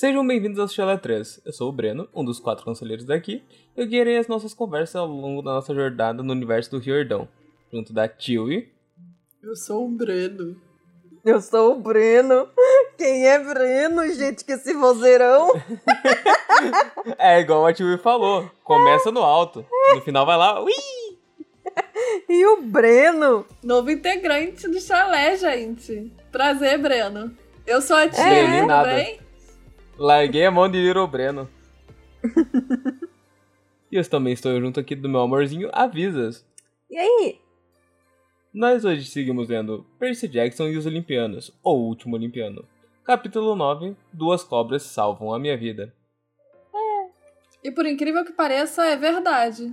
Sejam bem-vindos ao Chalé 3. Eu sou o Breno, um dos quatro conselheiros daqui, e eu guiarei as nossas conversas ao longo da nossa jornada no universo do Riordão, junto da Tilly. Eu sou o Breno. Eu sou o Breno. Quem é Breno, gente, que esse vozeirão? é igual a Tilly falou, começa no alto, no final vai lá, ui! E o Breno? Novo integrante do chalé, gente. Prazer, Breno. Eu sou a Tia, é, tudo bem? Larguei a mão de Little Breno. e eu também estou junto aqui do meu amorzinho Avisas. E aí? Nós hoje seguimos vendo Percy Jackson e os Olimpianos, ou Último Olimpiano. Capítulo 9 Duas cobras salvam a minha vida. É. E por incrível que pareça, é verdade.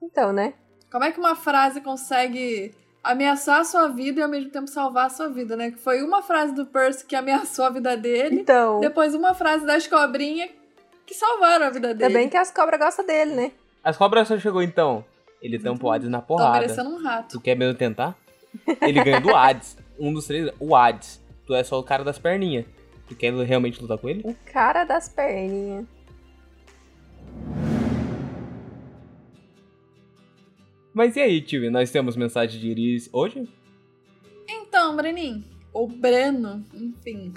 Então, né? Como é que uma frase consegue ameaçar a sua vida e ao mesmo tempo salvar a sua vida, né? Que foi uma frase do Percy que ameaçou a vida dele. Então. Depois uma frase das cobrinhas que salvaram a vida dele. Ainda bem que as cobras gostam dele, né? As cobras só chegou então. Ele tampou o Hades na porrada. Tá parecendo um rato. Tu quer mesmo tentar? Ele ganha do Hades. Um dos três, o Hades. Tu é só o cara das perninhas. Tu quer realmente lutar com ele? O cara das perninhas. Mas e aí, tio? Nós temos mensagem de Iris hoje? Então, Brenin, ou Breno, enfim.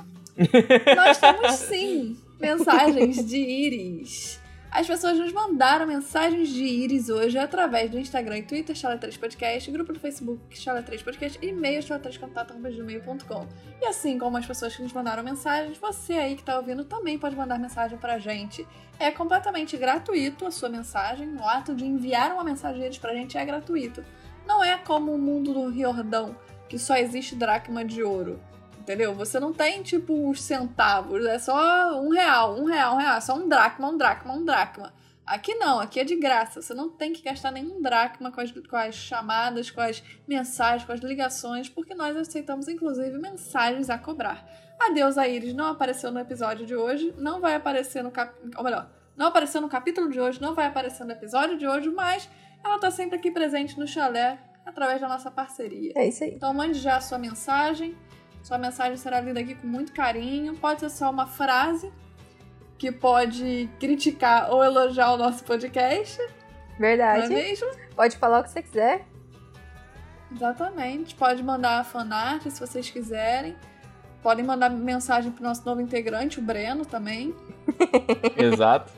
nós temos sim mensagens de Iris. As pessoas nos mandaram mensagens de íris hoje através do Instagram e Twitter, Chala3 Podcast, grupo do Facebook, Chala3 Podcast e-mail, chala3contato.gmail.com. E assim como as pessoas que nos mandaram mensagens, você aí que tá ouvindo também pode mandar mensagem pra gente. É completamente gratuito a sua mensagem, o ato de enviar uma mensagem deles pra gente é gratuito. Não é como o mundo do Riordão, que só existe dracma de ouro entendeu? Você não tem, tipo, os centavos, é só um real, um real, um real, é só um dracma, um dracma, um dracma. Aqui não, aqui é de graça. Você não tem que gastar nenhum dracma com as, com as chamadas, com as mensagens, com as ligações, porque nós aceitamos, inclusive, mensagens a cobrar. A deusa Iris não apareceu no episódio de hoje, não vai aparecer no cap... ou melhor, não apareceu no capítulo de hoje, não vai aparecer no episódio de hoje, mas ela tá sempre aqui presente no chalé através da nossa parceria. É isso aí. Então mande já a sua mensagem. Sua mensagem será lida aqui com muito carinho. Pode ser só uma frase que pode criticar ou elogiar o nosso podcast. Verdade. Não é mesmo? Pode falar o que você quiser. Exatamente. Pode mandar fanart se vocês quiserem. Podem mandar mensagem pro nosso novo integrante, o Breno, também. Exato.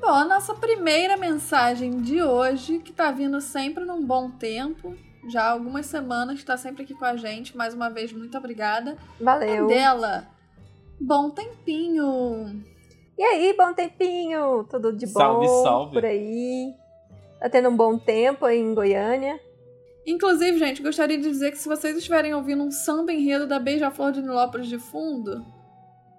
Bom, a nossa primeira mensagem de hoje, que tá vindo sempre num bom tempo, já há algumas semanas, está sempre aqui com a gente. Mais uma vez, muito obrigada. Valeu. Dela. Bom tempinho. E aí, bom tempinho? Tudo de bom salve, salve. por aí? Tá tendo um bom tempo aí em Goiânia? Inclusive, gente, gostaria de dizer que se vocês estiverem ouvindo um samba enredo da Beija-Flor de Nilópolis de fundo,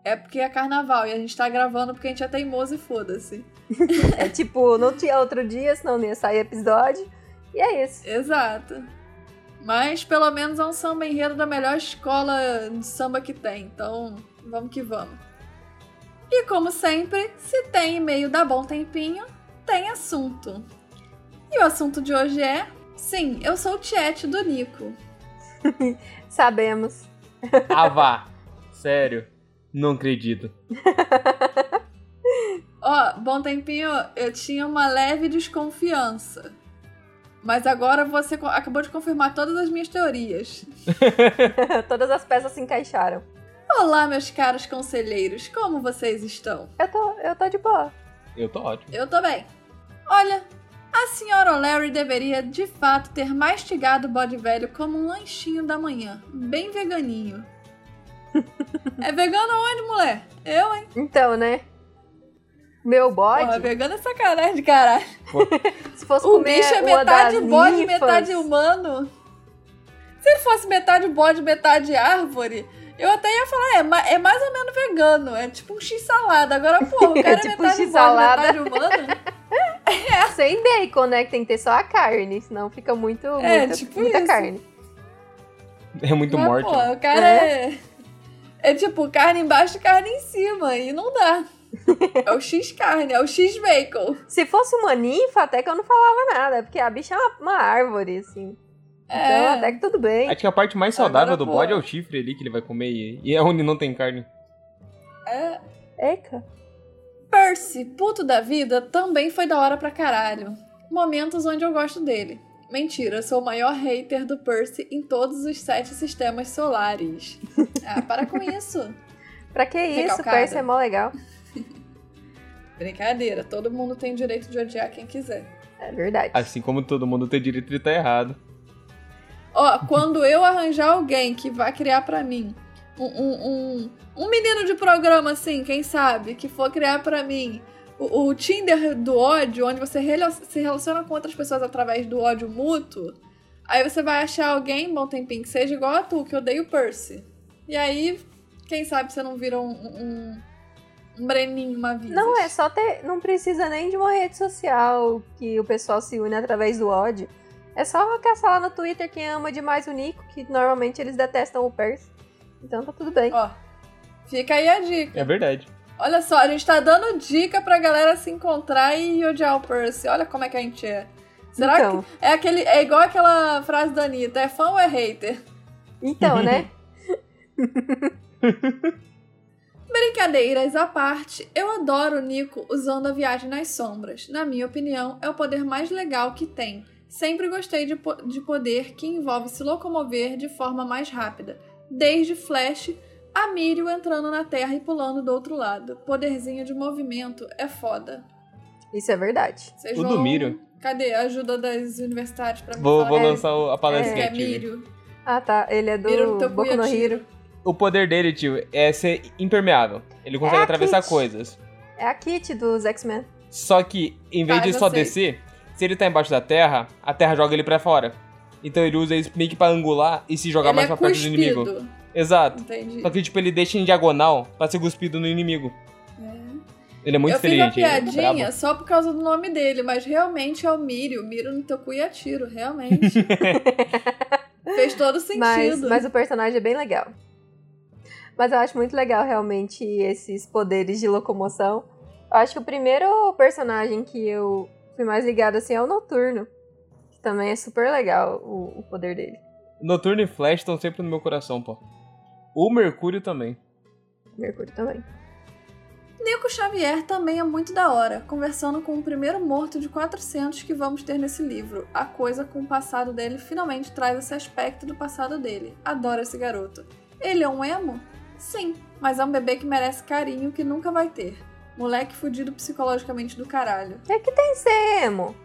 é porque é carnaval e a gente tá gravando porque a gente é teimoso e foda-se. é tipo, não tinha outro dia, senão não ia sair episódio. E é isso. Exato. Mas pelo menos é um samba enredo da melhor escola de samba que tem. Então, vamos que vamos. E como sempre, se tem e-mail da Bom Tempinho, tem assunto. E o assunto de hoje é: sim, eu sou o Tiete do Nico. Sabemos. Ah, vá. Sério. Não acredito. Ó, oh, Bom Tempinho, eu tinha uma leve desconfiança. Mas agora você acabou de confirmar todas as minhas teorias. todas as peças se encaixaram. Olá, meus caros conselheiros, como vocês estão? Eu tô, eu tô de boa. Eu tô ótimo. Eu tô bem. Olha, a senhora O'Larry deveria de fato ter mastigado o bode velho como um lanchinho da manhã, bem veganinho. é vegano onde, mulher? Eu, hein? Então, né? Meu bode? Porra, vegano é sacanagem de caralho. Se fosse o comer bicho é metade bode, ninfas. metade humano. Se ele fosse metade bode, metade árvore, eu até ia falar, é, é mais ou menos vegano. É tipo um x-salada. Agora, pô, o cara é, tipo é metade um bode, metade humano. é. Sem bacon, né? Que tem que ter só a carne, senão fica muito, é, muita, tipo muita carne. É muito Mas, morte. Pô, o cara é. é... é tipo carne embaixo e carne em cima. E não dá. É o X carne, é o X bacon. Se fosse uma ninfa, até que eu não falava nada, porque a bicha é uma, uma árvore, assim. É. Então, até que tudo bem. Acho que a parte mais saudável Agora, do bode é o chifre ali que ele vai comer e, e é onde não tem carne. É. Eca. Percy, puto da vida, também foi da hora pra caralho. Momentos onde eu gosto dele. Mentira, sou o maior hater do Percy em todos os sete sistemas solares. Ah, para com isso. pra que isso? Percy é mó legal. Brincadeira, todo mundo tem direito de odiar quem quiser. É verdade. Assim como todo mundo tem direito de estar errado. Ó, quando eu arranjar alguém que vai criar para mim um, um, um, um, menino de programa, assim, quem sabe, que for criar para mim o, o, Tinder do ódio, onde você se relaciona com outras pessoas através do ódio mútuo, aí você vai achar alguém, bom tempinho, que seja igual a tu, que odeia o Percy. E aí, quem sabe você não vira um, um, um Breninho, uma vida. Não, é só ter. Não precisa nem de uma rede social que o pessoal se une através do ódio. É só caçar lá no Twitter quem ama demais o Nico, que normalmente eles detestam o Percy. Então tá tudo bem. Ó, fica aí a dica. É verdade. Olha só, a gente tá dando dica pra galera se encontrar e odiar o Percy. Olha como é que a gente é. Será então. que é aquele é igual aquela frase da Anitta, é fã ou é hater? Então, né? Brincadeiras à parte, eu adoro o Nico usando a viagem nas sombras. Na minha opinião, é o poder mais legal que tem. Sempre gostei de, po de poder que envolve se locomover de forma mais rápida, desde Flash a Mirio entrando na Terra e pulando do outro lado. Poderzinho de movimento é foda. Isso é verdade. Vocês o vão... do Mirio. Cadê a ajuda das universitárias pra mim? Vou, vou lançar a palestra é, é Mirio. Ah, tá. Ele é do Boku no Hiro. O poder dele, tio, é ser impermeável. Ele consegue é atravessar Kit. coisas. É a Kit dos X-Men. Só que, em vez ah, de só sei. descer, se ele tá embaixo da terra, a terra joga ele pra fora. Então ele usa isso meio que pra angular e se jogar ele mais é pra perto do inimigo. Exato. Entendi. Só que, tipo, ele deixa em diagonal pra ser cuspido no inimigo. É. Ele é muito eu inteligente. Eu fiz a é piadinha é só por causa do nome dele, mas realmente é o Miro. Miro no teu cu e atiro, realmente. Fez todo sentido. Mas, mas o personagem é bem legal. Mas eu acho muito legal, realmente, esses poderes de locomoção. Eu acho que o primeiro personagem que eu fui mais ligado assim é o Noturno. Que também é super legal o, o poder dele. Noturno e Flash estão sempre no meu coração, pô. O Mercúrio também. Mercúrio também. Nico Xavier também é muito da hora, conversando com o primeiro morto de 400 que vamos ter nesse livro. A coisa com o passado dele finalmente traz esse aspecto do passado dele. Adoro esse garoto. Ele é um emo? Sim, mas é um bebê que merece carinho que nunca vai ter. Moleque fudido psicologicamente do caralho. É que tem ser emo.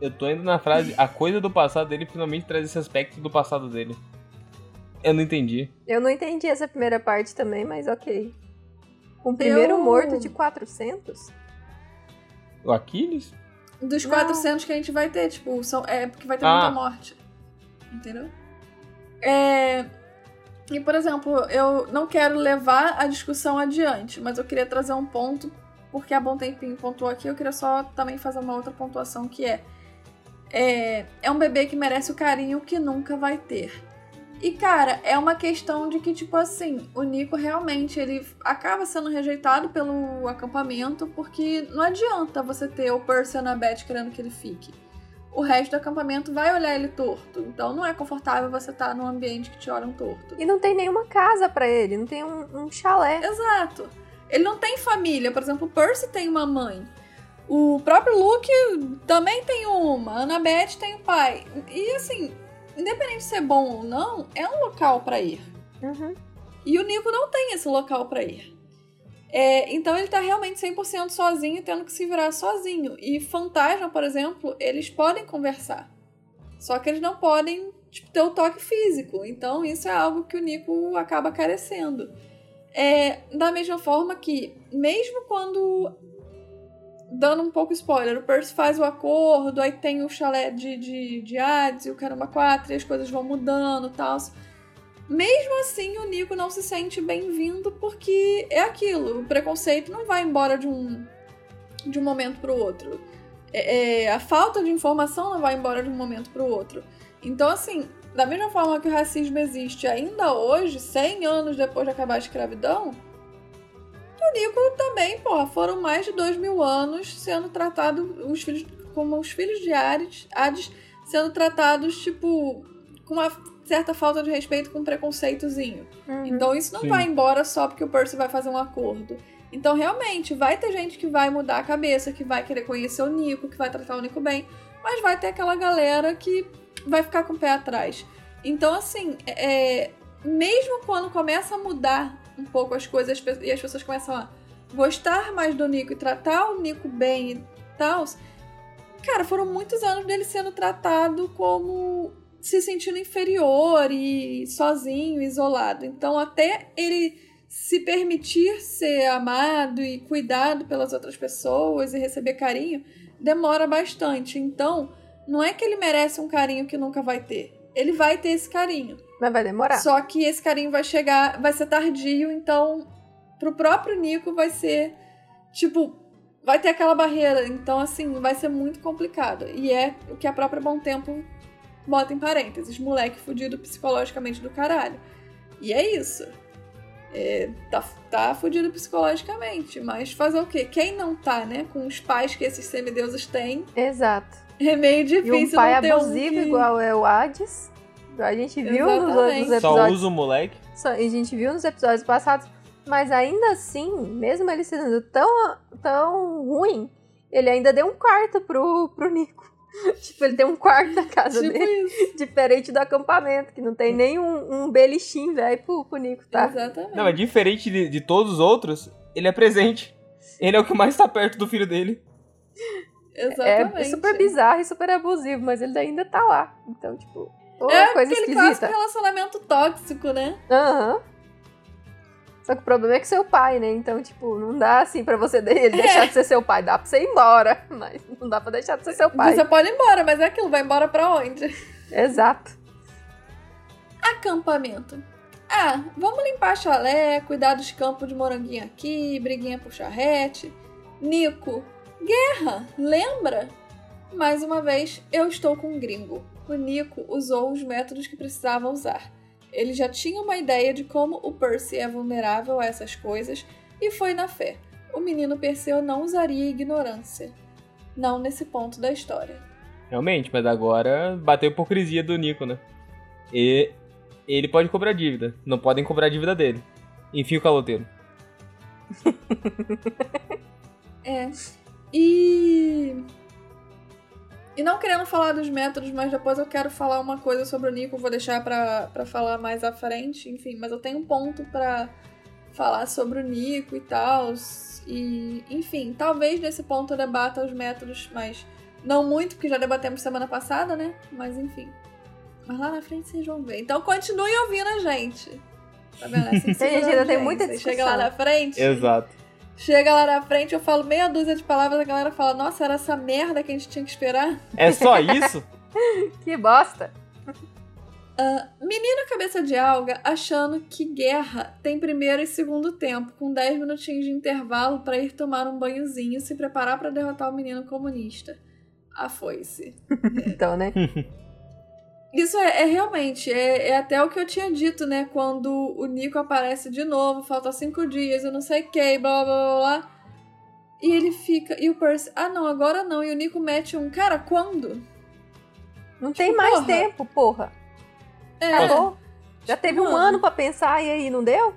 Eu tô indo na frase, a coisa do passado dele finalmente traz esse aspecto do passado dele. Eu não entendi. Eu não entendi essa primeira parte também, mas ok. O primeiro eu... morto de 400? O Aquiles? Dos 400 não. que a gente vai ter, tipo, são, é porque vai ter ah. muita morte. Entendeu? É... E, por exemplo, eu não quero levar a discussão adiante, mas eu queria trazer um ponto, porque a Bom Tempinho pontuou aqui, eu queria só também fazer uma outra pontuação, que é, é, é um bebê que merece o carinho que nunca vai ter. E, cara, é uma questão de que, tipo assim, o Nico realmente ele acaba sendo rejeitado pelo acampamento porque não adianta você ter o Percy e a Beth querendo que ele fique. O resto do acampamento vai olhar ele torto. Então não é confortável você estar tá num ambiente que te olham torto. E não tem nenhuma casa para ele, não tem um, um chalé. Exato. Ele não tem família. Por exemplo, o Percy tem uma mãe. O próprio Luke também tem uma. A Annabeth tem o um pai. E assim, independente de ser bom ou não, é um local para ir. Uhum. E o Nico não tem esse local para ir. É, então ele tá realmente 100% sozinho, tendo que se virar sozinho. E fantasma, por exemplo, eles podem conversar. Só que eles não podem tipo, ter o toque físico. Então isso é algo que o Nico acaba carecendo. É, da mesma forma que, mesmo quando. Dando um pouco spoiler, o Percy faz o acordo, aí tem o chalé de, de, de Hades e o Caramba 4, e as coisas vão mudando e tal. Mesmo assim, o Nico não se sente bem-vindo porque é aquilo. O preconceito não vai embora de um, de um momento para o outro. É, é, a falta de informação não vai embora de um momento para o outro. Então, assim, da mesma forma que o racismo existe ainda hoje, 100 anos depois de acabar a escravidão, o Nico também, porra, foram mais de dois mil anos sendo tratado os filhos como os filhos de Ares, Hades sendo tratados, tipo, com uma certa falta de respeito com um preconceitozinho. Uhum. Então isso não Sim. vai embora só porque o Percy vai fazer um acordo. Então realmente vai ter gente que vai mudar a cabeça, que vai querer conhecer o Nico, que vai tratar o Nico bem, mas vai ter aquela galera que vai ficar com o pé atrás. Então assim, é, mesmo quando começa a mudar um pouco as coisas e as pessoas começam a gostar mais do Nico e tratar o Nico bem e tal, cara, foram muitos anos dele sendo tratado como se sentindo inferior e sozinho, isolado. Então, até ele se permitir ser amado e cuidado pelas outras pessoas e receber carinho, demora bastante. Então, não é que ele merece um carinho que nunca vai ter. Ele vai ter esse carinho. Mas vai demorar. Só que esse carinho vai chegar, vai ser tardio, então pro próprio Nico vai ser tipo, vai ter aquela barreira, então assim, vai ser muito complicado. E é o que a própria Bom Tempo bota em parênteses, moleque fudido psicologicamente do caralho. E é isso. É, tá, tá fudido psicologicamente, mas fazer o quê? Quem não tá, né? Com os pais que esses semideuses têm, Exato. é meio E difícil um pai não ter um abusivo que- igual é o Hades. A gente viu nos, Exatamente. nos Só episódios. usa o moleque. Só- a gente viu nos episódios passados. Mas ainda assim, mesmo ele sendo tão, tão ruim, ele ainda deu um quarto pro, pro Nico. tipo, ele tem um quarto na casa Tipo dele. isso. Diferente do acampamento, que não tem nem um, um belichinho, velho, pro, pro Nico, tá? Exatamente. Não, é diferente de, de todos os outros, ele é presente. Ele é o que mais tá perto do filho dele. Exatamente. É super bizarro e super abusivo, mas ele ainda tá lá. Então, tipo, pô, É coisa aquele esquisita. clássico relacionamento tóxico, né? Aham. Só que o problema é que seu pai, né? Então, tipo, não dá assim pra você ele deixar de ser seu pai. Dá pra você ir embora, mas não dá pra deixar de ser seu pai. Você pode ir embora, mas é aquilo, vai embora pra onde? Exato. Acampamento. Ah, vamos limpar chalé, cuidar dos campos de moranguinho aqui, briguinha por charrete. Nico, guerra, lembra? Mais uma vez, eu estou com um gringo. O Nico usou os métodos que precisava usar. Ele já tinha uma ideia de como o Percy é vulnerável a essas coisas e foi na fé. O menino Perseu não usaria ignorância. Não nesse ponto da história. Realmente, mas agora bateu a hipocrisia do Nico, né? E ele pode cobrar dívida. Não podem cobrar a dívida dele. Enfim, o caloteiro. É. E. E não querendo falar dos métodos, mas depois eu quero falar uma coisa sobre o Nico, vou deixar pra, pra falar mais à frente, enfim, mas eu tenho um ponto pra falar sobre o Nico e tal. E, enfim, talvez nesse ponto eu debata os métodos, mas não muito, porque já debatemos semana passada, né? Mas enfim. Mas lá na frente vocês vão ver. Então continuem ouvindo a gente. Tá vendo? Assim, A gente ainda tem muita Você Chega lá discussão. na frente. Exato. Chega lá na frente, eu falo meia dúzia de palavras, a galera fala, nossa, era essa merda que a gente tinha que esperar. É só isso? Que bosta. Menino cabeça de alga achando que guerra tem primeiro e segundo tempo, com 10 minutinhos de intervalo pra ir tomar um banhozinho e se preparar pra derrotar o menino comunista. A foice. Então, né? Isso é, é realmente, é, é até o que eu tinha dito, né? Quando o Nico aparece de novo, falta cinco dias, eu não sei o que, blá blá blá blá. E ele fica. E o Percy, ah não, agora não. E o Nico mete um, cara, quando? Não tem Tipo, mais porra. tempo, porra. É, Acabou. Já teve um ano pra pensar e aí não deu?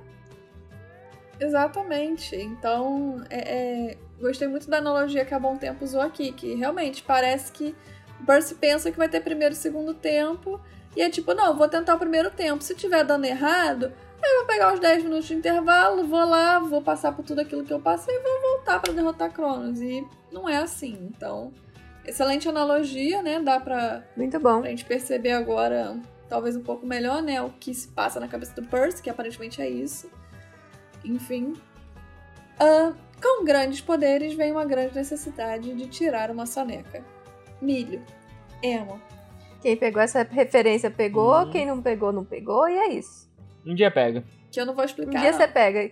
exatamente. Então, é, é, gostei muito da analogia que a Bom Tempo usou aqui, que realmente parece que o Percy pensa que vai ter primeiro e segundo tempo. E é tipo, não, vou tentar o primeiro tempo. Se tiver dando errado, aí eu vou pegar os 10 minutos de intervalo, vou lá, vou passar por tudo aquilo que eu passei e vou voltar pra derrotar Cronos. E não é assim. Então, excelente analogia, né? Dá pra, Muito bom. pra gente perceber agora, talvez um pouco melhor, né? O que se passa na cabeça do Percy, que aparentemente é isso. Enfim. Ah, com grandes poderes vem uma grande necessidade de tirar uma soneca. Milho. Emo. Quem pegou essa referência pegou, Hum. quem não pegou, não pegou, e é isso. Um dia pega. Que eu não vou Um explicar. dia não. você pega.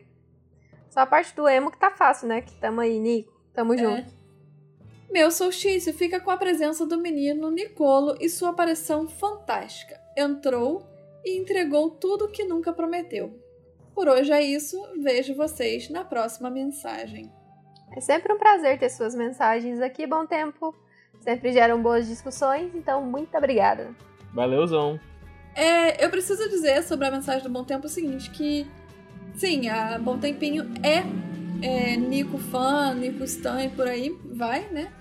Só a parte do emo que tá fácil, né? Que tamo aí, Nico. Tamo É. junto. Meu solstício fica com a presença do menino Nicolo e sua aparição fantástica. Entrou e entregou tudo o que nunca prometeu. Por hoje é isso, vejo vocês na próxima mensagem. É sempre um prazer ter suas mensagens aqui, bom tempo. Sempre geram boas discussões, então muito obrigada. Valeuzão. É, eu preciso dizer sobre a mensagem do Bom Tempo o seguinte, que sim, a Bom Tempinho é, é Nico fã, Nico Stan e por aí vai, né?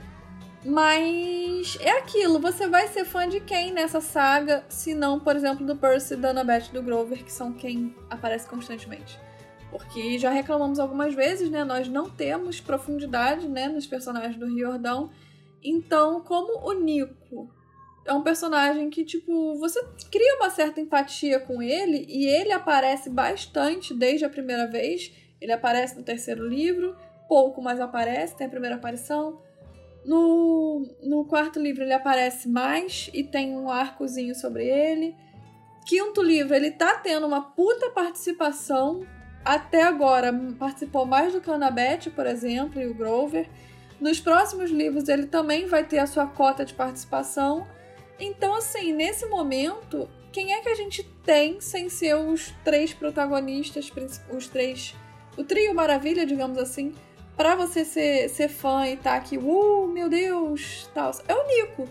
Mas é aquilo, você vai ser fã de quem nessa saga, se não, por exemplo, do Percy, da Annabeth e do Grover, que são quem aparece constantemente. Porque já reclamamos algumas vezes, né? Nós não temos profundidade, né, nos personagens do Riordão. Então, como o Nico é um personagem que, tipo, você cria uma certa empatia com ele e ele aparece bastante desde a primeira vez. Ele aparece no terceiro livro, pouco mais aparece, tem a primeira aparição. No, no quarto livro ele aparece mais e tem um arcozinho sobre ele. Quinto livro, ele tá tendo uma puta participação. Até agora, participou mais do que a Annabeth, por exemplo, e o Grover. Nos próximos livros, ele também vai ter a sua cota de participação. Então, assim, nesse momento, quem é que a gente tem sem ser os três protagonistas, os três. O trio Maravilha, digamos assim, para você ser, ser fã e tá aqui, uh, meu Deus, tal, é o Nico.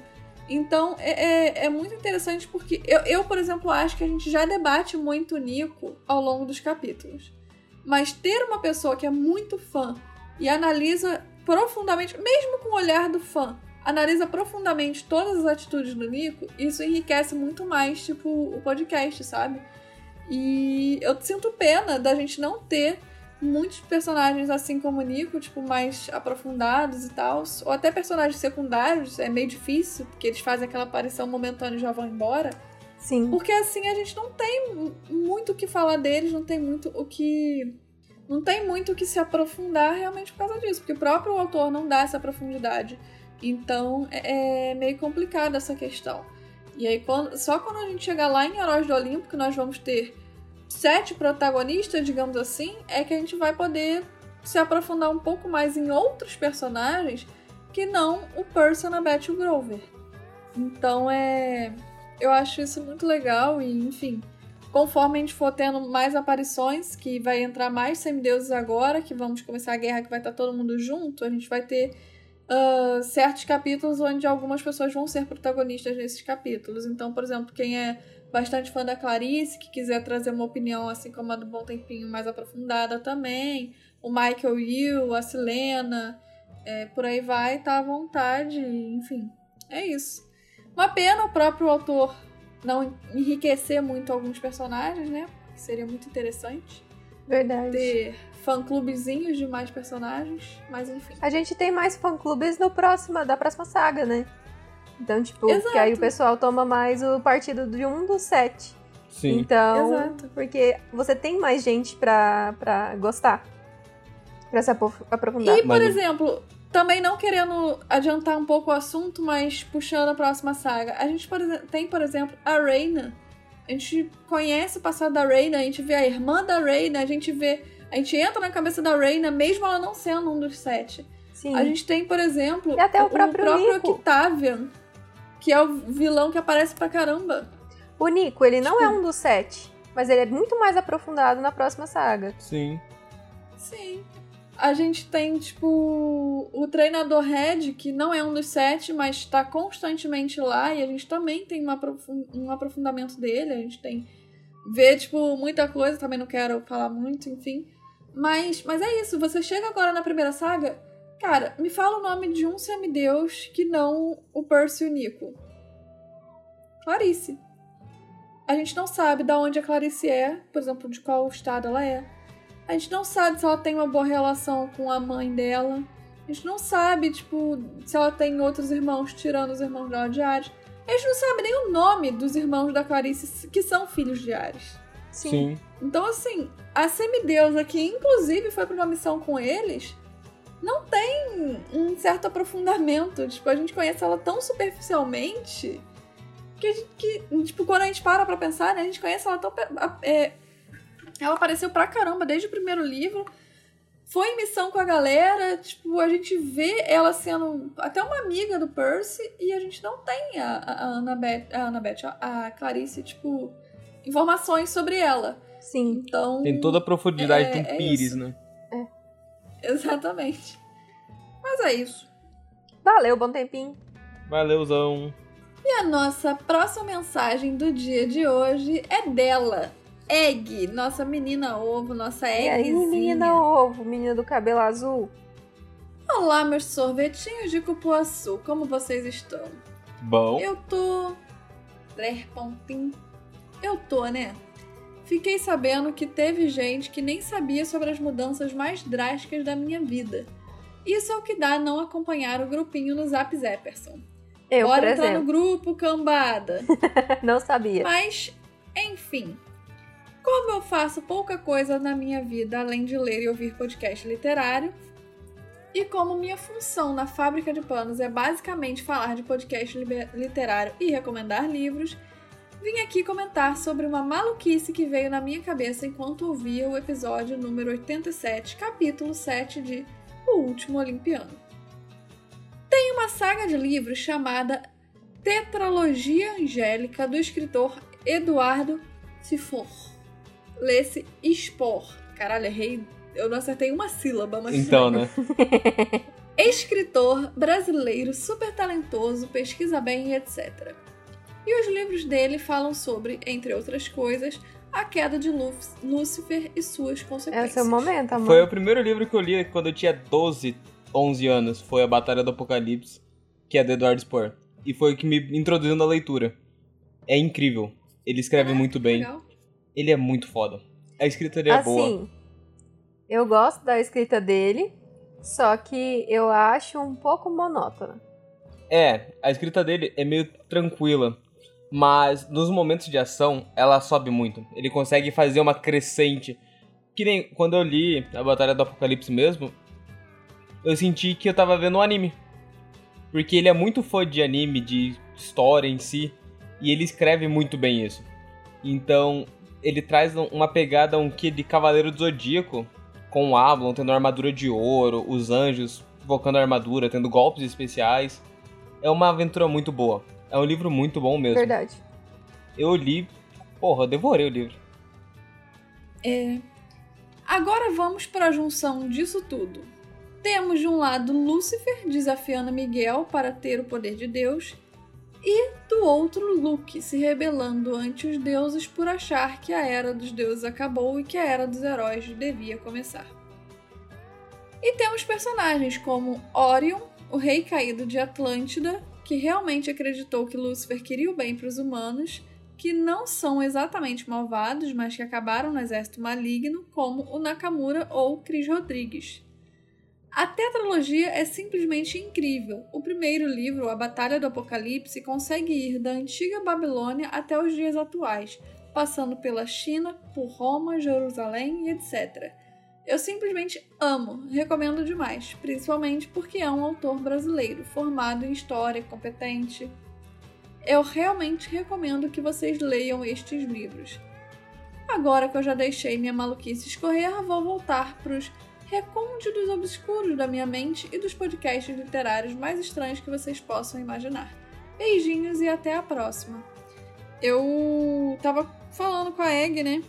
Então é, é, é, muito interessante porque eu, eu, por exemplo, acho que a gente já debate muito o Nico ao longo dos capítulos. Mas ter uma pessoa que é muito fã e analisa profundamente, mesmo com o olhar do fã, analisa profundamente todas as atitudes do Nico, isso enriquece muito mais, tipo, o podcast, sabe? E eu sinto pena da gente não ter muitos personagens assim como o Nico, tipo, mais aprofundados e tal. Ou até personagens secundários, é meio difícil, porque eles fazem aquela aparição momentânea e já vão embora. Sim. Porque assim a gente não tem muito o que falar deles, não tem muito o que. Não tem muito que se aprofundar realmente por causa disso, porque o próprio autor não dá essa profundidade. Então é, é meio complicada essa questão. E aí, quando, só quando a gente chegar lá em Heróis do Olimpo, que nós vamos ter sete protagonistas, digamos assim, é que a gente vai poder se aprofundar um pouco mais em outros personagens que não o e o Grover. Então é. Eu acho isso muito legal e, enfim, conforme a gente for tendo mais aparições, que vai entrar mais semideuses agora, que vamos começar a guerra que vai estar todo mundo junto, a gente vai ter uh, certos capítulos onde algumas pessoas vão ser protagonistas nesses capítulos. Então, por exemplo, quem é bastante fã da Clarice, que quiser trazer uma opinião, assim como a do Bom Tempinho, mais aprofundada também. O Michael Will, a Silena, é, por aí vai, tá à vontade, enfim. É isso. Uma pena o próprio autor não enriquecer muito alguns personagens, né? Que seria muito interessante. Verdade. Ter fã-clubezinhos de mais personagens, mas enfim. A gente tem mais fã-clubes no próximo, da próxima saga, né? Então, tipo, Exato. que aí o pessoal toma mais o partido de um dos sete. Sim. Então, Exato. porque você tem mais gente pra, pra gostar. Pra se aprof- aprofundar. E, por Mas- exemplo, também não querendo adiantar um pouco o assunto, mas puxando a próxima saga. A gente por tem, por exemplo, a Reina. A gente conhece o passado da Reina, a gente vê a irmã da Reina, a gente vê. A gente entra na cabeça da Reina, mesmo ela não sendo um dos sete. Sim. A gente tem, por exemplo, E até o próprio Nico. Octavian, que é o vilão que aparece pra caramba. O Nico, ele não Tipo- é um dos sete. Mas ele é muito mais aprofundado na próxima saga. Sim. Sim. A gente tem, tipo, o treinador Red, que não é um dos sete, mas tá constantemente lá, e a gente também tem uma um aprofundamento dele, a gente tem. Vê, tipo, muita coisa, também não quero falar muito, enfim. Mas, mas é isso, você chega agora na primeira saga, cara, me fala o nome de um semideus que não o Percy e o Nico. Clarice. A gente não sabe da onde a Clarice é, por exemplo, de qual estado ela é. A gente não sabe se ela tem uma boa relação com a mãe dela. A gente não sabe, tipo, se ela tem outros irmãos, tirando os irmãos dela de Ares. A gente não sabe nem o nome dos irmãos da Clarice que são filhos de Ares. Sim. Então, assim, a semideusa, que inclusive foi pra uma missão com eles, não tem um certo aprofundamento. Tipo, a gente conhece ela tão superficialmente que, a gente, que tipo, quando a gente para pra pensar, né, a gente conhece ela tão. é, ela apareceu pra caramba desde o primeiro livro. Foi em missão com a galera, tipo, a gente vê ela sendo até uma amiga do Percy e a gente não tem a, a, Annabeth, a, Annabeth, a, a Clarice, tipo, informações sobre ela. Sim. Então. Tem toda a profundidade É- um é pires, isso. né? Exatamente. Mas é isso. Valeu, bom tempinho. Valeuzão. E a nossa próxima mensagem do dia de hoje é dela. Egg, nossa menina ovo, nossa E aí, menina ovo, menina do cabelo azul. Olá, meus sorvetinhos de cupuaçu, como vocês estão? Bom. Eu tô. Pontinhos. Eu tô, né? Fiquei sabendo que teve gente que nem sabia sobre as mudanças mais drásticas da minha vida. Isso é o que dá não acompanhar o grupinho no Zap Zepperson. Eu, por Bora entrar no exemplo, grupo, cambada. não sabia. Mas, enfim. Como eu faço pouca coisa na minha vida além de ler e ouvir podcast literário, e como minha função na fábrica de panos é basicamente falar de podcast literário e recomendar livros, vim aqui comentar sobre uma maluquice que veio na minha cabeça enquanto ouvia o episódio número 87, capítulo 7 de O Último Olimpiano. Tem uma saga de livros chamada Tetralogia Angélica do escritor Eduardo Sifor. Lê-se Expor. Caralho, errei. Eu não acertei uma sílaba, mas. Então, né? Escritor brasileiro super talentoso, pesquisa bem e etc. E os livros dele falam sobre, entre outras coisas, a queda de Lúcifer e suas É o consequências. seu momento, amor. Foi o primeiro livro que eu li quando eu tinha 12, 11 anos. Foi A Batalha do Apocalipse, que é do Eduardo Spohr. E foi o que me introduziu na leitura. É incrível. Ele escreve Ah, muito bem. legal. Ele é muito foda. A escrita dele é boa. Assim, eu gosto da escrita dele, só que eu acho um pouco monótona. É, a escrita dele é meio tranquila. Mas nos momentos de ação, ela sobe muito. Ele consegue fazer uma crescente. Que nem quando eu li a Batalha do Apocalipse mesmo, eu senti que eu tava vendo um anime. Porque ele é muito fã de anime, de história em si. E ele escreve muito bem isso. Então, ele traz uma pegada, um quê de Cavaleiro do Zodíaco. Com o Ablon tendo armadura de ouro, os anjos invocando a armadura, tendo golpes especiais. É uma aventura muito boa. É um livro muito bom mesmo. Verdade. Eu li. Porra, eu devorei o livro. É. Agora vamos para a junção disso tudo. Temos de um lado Lúcifer desafiando Miguel para ter o poder de Deus, e do outro Luke se rebelando ante os deuses por achar que a era dos deuses acabou e que a era dos heróis devia começar. E temos personagens como Orion, o rei caído de Atlântida, que realmente acreditou que Lúcifer queria o bem para os humanos, que não são exatamente malvados, mas que acabaram no exército maligno, como o Nakamura ou Cris Rodrigues. A tetralogia é simplesmente incrível. O primeiro livro, A Batalha do Apocalipse, consegue ir da antiga Babilônia até os dias atuais, passando pela China, por Roma, Jerusalém e etc. Eu simplesmente amo, recomendo demais, principalmente porque é um autor brasileiro, formado em história, competente. Eu realmente recomendo que vocês leiam estes livros. Agora que eu já deixei minha maluquice escorrer, vou voltar para os recônditos obscuros da minha mente e dos podcasts literários mais estranhos que vocês possam imaginar. Beijinhos e até a próxima. Eu tava falando com a Egg, né?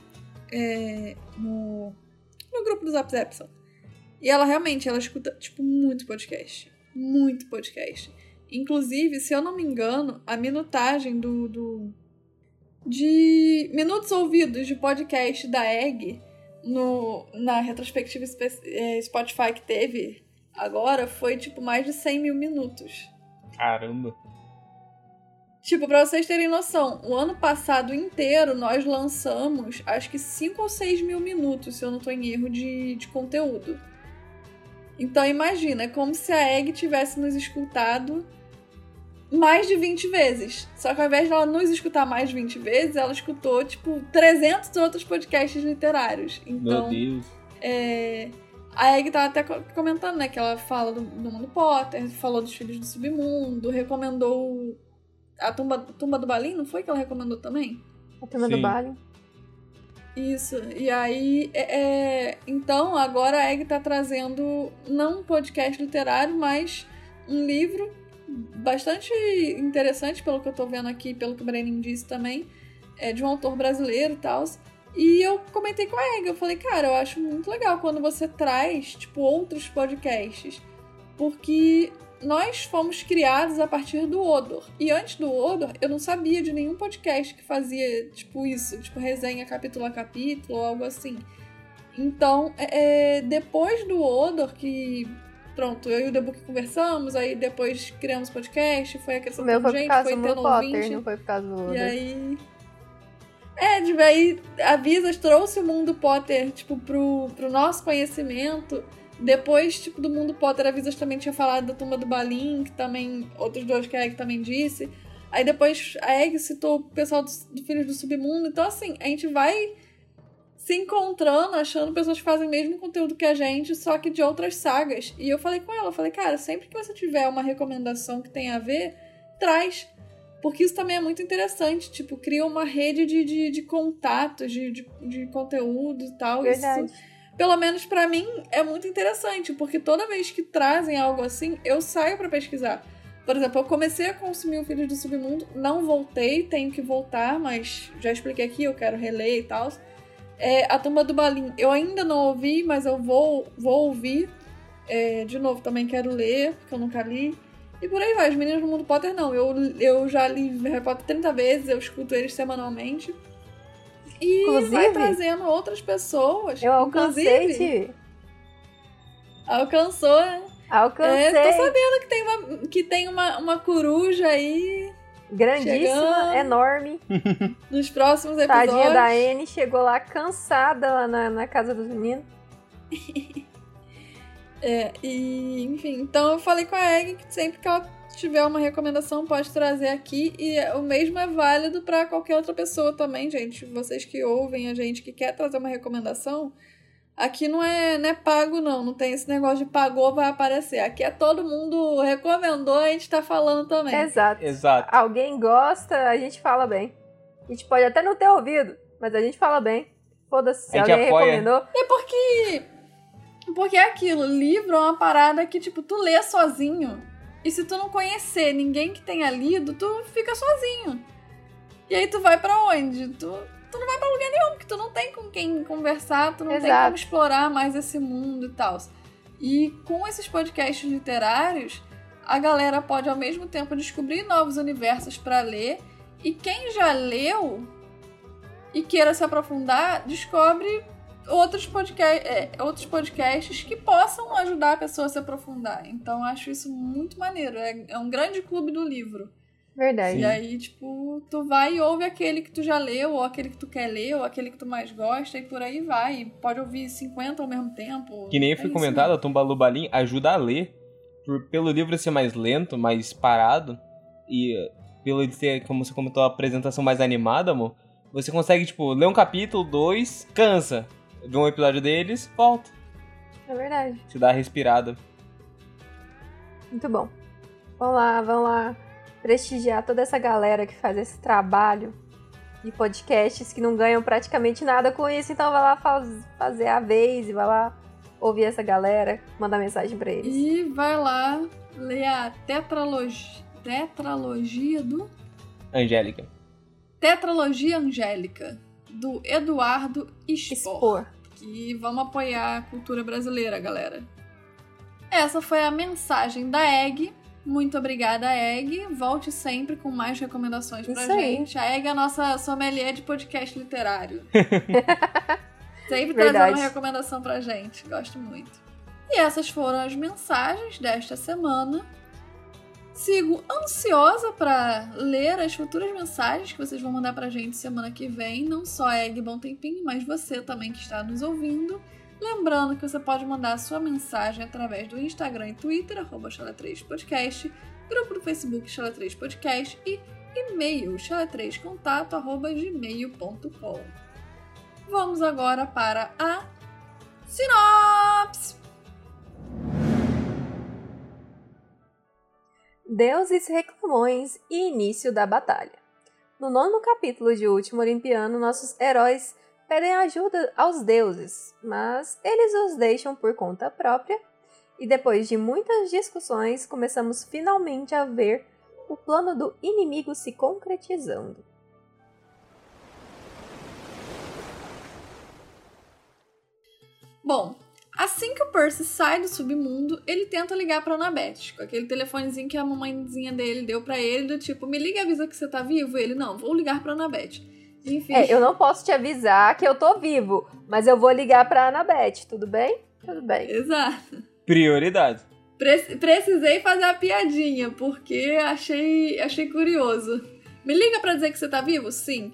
É, no, no grupo do Zap Zapson. E ela realmente, ela escuta, tipo, muito podcast. Muito podcast. Inclusive, se eu não me engano, a minutagem do, do de minutos ouvidos de podcast da Egg no, na retrospectiva eh, Spotify que teve agora foi tipo mais de 100 mil minutos. Caramba. Tipo, pra vocês terem noção, o ano passado inteiro nós lançamos acho que 5 ou 6 mil minutos, se eu não tô em erro, de, de conteúdo. Então imagina, é como se a Egg tivesse nos escutado mais de 20 vezes. Só que ao invés dela nos escutar mais de 20 vezes, ela escutou, tipo, 300 outros podcasts literários. Então, Meu Deus. é, a Egg tava até co- comentando, né, que ela fala do, do mundo Potter, falou dos Filhos do Submundo, recomendou a Tumba, Tumba do Balim, não foi que ela recomendou também? A turma Sim. do baile. Isso, e aí, é, é, então agora a Egg tá trazendo não um podcast literário, mas um livro bastante interessante, pelo que eu tô vendo aqui, pelo que o Brenin disse também, é de um autor brasileiro e tal. E eu comentei com a Egg, eu falei, cara, eu acho muito legal quando você traz, tipo, outros podcasts, porque nós fomos criados a partir do Odor. E antes do Odor, eu não sabia de nenhum podcast que fazia, tipo, isso, tipo, resenha capítulo a capítulo algo assim. Então, é, depois do Odor, que pronto, eu e o Debook conversamos, aí depois criamos podcast, foi acrescentando o meu foi gente, por foi tendo Potter, ouvinte. não foi por causa do. E aí... É, de aí a Visas trouxe o mundo Potter, tipo, pro, pro nosso conhecimento. Depois, tipo, do mundo Potter, a Visas também tinha falado da tumba do Balin, que também. Outros dois que a Egg também disse. Aí depois a Egg citou o pessoal do, do Filhos do Submundo. Então, assim, a gente vai se encontrando, achando pessoas que fazem o mesmo conteúdo que a gente, só que de outras sagas. E eu falei com ela, eu falei, cara, sempre que você tiver uma recomendação que tenha a ver, traz. Porque isso também é muito interessante, tipo, cria uma rede de, de, de contatos, de, de, de conteúdo e tal. Verdade. Isso, pelo menos para mim, é muito interessante, porque toda vez que trazem algo assim, eu saio para pesquisar. Por exemplo, eu comecei a consumir o Filhos do Submundo, não voltei, tenho que voltar, mas já expliquei aqui, eu quero reler e tal. É, a Tumba do Balim, eu ainda não ouvi, mas eu vou, vou ouvir. É, de novo, também quero ler, porque eu nunca li. E por aí vai, os meninos do mundo Potter não. Eu, eu já li Harry Potter 30 vezes, eu escuto eles semanalmente. E Inclusive, vai trazendo outras pessoas. Eu alcancei. Alcançou, né? Alcancei. É, tô sabendo que tem uma, que tem uma, uma coruja aí. Grandíssima, chegando. enorme. Nos próximos episódios. Tadinha da Anne chegou lá cansada lá na, na casa dos meninos. É, e, enfim, então eu falei com a Egg que sempre que ela tiver uma recomendação pode trazer aqui e o mesmo é válido para qualquer outra pessoa também, gente. Vocês que ouvem a gente que quer trazer uma recomendação, aqui não é, não é pago não, não tem esse negócio de pagou vai aparecer. Aqui é todo mundo recomendou, a gente tá falando também. Exato. Exato. Alguém gosta, a gente fala bem. A gente pode até não ter ouvido, mas a gente fala bem. Foda-se, se alguém apoia. recomendou. É porque porque é aquilo, livro é uma parada que, tipo, tu lê sozinho. E se tu não conhecer ninguém que tenha lido, tu fica sozinho. E aí tu vai para onde? Tu, tu não vai pra lugar nenhum, porque tu não tem com quem conversar, tu não Exato. tem como explorar mais esse mundo e tal. E com esses podcasts literários, a galera pode ao mesmo tempo descobrir novos universos para ler. E quem já leu e queira se aprofundar, descobre outros, podcast, é, outros podcasts que possam ajudar a pessoa a se aprofundar. Então acho isso muito maneiro. É, é um grande clube do livro. Verdade. E aí, tipo, tu vai e ouve aquele que tu já leu, ou aquele que tu quer ler, ou aquele que tu mais gosta, e por aí vai. E pode ouvir 50 ao mesmo tempo. Que nem é foi comentado, a Tumba Lubalim ajuda a ler. Por, pelo livro ser mais lento, mais parado, e pelo ter, como você comentou, a apresentação mais animada, amor, você consegue, tipo, ler um capítulo, dois, cansa vê um episódio deles, volta. É verdade. Te dá a respirada. Muito bom. Vamos lá, vamos lá prestigiar toda essa galera que faz esse trabalho de podcasts que não ganham praticamente nada com isso. Então vai lá faz, fazer a vez e vai lá ouvir essa galera, mandar mensagem para eles. E vai lá ler a tetralogia, tetralogia do Angélica. Tetralogia Angélica do Eduardo Spor. Spor. E vamos apoiar a cultura brasileira, galera. Essa foi a mensagem da Egg. Muito obrigada, Egg. Volte sempre com mais recomendações pra Isso gente. Aí. A Egg é a nossa sommelier de podcast literário. sempre trazendo uma recomendação pra gente. Gosto muito. E essas foram as mensagens desta semana. Sigo ansiosa para ler as futuras mensagens que vocês vão mandar pra gente semana que vem. Não só Egg Bom Tempinho, mas você também que está nos ouvindo. Lembrando que você pode mandar sua mensagem através do Instagram e Twitter, arroba 3 podcast grupo do Facebook Chala 3 Podcast e e-mail chala3contato, arroba gmail.com. Vamos agora para a sinopse! Deuses reclamões e início da batalha. No nono capítulo de Último Olimpiano, nossos heróis pedem ajuda aos deuses, mas eles os deixam por conta própria, e depois de muitas discussões, começamos finalmente a ver o plano do inimigo se concretizando. Bom, Assim que o Percy sai do submundo, ele tenta ligar pra Annabeth, com aquele telefonezinho que a mamãezinha dele deu pra ele, do tipo, me liga e avisa que você tá vivo. Ele, não, vou ligar pra Annabeth. Enfim. É, eu não posso te avisar que eu tô vivo, mas eu vou ligar pra Annabeth, tudo bem? Tudo bem. Exato. Prioridade. Pre- precisei fazer a piadinha, porque achei, achei curioso. Me liga pra dizer que você tá vivo? Sim.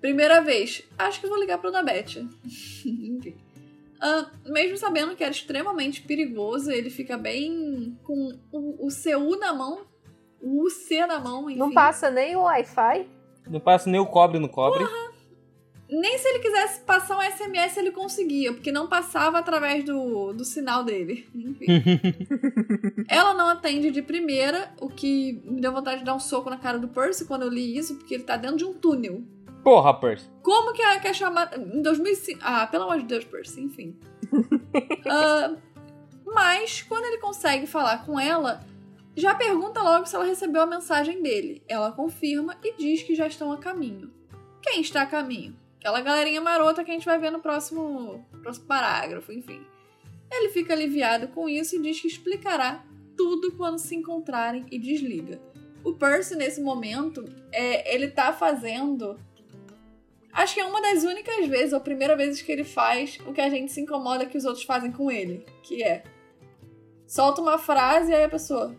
Primeira vez. Acho que vou ligar pra Annabeth. Enfim. Ah, mesmo sabendo que era extremamente perigoso, ele fica bem com o, o CU na mão, o UC na mão, enfim. Não passa nem o Wi-Fi. Não passa nem o cobre no cobre. Nem se ele quisesse passar um SMS ele conseguia, porque não passava através do, do sinal dele. Enfim. Ela não atende de primeira, o que me deu vontade de dar um soco na cara do Percy quando eu li isso, porque ele tá dentro de um túnel. Porra, Percy. Como que é, que é chamada. Em 2005. Ah, pelo amor de Deus, Percy, enfim. Ah, mas, quando ele consegue falar com ela, já pergunta logo se ela recebeu a mensagem dele. Ela confirma e diz que já estão a caminho. Quem está a caminho? Aquela galerinha marota que a gente vai ver no próximo, próximo parágrafo, enfim. Ele fica aliviado com isso e diz que explicará tudo quando se encontrarem e desliga. O Percy, nesse momento, é, ele tá fazendo. Acho que é uma das únicas vezes, ou primeira vez que ele faz o que a gente se incomoda que os outros fazem com ele. Que é. Solta uma frase e aí a pessoa.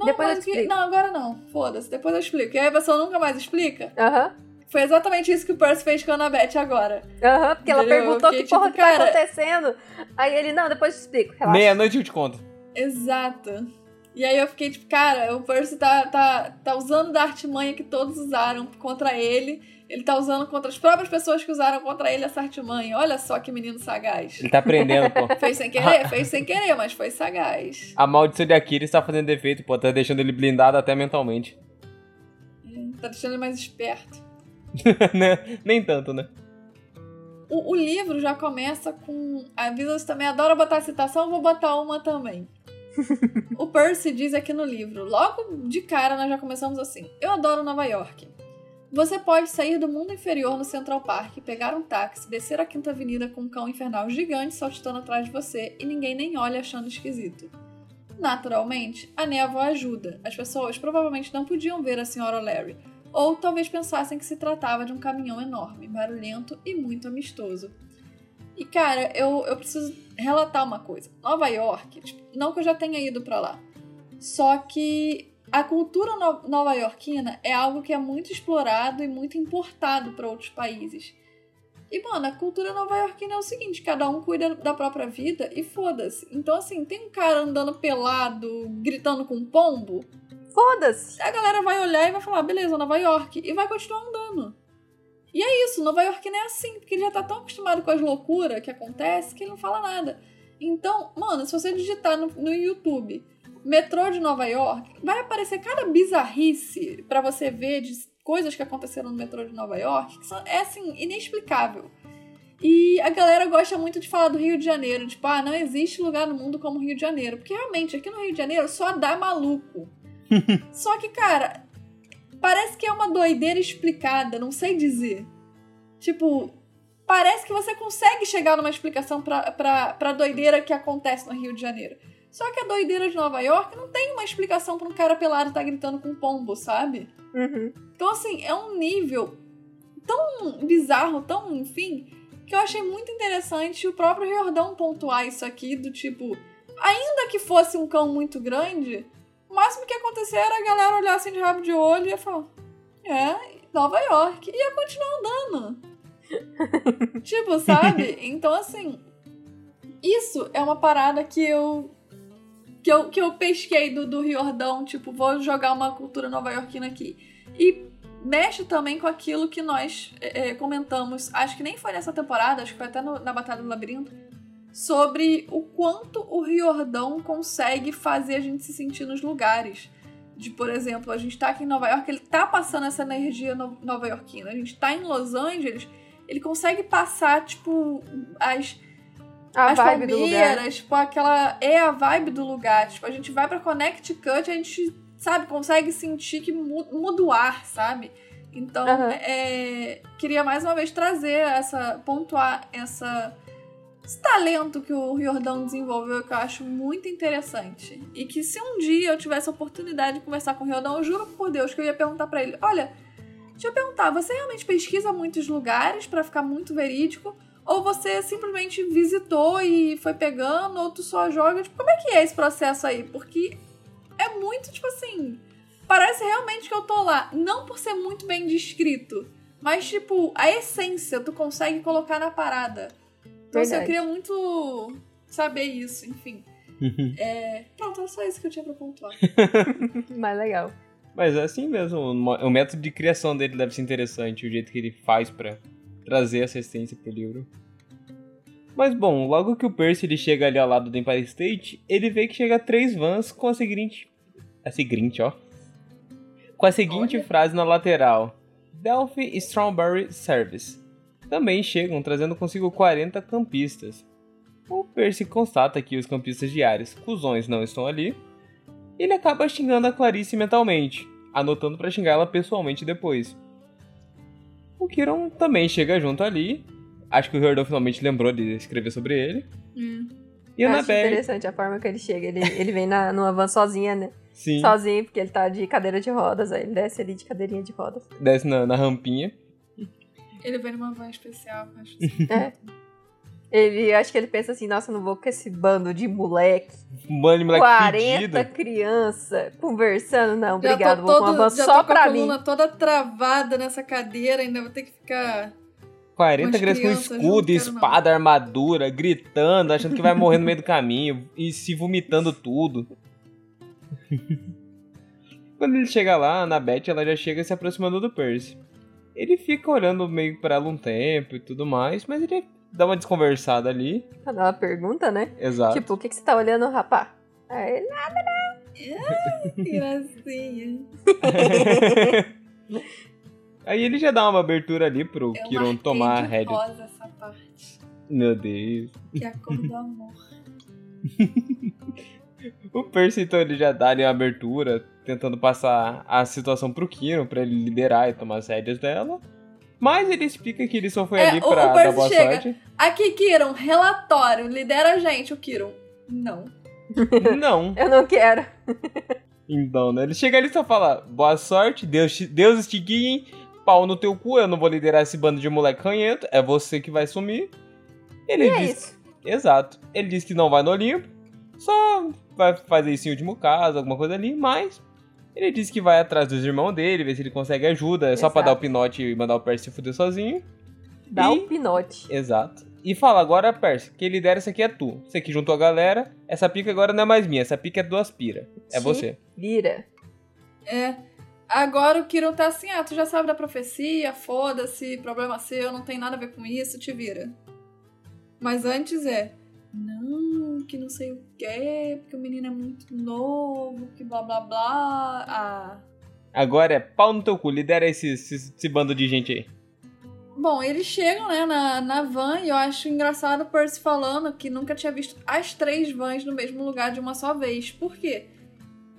Não, Depois eu te que- explico." não, agora não. Foda-se, depois eu explico. E aí a pessoa nunca mais explica. Aham. Foi exatamente isso que o Percy fez com a Annabeth agora. Aham, porque ela Entendeu? perguntou Porque, que porra tipo, que tá cara- acontecendo. Aí ele, não, depois eu te explico. Relaxa. Meia-noite eu te conto. Exato. E aí eu fiquei tipo, cara, o Percy tá, tá, tá usando da artimanha que todos usaram contra ele. Ele tá usando contra as próprias pessoas que usaram contra ele essa artimanha. Olha só que menino sagaz. Ele tá aprendendo, pô. Fez sem querer? Fez sem querer, mas foi sagaz. A maldição de Aquiles tá fazendo defeito, pô. Tá deixando ele blindado até mentalmente. Tá deixando ele mais esperto. Né? Nem tanto, né? O, o livro já começa com. A Visas também adora botar citação, vou botar uma também. o Percy diz aqui no livro, logo de cara nós já começamos assim: Eu adoro Nova York. Você pode sair do mundo inferior no Central Park, pegar um táxi, descer a Quinta Avenida com um cão infernal gigante saltitando atrás de você e ninguém nem olha achando esquisito. Naturalmente, a névoa ajuda. As pessoas provavelmente não podiam ver a Sra. Larry, ou talvez pensassem que se tratava de um caminhão enorme, barulhento e muito amistoso. E cara, eu, eu preciso relatar uma coisa. Nova York, tipo, não que eu já tenha ido pra lá, só que a cultura no nova-iorquina é algo que é muito explorado e muito importado para outros países. E, mano, a cultura nova-iorquina é o seguinte: cada um cuida da própria vida e foda-se. Então, assim, tem um cara andando pelado, gritando com um pombo, Foda-se. a galera vai olhar e vai falar, beleza, Nova York, e vai continuar andando. E é isso, Nova York não é assim, porque ele já tá tão acostumado com as loucuras que acontece que ele não fala nada. Então, mano, se você digitar no, no YouTube metrô de Nova York, vai aparecer cada bizarrice pra você ver de coisas que aconteceram no metrô de Nova York, que são, é assim, inexplicável. E a galera gosta muito de falar do Rio de Janeiro, tipo, ah, não existe lugar no mundo como o Rio de Janeiro. Porque realmente, aqui no Rio de Janeiro só dá maluco. Só que, cara, parece que é uma doideira explicada, não sei dizer. Tipo, parece que você consegue chegar numa explicação pra, pra, pra doideira que acontece no Rio de Janeiro. Só que a doideira de Nova York não tem uma explicação pra um cara pelado estar gritando com um pombo, sabe? Uhum. Então, assim, é um nível tão bizarro, tão, enfim, que eu achei muito interessante o próprio Riordão pontuar isso aqui, do tipo, ainda que fosse um cão muito grande, o máximo que ia acontecer era a galera olhar assim de rabo de olho e ia falar, é, Nova York, e ia continuar andando. tipo, sabe? Então, assim, isso é uma parada que eu. Que eu, que eu pesquei do, do Riordão, tipo, vou jogar uma cultura nova-iorquina aqui. E mexe também com aquilo que nós é, é, comentamos, acho que nem foi nessa temporada, acho que foi até no- na Batalha do Labirinto, sobre o quanto o Riordão consegue fazer a gente se sentir nos lugares. De, por exemplo, a gente tá aqui em Nova York, ele tá passando essa energia no- nova-iorquina. A gente tá em Los Angeles, ele consegue passar, tipo, as A as vibe do lugar. palmeiras, tipo, aquela é a vibe do lugar. Tipo, a gente vai pra Connecticut, a gente, sabe, consegue sentir que mu- muda o ar, sabe? Então, Aham. é, queria mais uma vez trazer essa, pontuar essa esse talento que o Riordão desenvolveu que eu acho muito interessante. E que se um dia eu tivesse a oportunidade de conversar com o Riordão, eu juro por Deus que eu ia perguntar para ele: olha, deixa eu perguntar, você realmente pesquisa muitos lugares para ficar muito verídico? Ou você simplesmente visitou e foi pegando, ou tu só joga? Tipo, como é que é esse processo aí? Porque é muito, tipo assim. Parece realmente que eu tô lá. Não por ser muito bem descrito, mas, tipo, a essência tu consegue colocar na parada. Então, assim, eu queria muito saber isso, enfim. é... Pronto, é só isso que eu tinha pra pontuar. Mais legal. Mas é assim mesmo, o método de criação dele deve ser interessante, o jeito que ele faz para trazer assistência pro livro. Mas bom, logo que o Percy ele chega ali ao lado do Empire State, ele vê que chega três vans com a seguinte. A seguinte, ó. Com a seguinte Olha. frase na lateral: Delphi Strawberry Service também chegam trazendo consigo 40 campistas. O Percy constata que os campistas diários, cuzões, não estão ali. Ele acaba xingando a Clarice mentalmente, anotando para xingar ela pessoalmente depois. O Kiron também chega junto ali. Acho que o Riordan finalmente lembrou de escrever sobre ele. Hum. E a Acho interessante a forma que ele chega. Ele, ele vem na, numa van sozinha, né? Sim. Sozinho, porque ele tá de cadeira de rodas. Aí ele desce ali de cadeirinha de rodas. Desce na, na rampinha. Ele vem numa van especial, acho. é. Ele, acho que ele pensa assim, nossa, não vou com esse bando de moleque. Bando de moleque 40 crianças conversando, não, obrigado, vou com uma van só pra mim. Já tô com a coluna toda travada nessa cadeira, ainda vou ter que ficar... 40 crianças com escudo, espada, armadura, gritando, achando que vai morrer no meio do caminho e se vomitando tudo. Quando ele chega lá, na Beth, ela já chega se aproximando do Percy. Ele fica olhando meio pra ela um tempo e tudo mais, mas ele dá uma desconversada ali. Pra dar uma pergunta, né? Exato. Tipo, o que, que você tá olhando, rapá? Aí, nada, não. que gracinha. Aí ele já dá uma abertura ali pro Eu Kiron tomar a rédea. rosa essa parte. Meu Deus. Que é a cor do amor. o Percy, então, ele já dá ali uma abertura, tentando passar a situação pro Kiron, pra ele liderar e tomar as rédeas dela. Mas ele explica que ele só foi é, ali pra o dar boa chega. sorte. Aqui, Kiron, relatório, lidera a gente, o Kiron. Não. Não. Eu não quero. Então, né? Ele chega ali e só fala, boa sorte, Deus, Deus te guie, pau no teu cu, eu não vou liderar esse bando de moleque ranhento, é você que vai sumir. Ele e é diz... É isso. Exato. Ele diz que não vai no Olimpo, só vai fazer isso em último caso, alguma coisa ali, mas ele disse que vai atrás dos irmãos dele, ver se ele consegue ajuda. É Exato. só pra dar o pinote e mandar o Percy se fuder sozinho. Dá e... o pinote. Exato. E fala, agora, Percy, quem lidera isso aqui é tu. Você que juntou a galera, essa pica agora não é mais minha, essa pica é do Aspira. É Te você. Vira. É. Agora o Kiron tá assim, ah, tu já sabe da profecia, foda-se, problema seu, não tem nada a ver com isso, te vira. Mas antes é, não, que não sei o quê, porque o menino é muito novo, que blá blá blá. Ah. Agora é pau no teu cu, lidera esse, esse, esse bando de gente aí. Bom, eles chegam, né, na, na van e eu acho engraçado o Percy falando que nunca tinha visto as três vans no mesmo lugar de uma só vez. Por quê?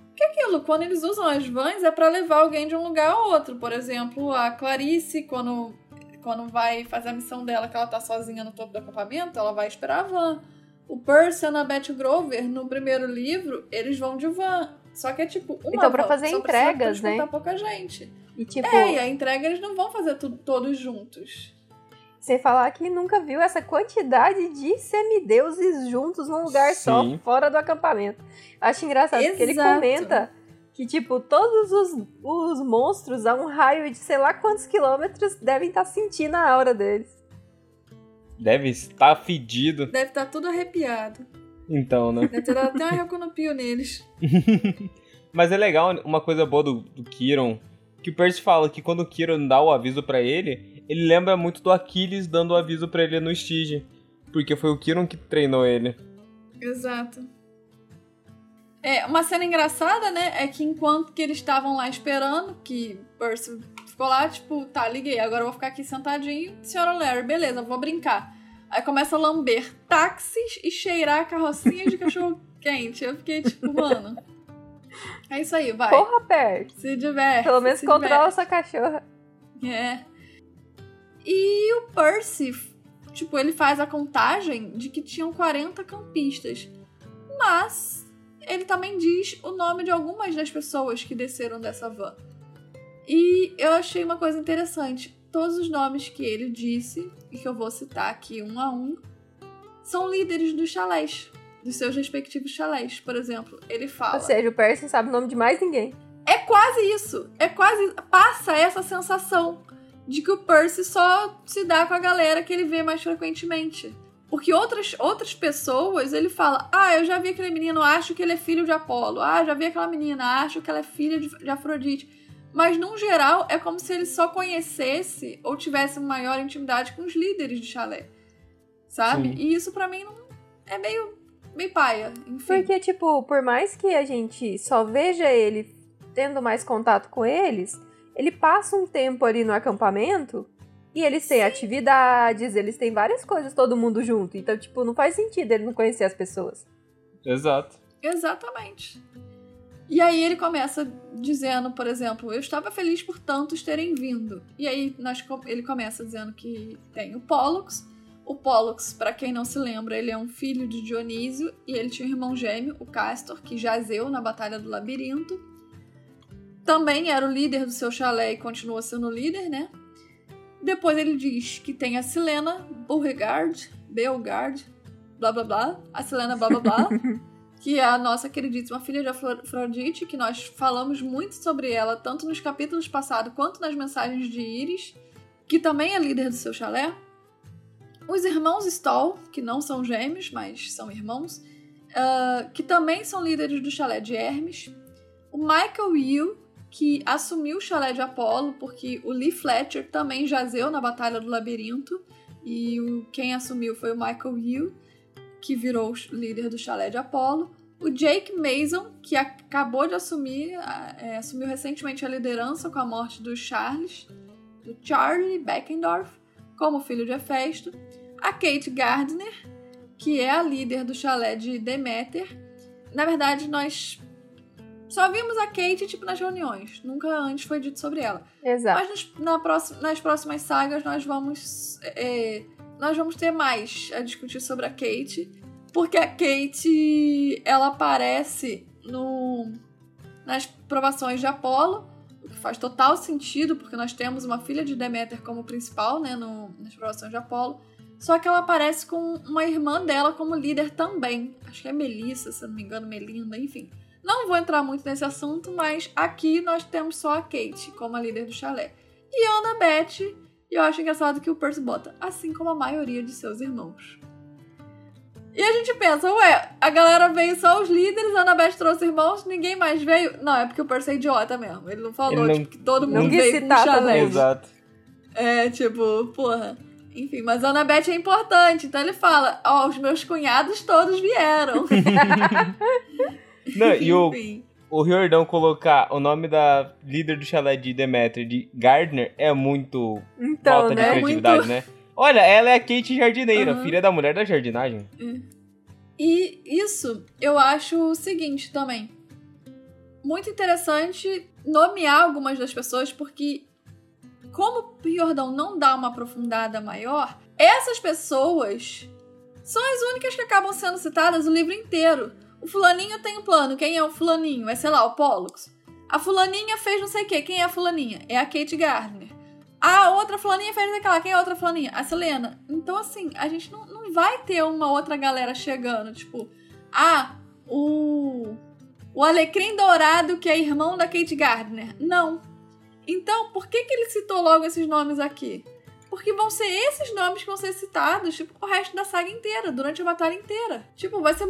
Porque aquilo, quando eles usam as vans é para levar alguém de um lugar a outro. Por exemplo, a Clarice, quando, quando vai fazer a missão dela, que ela tá sozinha no topo do acampamento, ela vai esperar a van. O Percy e a Beth Grover, no primeiro livro, eles vão de van. Só que é tipo uma Então, pra van, fazer só entregas, né? pouca gente. E tipo, É, e a entrega eles não vão fazer tudo todos juntos. sem falar que nunca viu essa quantidade de semideuses juntos num lugar só, Sim. fora do acampamento. Acho engraçado, porque ele Exato. comenta que, tipo, todos os, os monstros a um raio de sei lá quantos quilômetros devem estar sentindo a aura deles. Deve estar fedido. Deve estar tudo arrepiado. Então, né? Deve ter dado até um reconopio neles. Mas é legal, uma coisa boa do, do Kiron, que o Percy fala que quando o Kiron dá o aviso pra ele, ele lembra muito do Aquiles dando o aviso pra ele no Stige. Porque foi o Kiron que treinou ele. Exato. É, uma cena engraçada, né? É que enquanto que eles estavam lá esperando, que Percy ficou lá, tipo, tá, liguei, agora eu vou ficar aqui sentadinho. Senhora Larry, beleza, vou brincar. Aí começa a lamber táxis e cheirar carrocinha de cachorro quente. Eu fiquei tipo, mano. É isso aí, vai. Porra, perto. Se diverte. Pelo menos controla diverte. sua cachorra. É. E o Percy, tipo, ele faz a contagem de que tinham 40 campistas. Mas ele também diz o nome de algumas das pessoas que desceram dessa van. E eu achei uma coisa interessante. Todos os nomes que ele disse, e que eu vou citar aqui um a um, são líderes dos chalés, dos seus respectivos chalés. Por exemplo, ele fala. Ou seja, o Percy sabe o nome de mais ninguém. É quase isso. É quase. Passa essa sensação de que o Percy só se dá com a galera que ele vê mais frequentemente. Porque outras, outras pessoas, ele fala: Ah, eu já vi aquele menino, acho que ele é filho de Apolo. Ah, já vi aquela menina, acho que ela é filha de, de Afrodite. Mas, num geral, é como se ele só conhecesse ou tivesse maior intimidade com os líderes de chalé. Sabe? Sim. E isso, para mim, não é meio, meio paia. Enfim. Porque, tipo, por mais que a gente só veja ele tendo mais contato com eles, ele passa um tempo ali no acampamento e eles têm atividades, eles têm várias coisas, todo mundo junto. Então, tipo, não faz sentido ele não conhecer as pessoas. Exato. Exatamente. E aí ele começa dizendo, por exemplo, eu estava feliz por tantos terem vindo. E aí nós, ele começa dizendo que tem o Pollux. O Pollux, para quem não se lembra, ele é um filho de Dionísio e ele tinha um irmão gêmeo, o Castor, que jazeu na Batalha do Labirinto. Também era o líder do seu chalé e continua sendo o líder, né? Depois ele diz que tem a Silena, Beauregard, Belgard, blá blá blá, a Silena blá blá blá, que é a nossa queridíssima filha de Afrodite, que nós falamos muito sobre ela, tanto nos capítulos passados quanto nas mensagens de Iris, que também é líder do seu chalé. Os irmãos Stoll, que não são gêmeos, mas são irmãos, uh, que também são líderes do chalé de Hermes. O Michael Will, que assumiu o chalé de Apolo, porque o Lee Fletcher também jazeu na Batalha do Labirinto, e o, quem assumiu foi o Michael Hill, que virou o líder do chalé de Apolo. O Jake Mason, que acabou de assumir, é, assumiu recentemente a liderança com a morte do Charles, do Charlie Beckendorf, como filho de Hefesto. A Kate Gardner, que é a líder do chalé de Deméter. Na verdade, nós só vimos a Kate, tipo, nas reuniões. Nunca antes foi dito sobre ela. Exato. Mas nas, na próxima, nas próximas sagas nós vamos. É, nós vamos ter mais a discutir sobre a Kate. Porque a Kate ela aparece no, nas provações de Apolo. O que faz total sentido, porque nós temos uma filha de Deméter como principal, né? No, nas provações de Apolo. Só que ela aparece com uma irmã dela como líder também. Acho que é Melissa, se não me engano, Melinda, enfim. Não vou entrar muito nesse assunto, mas aqui nós temos só a Kate como a líder do chalé. E a Annabeth, e eu acho engraçado que o Percy bota, assim como a maioria de seus irmãos. E a gente pensa, ué, a galera veio só os líderes, a Annabeth trouxe irmãos, ninguém mais veio. Não, é porque o Percy é idiota mesmo. Ele não falou, Ele não- tipo, que todo mundo veio com chalé. Exato. É, tipo, porra. Enfim, mas a Annabeth é importante, então ele fala, ó, os meus cunhados todos vieram. Não, e o. o Riordão colocar o nome da líder do chalé de Demeter de Gardner é muito Então, falta de né? criatividade, Muito. né? Olha, ela é a Kate Jardineira, Aham. filha da mulher da jardinagem. E isso eu acho o seguinte também. Muito interessante nomear algumas das pessoas, porque como o Jordão não dá uma aprofundada maior, essas pessoas são as únicas que acabam sendo citadas o livro inteiro. O fulaninho tem um plano. Quem é o fulaninho? É, sei lá, o Pollux. A fulaninha fez não sei o quê. Quem é a fulaninha? É a Kate Gardner. A outra fulaninha fez aquela. Quem é a outra fulaninha? A Selena. Então, assim, a gente não, não vai ter uma outra galera chegando. Tipo, ah, o. O Alecrim Dourado, que é irmão da Kate Gardner. Não. Então, por que, que ele citou logo esses nomes aqui? Porque vão ser esses nomes que vão ser citados, tipo, o resto da saga inteira, durante a batalha inteira. Tipo, vai ser.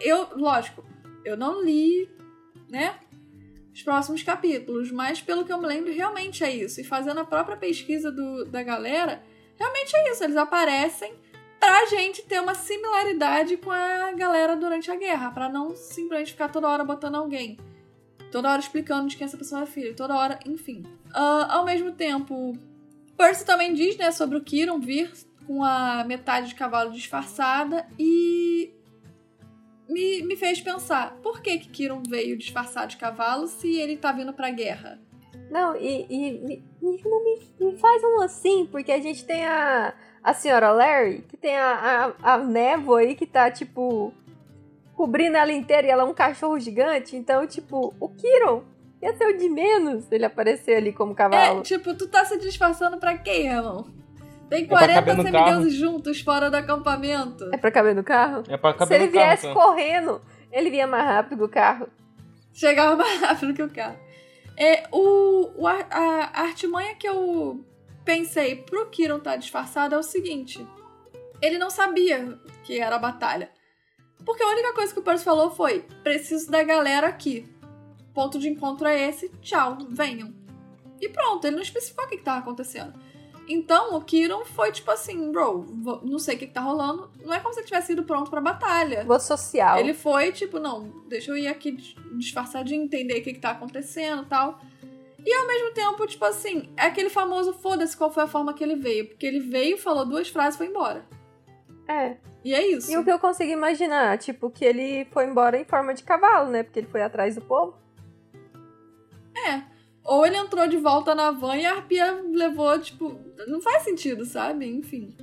Eu, lógico, eu não li, né? Os próximos capítulos, mas pelo que eu me lembro, realmente é isso. E fazendo a própria pesquisa do, da galera, realmente é isso. Eles aparecem pra gente ter uma similaridade com a galera durante a guerra, pra não simplesmente ficar toda hora botando alguém. Toda hora explicando de quem essa pessoa é filha, toda hora, enfim. Ah, ao mesmo tempo, Percy também diz, né, sobre o Kiron vir com a metade de cavalo disfarçada e me, me fez pensar, por que que Kiron veio disfarçado de cavalo se ele tá vindo pra guerra? Não, e, e, e não me, me, faz um assim, porque a gente tem a, a senhora Larry, que tem a, a, a névoa aí que tá, tipo, cobrindo ela inteira e ela é um cachorro gigante. Então, tipo, o Kiron ia ser o de menos ele aparecer ali como cavalo. É, tipo, tu tá se disfarçando pra quem, irmão? Tem 40 é semideuses juntos fora do acampamento. É pra caber no carro? É pra caber Se ele no carro, viesse então. correndo, ele vinha mais rápido que o carro. Chegava mais rápido que o carro. É, o, o a, a artimanha que eu pensei pro Kiron estar tá disfarçado é o seguinte. Ele não sabia que era a batalha. Porque a única coisa que o Percy falou foi: preciso da galera aqui. Ponto de encontro é esse, tchau, venham. E pronto, ele não especificou o que, estava acontecendo. Então o Kiron foi tipo assim, bro, não sei o que, que tá rolando. Não é como se ele tivesse ido pronto pra batalha. Vou social. Ele foi, tipo, não, deixa eu ir aqui disfarçadinho, entender o que, que tá acontecendo e tal. E ao mesmo tempo, tipo assim, é aquele famoso foda-se qual foi a forma que ele veio. Porque ele veio, falou duas frases e foi embora. É. E é isso. E o que eu consigo imaginar, tipo, que ele foi embora em forma de cavalo, né? Porque ele foi atrás do povo. É. Ou ele entrou de volta na van e a arpia levou, tipo. Não faz sentido, sabe? Enfim.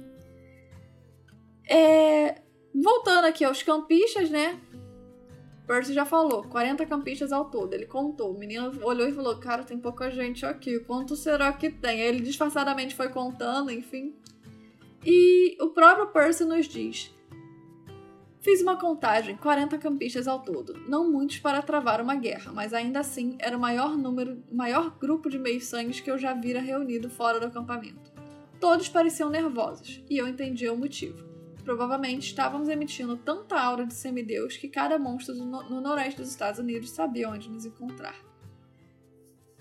É... Voltando aqui aos campistas, né? Percy já falou, 40 campistas ao todo. Ele contou. O menino olhou e falou: Cara, tem pouca gente aqui. Quanto será que tem? Aí ele disfarçadamente foi contando, enfim. E o próprio Percy nos diz: Fiz uma contagem, 40 campistas ao todo. Não muitos para travar uma guerra, mas ainda assim era o maior número, maior grupo de meios-sangues que eu já vira reunido fora do acampamento. Todos pareciam nervosos, e eu entendia o motivo. Provavelmente estávamos emitindo tanta aura de semideus que cada monstro no, no noroeste dos Estados Unidos sabia onde nos encontrar.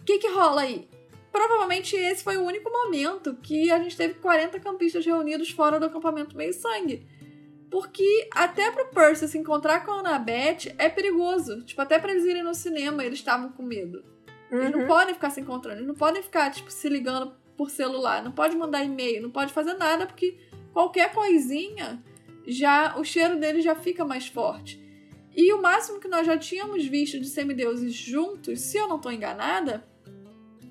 O que, que rola aí? provavelmente esse foi o único momento que a gente teve 40 campistas reunidos fora do acampamento meio sangue. Porque até pro Percy se encontrar com a Annabeth é perigoso. Tipo, até pra eles irem no cinema, eles estavam com medo. Eles não Uhum. podem ficar se encontrando, eles não podem ficar, tipo, se ligando por celular, não pode mandar e-mail, não pode fazer nada, porque qualquer coisinha, já o cheiro deles já fica mais forte. E o máximo que nós já tínhamos visto de semideuses juntos, se eu não tô enganada,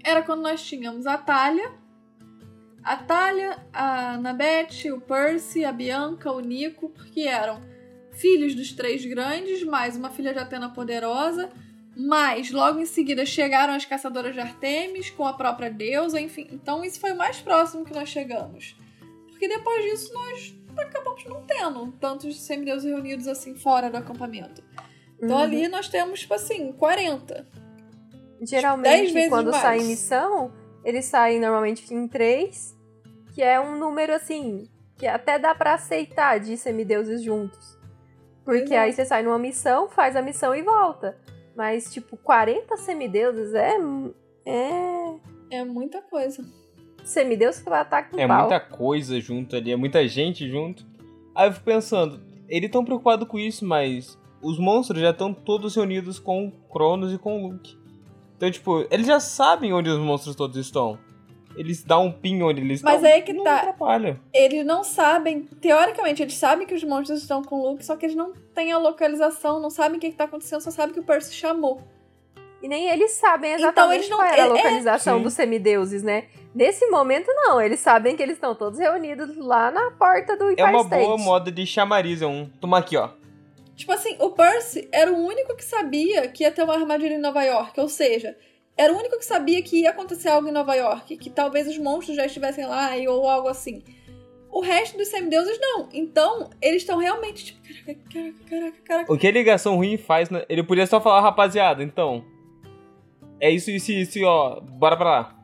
era quando nós tínhamos a Talia, a Talia, a Annabeth, o Percy, a Bianca, o Nico, porque eram filhos dos três grandes, mais uma filha de Atena poderosa, mas logo em seguida chegaram as caçadoras de Artemis com a própria deusa, enfim. Então isso foi o mais próximo que nós chegamos. Porque depois disso nós acabamos não tendo tantos semideuses reunidos assim fora do acampamento. Então Uhum. ali nós temos, tipo assim, 40. dez Geralmente, quando mais. sai em missão, eles saem normalmente em três, que é um número assim, que até dá pra aceitar de semideuses juntos. Porque Exato. aí você sai numa missão, faz a missão e volta. Mas, tipo, 40 semideuses é. É. É muita coisa. Semideus que vai atacar com É pau. muita coisa junto ali, é muita gente junto. Aí eu fico pensando, eles tão preocupados com isso, mas os monstros já estão todos reunidos com o Cronos e com o Luke. Então, tipo, eles já sabem onde os monstros todos estão. Eles dão um pin onde eles Mas estão. aí que não tá. atrapalha. Eles não sabem, teoricamente, eles sabem que os monstros estão com o Luke, só que eles não têm a localização, não sabem o que, que tá acontecendo, só sabem que o Percy chamou. E nem eles sabem Então, exatamente eles não- qual era a é- é- localização Sim. dos semideuses, né? Nesse momento, não. Eles sabem que eles estão todos reunidos lá na porta do É Empire uma State. boa moda de chamariz, é um. Toma aqui, ó. Tipo assim, o Percy era o único que sabia que ia ter uma armadilha em Nova York, ou seja, era o único que sabia que ia acontecer algo em Nova York, que talvez os monstros já estivessem lá ou algo assim. O resto dos semideuses não. Então, eles estão realmente tipo, caraca, caraca, caraca, caraca. O que a ligação ruim faz, né? Ele podia só falar, rapaziada, então. É isso, isso, isso, ó. Bora pra lá.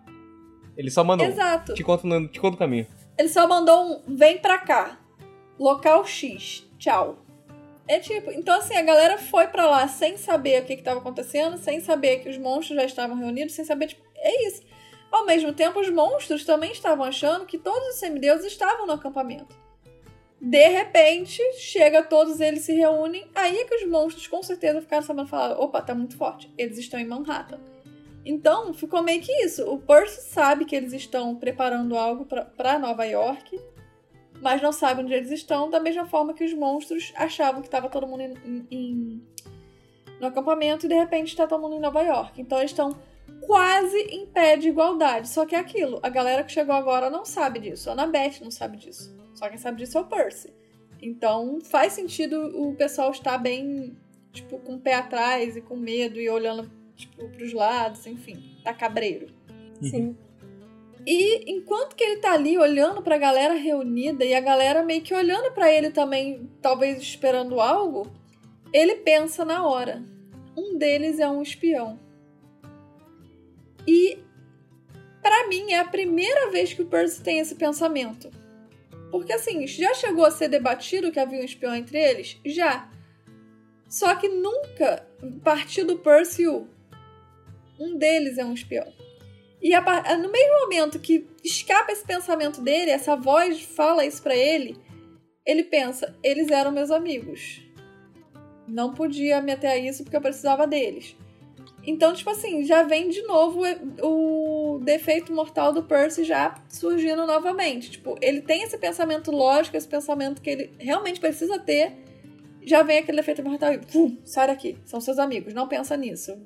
Ele só mandou. Exato. Te conto, no- te conto o caminho. Ele só mandou um vem pra cá. Local X. Tchau. É tipo, então assim, a galera foi pra lá sem saber o que que tava acontecendo, sem saber que os monstros já estavam reunidos, sem saber, tipo, é isso. Ao mesmo tempo, os monstros também estavam achando que todos os semideuses estavam no acampamento. De repente, chega todos eles se reúnem, aí é que os monstros com certeza ficaram sabendo falar, opa, tá muito forte, eles estão em Manhattan. Então, ficou meio que isso. O Percy sabe que eles estão preparando algo pra Nova York, mas não sabe onde eles estão, da mesma forma que os monstros achavam que estava todo mundo em- em- em- no acampamento e de repente está todo mundo em Nova York. Então eles estão quase impede igualdade. Só que é aquilo, a galera que chegou agora não sabe disso. A Annabeth não sabe disso. Só quem sabe disso é o Percy. Então faz sentido o pessoal estar bem, tipo, com o pé atrás e com medo e olhando, tipo, pros lados, enfim, tá cabreiro. Sim. E enquanto que ele tá ali olhando pra galera reunida e a galera meio que olhando pra ele também, talvez esperando algo, ele pensa na hora. Um deles é um espião. E pra mim é a primeira vez que o Percy tem esse pensamento. Porque assim, já chegou a ser debatido que havia um espião entre eles? Já. Só que nunca partiu do Percy o um deles é um espião. E a, no mesmo momento que escapa esse pensamento dele, essa voz fala isso para ele, ele pensa: eles eram meus amigos. Não podia me ater a isso porque eu precisava deles. Então, tipo assim, já vem de novo o defeito mortal do Percy já surgindo novamente. Tipo, ele tem esse pensamento lógico, esse pensamento que ele realmente precisa ter. Já vem aquele defeito mortal e sai daqui. São seus amigos, não pensa nisso.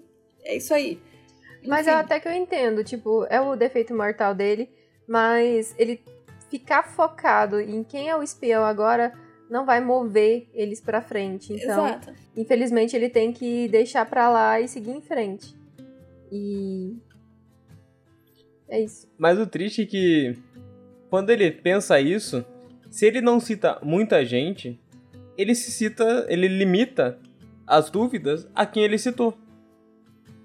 É isso aí. Mas eu até que eu entendo, tipo, é o defeito mortal dele, mas ele ficar focado em quem é o espião agora não vai mover eles para frente. Então, Exato. infelizmente, ele tem que deixar para lá e seguir em frente. E é isso. Mas o triste é que quando ele pensa isso, se ele não cita muita gente, ele se cita, ele limita as dúvidas a quem ele citou.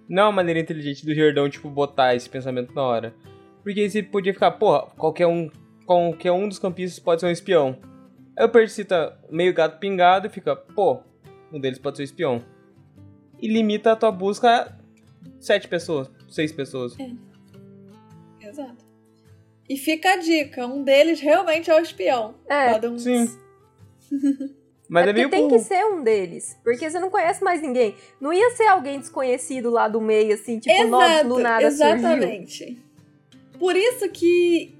Não é uma maneira inteligente do Jordão, tipo, botar esse pensamento na hora. Porque aí você podia ficar, porra, qualquer um, qualquer um dos campistas pode ser um espião. Aí o Percy cita meio gato pingado e fica, pô, um deles pode ser um espião. E limita a tua busca a sete pessoas, seis pessoas. É. Exato. E fica a dica, um deles realmente é o espião. É, Cada um- Sim. Mas é, é meio tem burro. que ser um deles. Porque você não conhece mais ninguém. Não ia ser alguém desconhecido lá do meio, assim, tipo, nossa, do nada surgiu. exatamente. Por isso que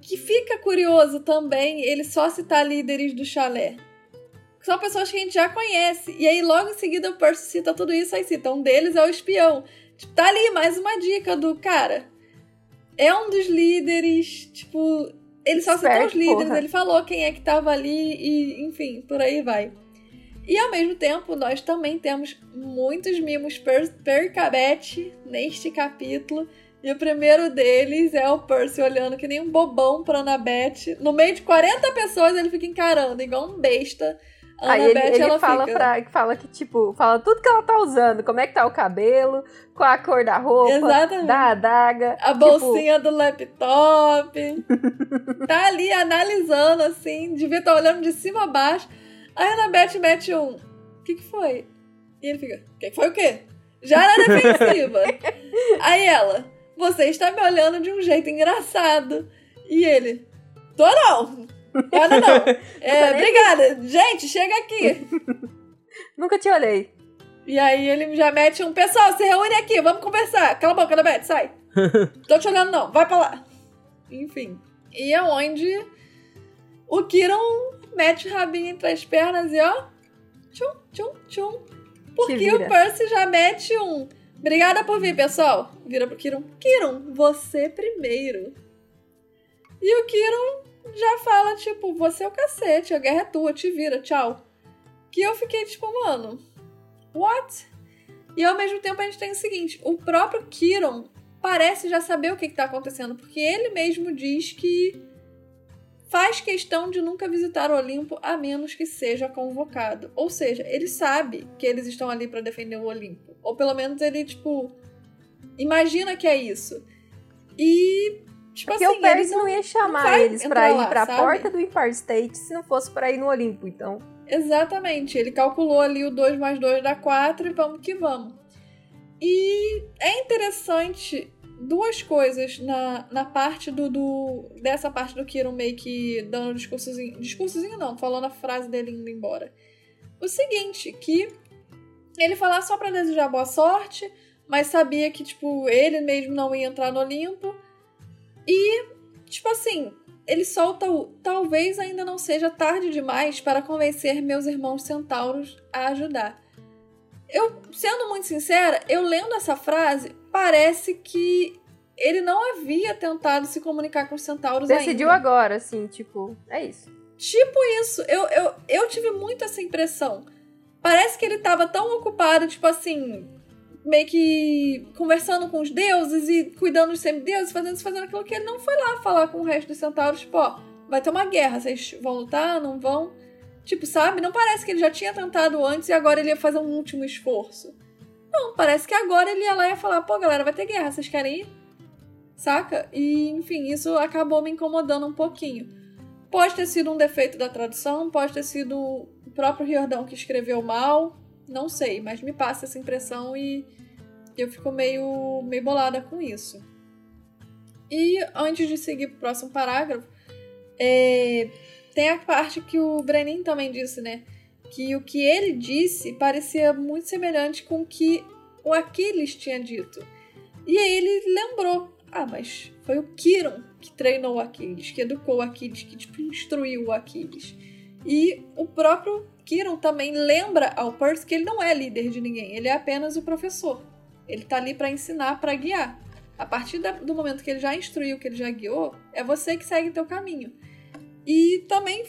que fica curioso também ele só citar líderes do chalé. São pessoas que a gente já conhece. E aí, logo em seguida, o Percy cita tudo isso, aí cita. Um deles é o espião. Tipo, tá ali mais uma dica do cara. É um dos líderes, tipo. Ele só citou os líderes, porra. ele falou quem é que tava ali e, enfim, por aí vai. E ao mesmo tempo, nós também temos muitos mimos per percabete neste capítulo. E o primeiro deles é o Percy olhando que nem um bobão pra Annabeth. No meio de 40 pessoas, ele fica encarando, igual um besta. A Aí ele, Annabeth, ele fala, fica... pra, fala que, tipo, fala tudo que ela tá usando. Como é que tá o cabelo, qual a cor da roupa, Exatamente. da adaga. A tipo, bolsinha do laptop. tá ali analisando, assim. Devia estar olhando de cima a baixo. Aí a Annabeth mete um. O que, que foi? E ele fica. O que, que foi o quê? Já na defensiva. Aí ela. Você está me olhando de um jeito engraçado. E ele. Tô não. Nada não. É, nem obrigada. Gente, chega aqui. Nunca te olhei. E aí ele já mete um. Pessoal, se reúne aqui, vamos conversar. Cala a boca, Annabeth, sai. Tô te olhando, não. Vai pra lá. Enfim. E é onde o Kiron mete o rabinho entre as pernas e ó. Tchum, tchum, tchum. Porque o Percy já mete um. Obrigada por vir, pessoal. Vira pro Kiron. Kiron, você primeiro. E o Kiron já fala, tipo, você é o cacete, a guerra é tua, te vira, tchau. Que eu fiquei tipo, mano, what? E ao mesmo tempo a gente tem o seguinte: o próprio Kiron parece já saber o que, que tá acontecendo, porque ele mesmo diz que faz questão de nunca visitar o Olimpo a menos que seja convocado. Ou seja, ele sabe que eles estão ali pra defender o Olimpo. Ou pelo menos ele, tipo, imagina que é isso. E, tipo Porque assim, o Pérez eles não ia chamar vai eles pra ir lá, pra sabe? porta do Empire State se não fosse pra ir no Olimpo, então. Exatamente. Ele calculou ali o 2 mais 2 dá 4 e vamos que vamos. E é interessante duas coisas na, na parte do, do. dessa parte do Kiron meio que dando discursozinho. Discursozinho não, falando a frase dele indo embora. O seguinte, que ele falava só pra desejar boa sorte, mas sabia que, tipo, ele mesmo não ia entrar no Olimpo. E, tipo assim, ele solta o talvez ainda não seja tarde demais para convencer meus irmãos centauros a ajudar. eu, sendo muito sincera, eu lendo essa frase, parece que ele não havia tentado se comunicar com os centauros Decidiu ainda. agora, assim, tipo, é isso. Tipo isso, eu, eu, eu tive muito essa impressão. Parece que ele tava tão ocupado, tipo assim, meio que conversando com os deuses e cuidando dos semideuses, fazendo isso, fazendo aquilo, que ele não foi lá falar com o resto dos centauros, tipo, ó, vai ter uma guerra, vocês vão lutar, não vão? Tipo, sabe? Não parece que ele já tinha tentado antes e agora ele ia fazer um último esforço. Não, parece que agora ele ia lá e ia falar, pô, galera, vai ter guerra, vocês querem ir? Saca? E, enfim, isso acabou me incomodando um pouquinho. Pode ter sido um defeito da tradução, pode ter sido o próprio Riordão que escreveu mal, não sei, mas me passa essa impressão e eu fico meio, meio bolada com isso. E antes de seguir pro próximo parágrafo, é, tem a parte que o Brenin também disse, né? Que o que ele disse parecia muito semelhante com o que o Aquiles tinha dito. E aí ele lembrou: ah, mas foi o Kiron que treinou o Aquiles, que educou o Aquiles, que tipo, instruiu o Aquiles. E o próprio Kiron também lembra ao Percy que ele não é líder de ninguém, ele é apenas o professor. Ele tá ali para ensinar, para guiar. A partir do momento que ele já instruiu, que ele já guiou, é você que segue teu caminho. E também,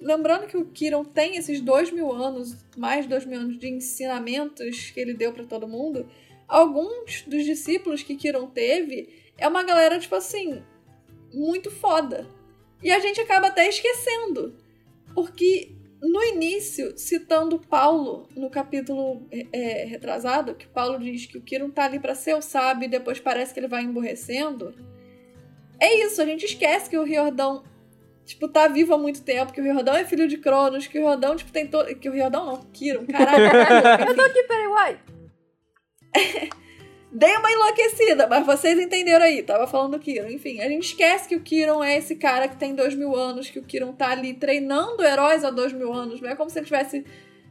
lembrando que o Kiron tem esses dois mil anos, mais dois mil anos de ensinamentos que ele deu para todo mundo, alguns dos discípulos que Kiron teve é uma galera, tipo assim, muito foda. E a gente acaba até esquecendo. Porque no início, citando Paulo, no capítulo é, retrasado, que Paulo diz que o Kiron tá ali para ser o sábio e depois parece que ele vai emborrecendo. É isso, a gente esquece que o Riordão, tipo, tá vivo há muito tempo, que o Riordão é filho de Cronos, que o Riordão, tipo, tem todo... Que o Riordão não, Kiron, caralho. Eu tô aqui, peraí, uai. Dei uma enlouquecida, mas vocês entenderam aí, tava falando do Kiron. Enfim, a gente esquece que o Kiron é esse cara que tem dois mil anos, que o Kiron tá ali treinando heróis há dois mil anos. Não é como se ele tivesse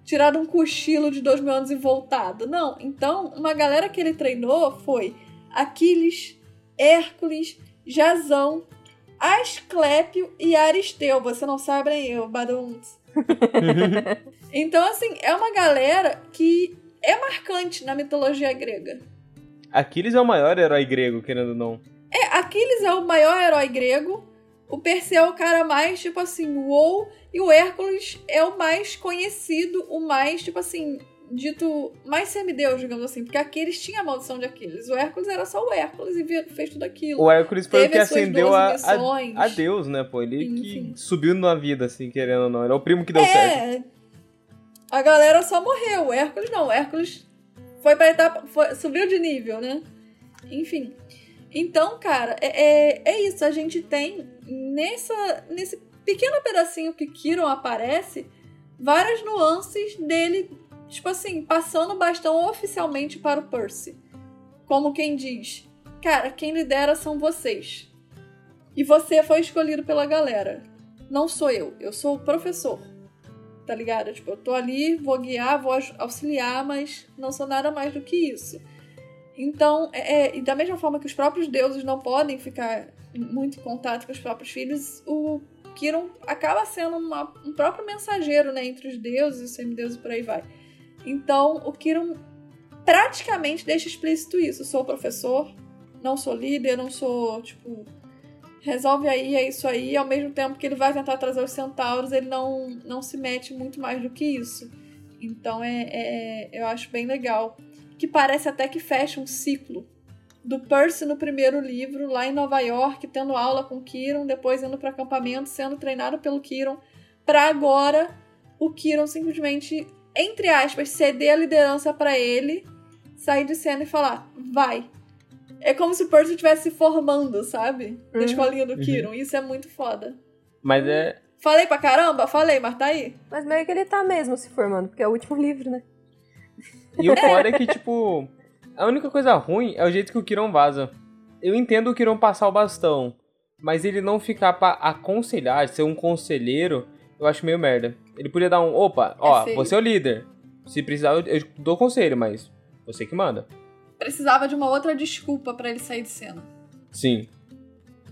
tirado um cochilo de dois mil anos e voltado. Não. Então, uma galera que ele treinou foi Aquiles, Hércules, Jazão, Asclépio e Aristeu. Você não sabe nem eu, Baduntz. então, assim, é uma galera que é marcante na mitologia grega. Aquiles é o maior herói grego, querendo ou não. É, Aquiles é o maior herói grego. O Perseu é o cara mais, tipo assim, uou. E o Hércules é o mais conhecido, o mais, tipo assim, dito mais semideus, digamos assim. Porque Aquiles tinha a maldição de Aquiles. O Hércules era só o Hércules e fez tudo aquilo. O Hércules foi o que acendeu a, a, a, Deus, né, pô? Ele Enfim. que subiu na vida, assim, querendo ou não. Era o primo que deu é, certo. A galera só morreu. O Hércules não. O Hércules foi pra etapa. Foi, subiu de nível, né? Enfim. Então, cara, é, é, é isso. A gente tem nessa, nesse pequeno pedacinho que Kiron aparece várias nuances dele, tipo assim, passando o bastão oficialmente para o Percy. Como quem diz: Cara, quem lidera são vocês. E você foi escolhido pela galera. Não sou eu, eu sou o professor tá ligado? Tipo, eu tô ali, vou guiar, vou auxiliar, mas não sou nada mais do que isso. Então, é, é, e da mesma forma que os próprios deuses não podem ficar muito em contato com os próprios filhos, o Kiron acaba sendo uma, um próprio mensageiro né, entre os deuses os semideuses e por aí vai. Então, o Kiron praticamente deixa explícito isso. Eu sou professor, não sou líder, não sou, tipo, resolve aí, é isso aí, ao mesmo tempo que ele vai tentar trazer os centauros, ele não, não se mete muito mais do que isso. Então é, é eu acho bem legal. Que parece até que fecha um ciclo. Do Percy no primeiro livro, lá em Nova York, tendo aula com Kiron, depois indo para acampamento, sendo treinado pelo Kiron, para agora o Kiron simplesmente, entre aspas, ceder a liderança para ele, sair de cena e falar: vai, é como se o Percy estivesse se formando, sabe? Na uhum. escolinha do Kiron. Uhum. Isso é muito foda. Mas é. Falei pra caramba? Falei, mas tá aí. Mas meio que ele tá mesmo se formando, porque é o último livro, né? E o foda é que, tipo, a única coisa ruim é o jeito que o Kiron vaza. Eu entendo o Kiron passar o bastão, mas ele não ficar pra aconselhar, ser um conselheiro, eu acho meio merda. Ele podia dar um, opa, ó, é você é o líder. Se precisar, eu, eu dou conselho, mas você que manda precisava de uma outra desculpa para ele sair de cena. Sim.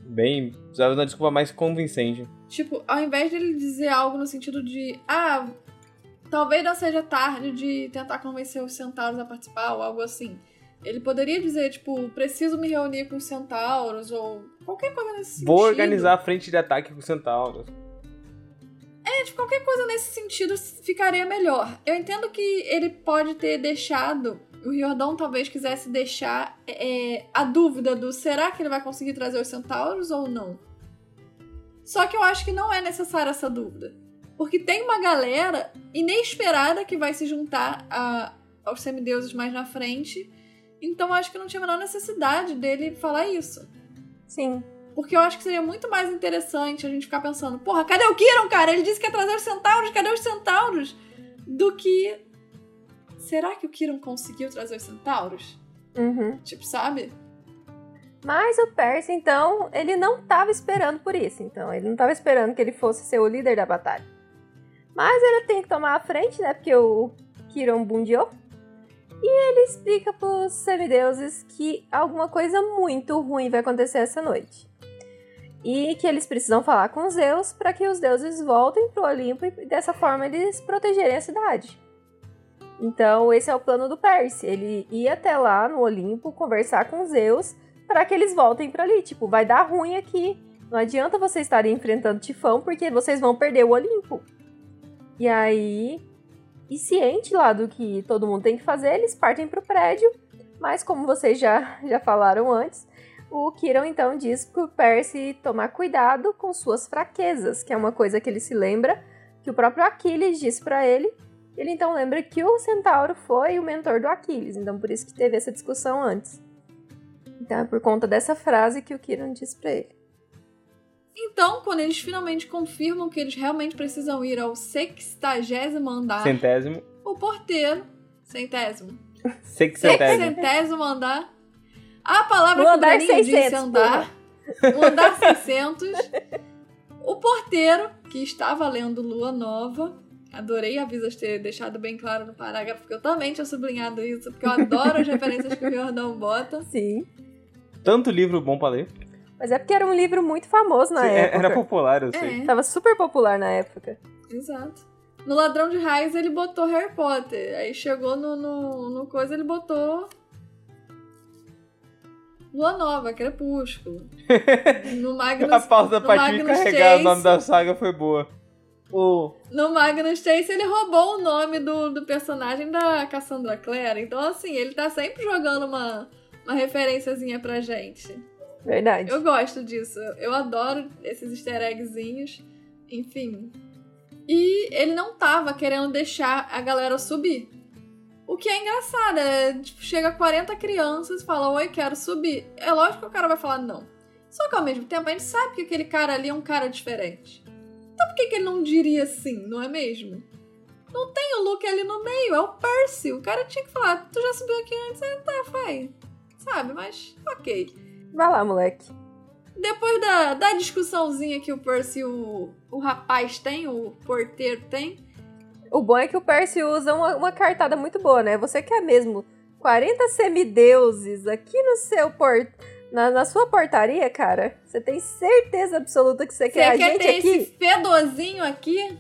Bem, precisava de uma desculpa mais convincente. Tipo, ao invés dele dizer algo no sentido de, ah, talvez não seja tarde de tentar convencer os centauros a participar ou algo assim. Ele poderia dizer, tipo, preciso me reunir com os centauros ou qualquer coisa nesse sentido. Vou organizar a frente de ataque com os centauros. É, tipo, qualquer coisa nesse sentido ficaria melhor. Eu entendo que ele pode ter deixado. O Riordão talvez quisesse deixar é, a dúvida do será que ele vai conseguir trazer os centauros ou não. Só que eu acho que não é necessária essa dúvida. Porque tem uma galera inesperada que vai se juntar a, aos semideuses mais na frente. Então eu acho que não tinha a menor necessidade dele falar isso. Sim. Porque eu acho que seria muito mais interessante a gente ficar pensando, porra, cadê o Kiron, cara? Ele disse que ia trazer os centauros, cadê os centauros? Do que. Será que o Kiron conseguiu trazer os centauros? Uhum. Tipo, sabe? Mas o Percy, então, ele não estava esperando por isso. Então, ele não estava esperando que ele fosse ser o líder da batalha. Mas ele tem que tomar a frente, né? Porque o Kiron bundiou. E ele explica pros semideuses que alguma coisa muito ruim vai acontecer essa noite e que eles precisam falar com os Zeus para que os deuses voltem para o Olimpo e dessa forma eles protegerem a cidade. Então, esse é o plano do Percy. Ele ia até lá no Olimpo conversar com Zeus para que eles voltem para ali. Tipo, vai dar ruim aqui. Não adianta vocês estarem enfrentando Tifão porque vocês vão perder o Olimpo. E aí, e ciente lá do que todo mundo tem que fazer, eles partem para o prédio. Mas como vocês já, já falaram antes, o Kiron então diz pro Percy tomar cuidado com suas fraquezas, que é uma coisa que ele se lembra que o próprio Aquiles disse para ele. Ele então lembra que o Centauro foi o mentor do Aquiles, então por isso que teve essa discussão antes. Então é por conta dessa frase que o Kiron disse para ele. Então, quando eles finalmente confirmam que eles realmente precisam ir ao sextagésimo andar, Centésimo. o porteiro, centésimo, Sexcentésimo. centésimo andar, a palavra que o andar Breninho 600, disse andar, o andar 600, o porteiro, que estava lendo Lua Nova, adorei a Visas ter deixado bem claro no parágrafo, porque eu também tinha sublinhado isso, porque eu adoro as referências que o Jordão bota. Sim. Tanto livro bom pra ler. Mas é porque era um livro muito famoso na Sim, é- época. Era popular, eu sei. É, Tava super popular na época. exato. No Ladrão de Raios ele botou Harry Potter. Aí chegou no, no, no coisa ele botou. Lua Nova, Crepúsculo. No Magnus, A pausa pra te carregar o Chase, nome da saga foi boa. O... No Magnus Chase ele roubou o nome do, do personagem da Cassandra Clare. Então, assim, ele tá sempre jogando uma, uma referenciazinha pra gente. Verdade. Eu gosto disso. Eu adoro esses easter eggzinhos. Enfim. E ele não tava querendo deixar a galera subir. O que é engraçado, é, tipo, chega 40 crianças e fala, oi, quero subir. É lógico que o cara vai falar não. Só que ao mesmo tempo a gente sabe que aquele cara ali é um cara diferente. Então por que, que ele não diria sim, não é mesmo? Não tem o Luke ali no meio, é o Percy. O cara tinha que falar, tu já subiu aqui antes? Ah, tá, vai. Sabe, mas ok. Vai lá, moleque. Depois da, da discussãozinha que o Percy, o, o rapaz tem, o porteiro tem, O bom é que o Percy usa uma, uma cartada muito boa, né? Você quer mesmo 40 semideuses aqui no seu port... na, na sua portaria, cara? Você tem certeza absoluta que você, você quer a quer gente ter aqui? esse fedozinho aqui?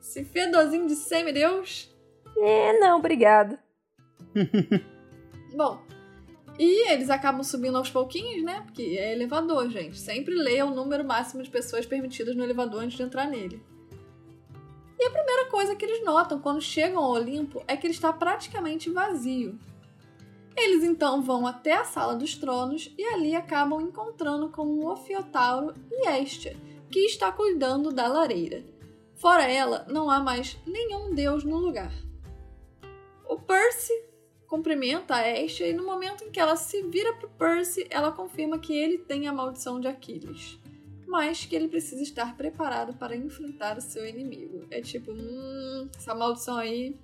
Esse fedozinho de semideus? É, não, obrigado. Bom, e eles acabam subindo aos pouquinhos, né? Porque é elevador, gente. Sempre leia o número máximo de pessoas permitidas no elevador antes de entrar nele. E a primeira coisa que eles notam quando chegam ao Olimpo é que ele está praticamente vazio. Eles então vão até a Sala dos Tronos e ali acabam encontrando com o Ofiotauro e Estia, que está cuidando da lareira. Fora ela, não há mais nenhum deus no lugar. O Percy cumprimenta a Estia e no momento em que ela se vira pro Percy, ela confirma que ele tem a maldição de Aquiles. Mas que ele precisa estar preparado para enfrentar o seu inimigo. É tipo, hum, essa maldição aí,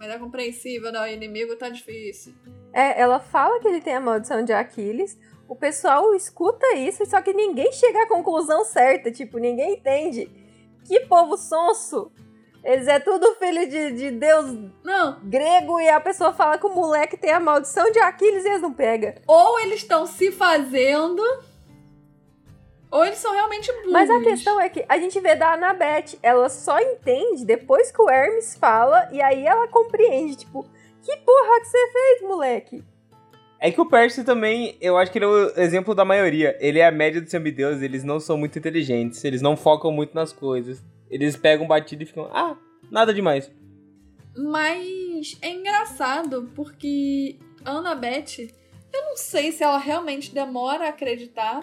mas é compreensível, né? O inimigo tá difícil. É, ela fala que ele tem a maldição de Aquiles. O pessoal escuta isso, só que ninguém chega à conclusão certa. Tipo, ninguém entende. Que povo sonso! Eles é tudo filho de, de Deus Não, grego e a pessoa fala que o moleque tem a maldição de Aquiles e eles não pegam. ou eles estão se fazendo, Ou eles são realmente burros. Mas a questão é que a gente vê da Annabeth, ela só entende depois que o Hermes fala e aí ela compreende, tipo, que porra que você fez, moleque? É que o Percy também, eu acho que ele é o exemplo da maioria. Ele é a média dos semideuses, eles não são muito inteligentes, eles não focam muito nas coisas. Eles pegam batido e ficam, ah, nada demais. Mas é engraçado porque a Annabeth, eu não sei se ela realmente demora a acreditar,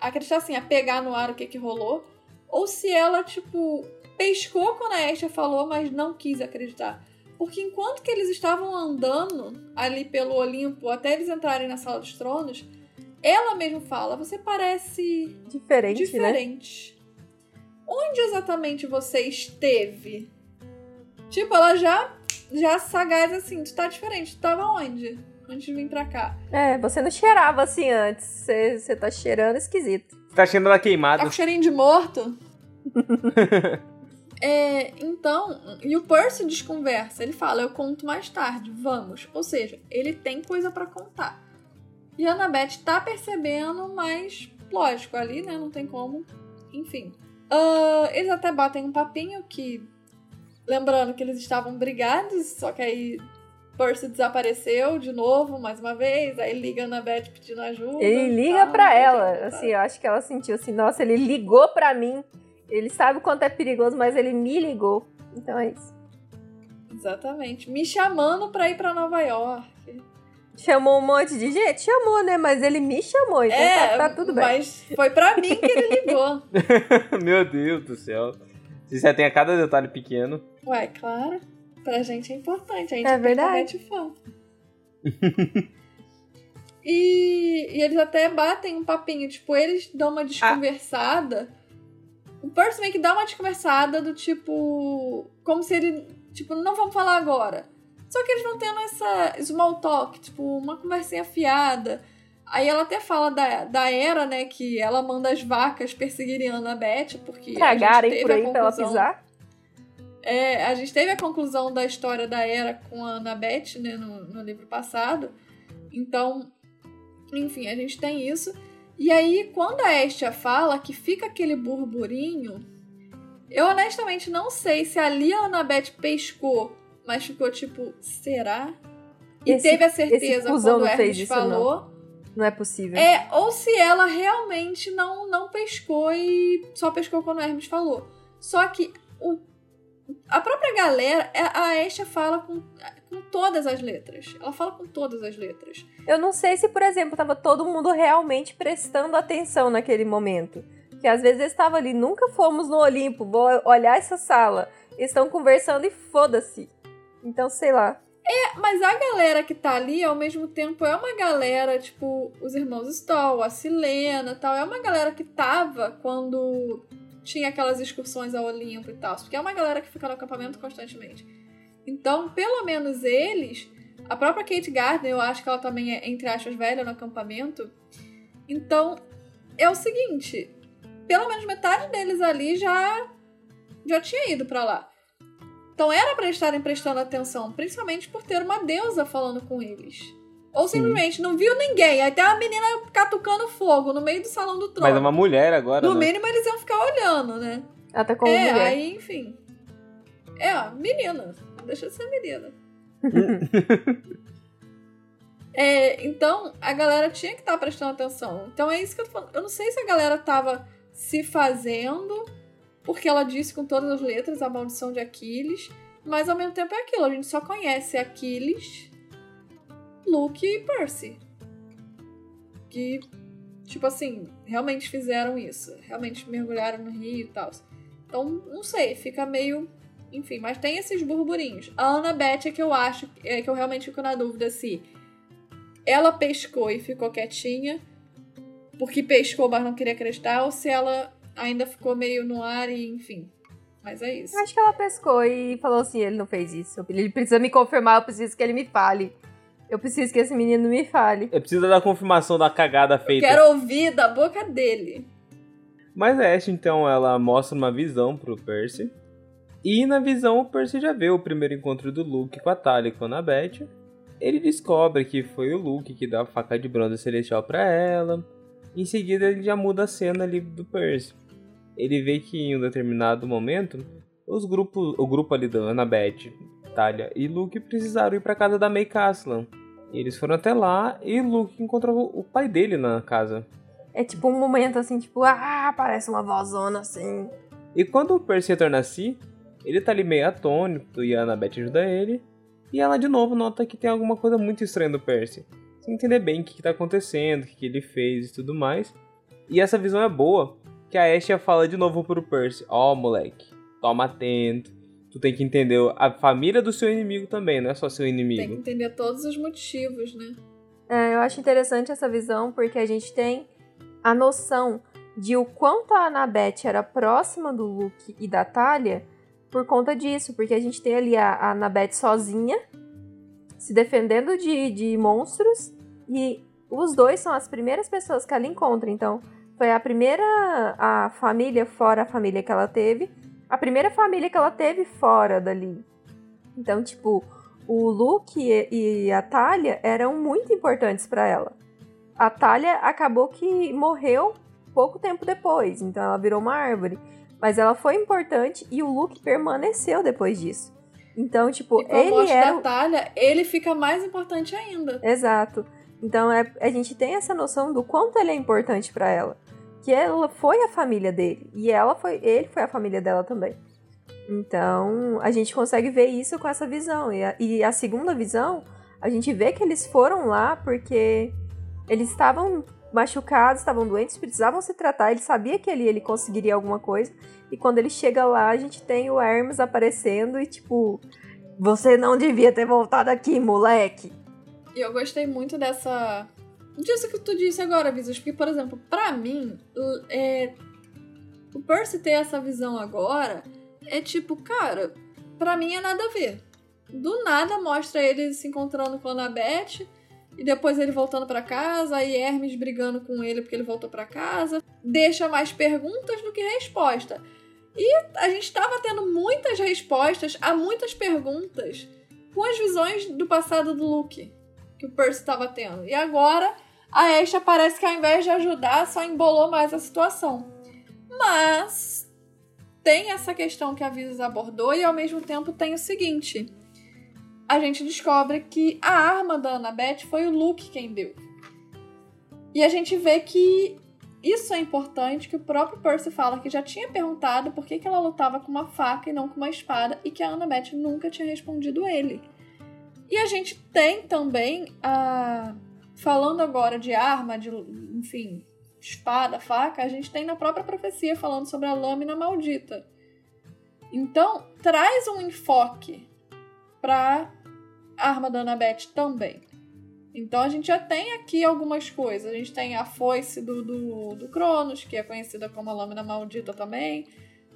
acreditar assim, a pegar no ar o que que rolou, ou se ela, tipo, pescou quando a Estia falou, mas não quis acreditar. Porque enquanto que eles estavam andando ali pelo Olimpo até eles entrarem na Sala dos Tronos, ela mesmo fala: Você parece Diferente, né? diferente. Onde exatamente você esteve? Tipo, ela já, já sagaz assim: Tu tá diferente. Tu tava onde? Antes de vir pra cá. É, você não cheirava assim antes. Você, você tá cheirando esquisito. Tá ela Tá queimada. com cheirinho de morto? É, então, e o Percy desconversa. Ele fala: Eu conto mais tarde, vamos. Ou seja, ele tem coisa pra contar. E a Annabeth tá percebendo, mas lógico, ali, né? Não tem como. Enfim. Ah, eles até batem um papinho que. Lembrando que eles estavam brigados, só que aí Percy desapareceu de novo, mais uma vez. Aí liga a Annabeth pedindo ajuda. Ele e liga tal, pra que, ela. Assim, eu acho que ela sentiu assim, nossa, ele ligou pra mim. Ele sabe o quanto é perigoso, mas ele me ligou. Então é isso. Exatamente. Me chamando pra ir pra Nova York. Chamou um monte de gente? Chamou, né? Mas ele me chamou, então tá, tá tudo bem. É, Mas foi pra mim que ele ligou. Meu Deus do céu. Você já tem a cada detalhe pequeno. Ué, claro. Pra gente é importante. A gente É verdade. fã. e, e eles até batem um papinho. Tipo, eles dão uma desconversada. O Percy meio que dá uma desconversada do tipo. Como se ele. Tipo, não vamos falar agora. Só que eles vão tendo essa small talk, tipo, uma conversinha fiada. Aí ela até fala da, da Era, né? Que ela manda as vacas perseguirem a Annabeth, porque. teve por aí pra ela pisar. É, a gente teve a conclusão da história da Era com a Annabeth, né, no, no livro passado. Então, enfim, a gente tem isso. E aí, quando a Estia fala que fica aquele burburinho, eu honestamente não sei se ali a Annabeth pescou, mas ficou tipo, será? E Esse- teve a certeza quando o não Hermes falou. Não é possível. É, ou se ela realmente não, não pescou e só pescou quando o Hermes falou. Só que o, a própria galera, é, a Estia fala com, com todas as letras. Ela fala com todas as letras. Eu não sei se, por exemplo, tava todo mundo realmente prestando atenção naquele momento. Que às vezes eles estavam ali, nunca fomos no Olimpo, vou olhar essa sala. Estão conversando e foda-se. Então, sei lá. Mas a galera que tá ali, ao mesmo tempo, é uma galera, tipo, os irmãos Stoll, a Silena e tal. É uma galera que tava quando tinha aquelas excursões ao Olimpo e tal. Porque é uma galera que fica no acampamento constantemente. Então, pelo menos eles. A própria Kate Gardner, eu acho que ela também é, entre aspas, velha no acampamento. Então, é o seguinte: pelo menos metade deles ali já, já tinha ido pra lá. Então era eles estarem prestando atenção, principalmente por ter uma deusa falando com eles. Ou simplesmente não viu ninguém. Aí tem uma menina catucando fogo no meio do salão do trono. Mas é uma mulher agora, No né? mínimo eles iam ficar olhando, né? Ela tá como é, mulher. aí, enfim. É, ó, menina. Deixa de ser menina. é, então, a galera tinha que estar prestando atenção. Então é isso que eu tô falando. Eu não sei se a galera tava se fazendo, porque ela disse com todas as letras a maldição de Aquiles, mas ao mesmo tempo é aquilo. A gente só conhece Aquiles, Luke e Percy. Que, tipo assim, realmente fizeram isso. Realmente mergulharam no rio e tal. Então, não sei, fica meio. Enfim, mas tem esses burburinhos. A Annabeth é que eu acho, é que eu realmente fico na dúvida se ela pescou e ficou quietinha, porque pescou, mas não queria acreditar, ou se ela ainda ficou meio no ar e, enfim. Mas é isso. Acho que ela pescou e falou assim: ele não fez isso. Ele precisa me confirmar, eu preciso que ele me fale. Eu preciso que esse menino me fale. Eu preciso da confirmação da cagada feita. Quero ouvir da boca dele. Mas a Ash, então, ela mostra uma visão pro Percy. E na visão, o Percy já vê o primeiro encontro do Luke com a Talia e com a Annabeth. Ele descobre que foi o Luke que deu a faca de bronze celestial pra ela. Em seguida ele já muda a cena ali do Percy. Ele vê que em um determinado momento os grupos, o grupo ali da Annabeth, Talia e Luke precisaram ir para casa da May Caslan. Eles foram até lá e Luke encontrou o pai dele na casa. É tipo um momento assim, tipo, ah, parece uma vozona assim. E quando o Percy retorna a si, ele tá ali meio atônito e a Annabeth ajuda ele. E ela de novo nota que tem alguma coisa muito estranha do Percy. Sem entender bem o que, que tá acontecendo, o que, que ele fez e tudo mais. E essa visão é boa, que a Asha fala de novo pro Percy: Ó, oh, moleque, toma atento. Tu tem que entender a família do seu inimigo também, não é só seu inimigo. Tem que entender todos os motivos, né? É, eu acho interessante essa visão porque a gente tem a noção de o quanto a Annabeth era próxima do Luke e da Talia por conta disso, porque a gente tem ali a, a Annabeth sozinha, se defendendo de, de monstros, e os dois são as primeiras pessoas que ela encontra, então foi a primeira a família fora a família que ela teve, a primeira família que ela teve fora dali. Então, tipo, o Luke e, a Talia eram muito importantes para ela. A Talia acabou que morreu pouco tempo depois, então ela virou uma árvore. Mas ela foi importante e o Luke permaneceu depois disso. Então, tipo, e com ele a morte era. Da Talia, ele fica mais importante ainda. Exato. Então é, a gente tem essa noção do quanto ele é importante para ela que ela foi a família dele e ela foi, ele foi a família dela também. Então, a gente consegue ver isso com essa visão. E a, e a segunda visão, a gente vê que eles foram lá porque eles estavam machucados, estavam doentes, precisavam se tratar. Ele sabia que ali ele conseguiria alguma coisa. E quando ele chega lá, a gente tem o Hermes aparecendo e tipo, você não devia ter voltado aqui, moleque. E eu gostei muito dessa disso que tu disse agora, Visas. Porque, por exemplo, para mim, é, o Percy ter essa visão agora é tipo, cara, para mim é nada a ver. Do nada mostra ele se encontrando com a Annabeth e depois ele voltando para casa, aí Hermes brigando com ele porque ele voltou para casa. Deixa mais perguntas do que resposta. E a gente estava tendo muitas respostas a muitas perguntas com as visões do passado do Luke que o Percy estava tendo. E agora a Asha parece que ao invés de ajudar, só embolou mais a situação. Mas tem essa questão que a Visas abordou e ao mesmo tempo tem o seguinte. A gente descobre que a arma da Annabeth foi o Luke quem deu. E a gente vê que isso é importante, que o próprio Percy fala que já tinha perguntado por que, que ela lutava com uma faca e não com uma espada, e que a Annabeth nunca tinha respondido ele. E a gente tem também a falando agora de arma, de, enfim, espada, faca, a gente tem na própria profecia falando sobre a lâmina maldita. Então, traz um enfoque para a arma da Annabeth também. Então a gente já tem aqui algumas coisas. A gente tem a foice do, do, do Cronos, que é conhecida como a lâmina maldita também.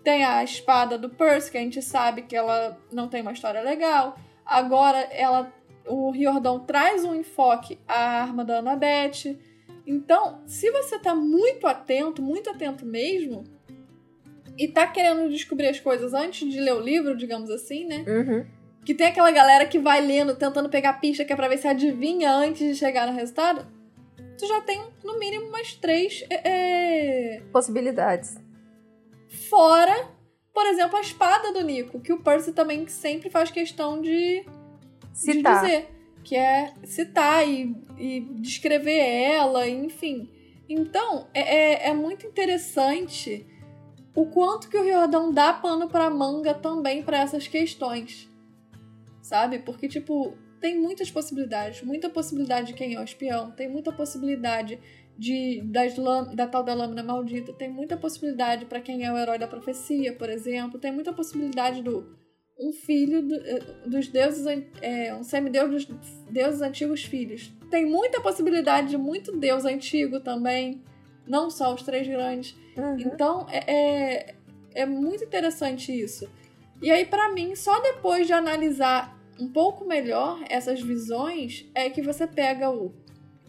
Tem a espada do Percy, que a gente sabe que ela não tem uma história legal. Agora ela o Riordão traz um enfoque à arma da Annabeth. Então, se você tá muito atento, muito atento mesmo, e tá querendo descobrir as coisas antes de ler o livro, digamos assim, né? Uhum. Que tem aquela galera que vai lendo, tentando pegar pista que é pra ver se adivinha antes de chegar no resultado. Tu já tem, no mínimo, umas três é... é possibilidades. Fora, por exemplo, a espada do Nico, que o Percy também sempre faz questão de citar. de dizer. Que é citar e, e descrever ela, enfim. Então, é, é, é muito interessante o quanto que o Riordão dá pano pra manga também para essas questões. Sabe? Porque, tipo, tem muitas possibilidades. Muita possibilidade de quem é o espião. Tem muita possibilidade de das da tal da lâmina maldita. Tem muita possibilidade para quem é o herói da profecia, por exemplo. Tem muita possibilidade do um filho do, eh, dos deuses, é, um semideus dos deuses antigos filhos. Tem muita possibilidade de muito deus antigo também, não só os três grandes. Uhum. Então é, é, é muito interessante isso. E aí, para mim, só depois de analisar um pouco melhor essas visões é que você pega o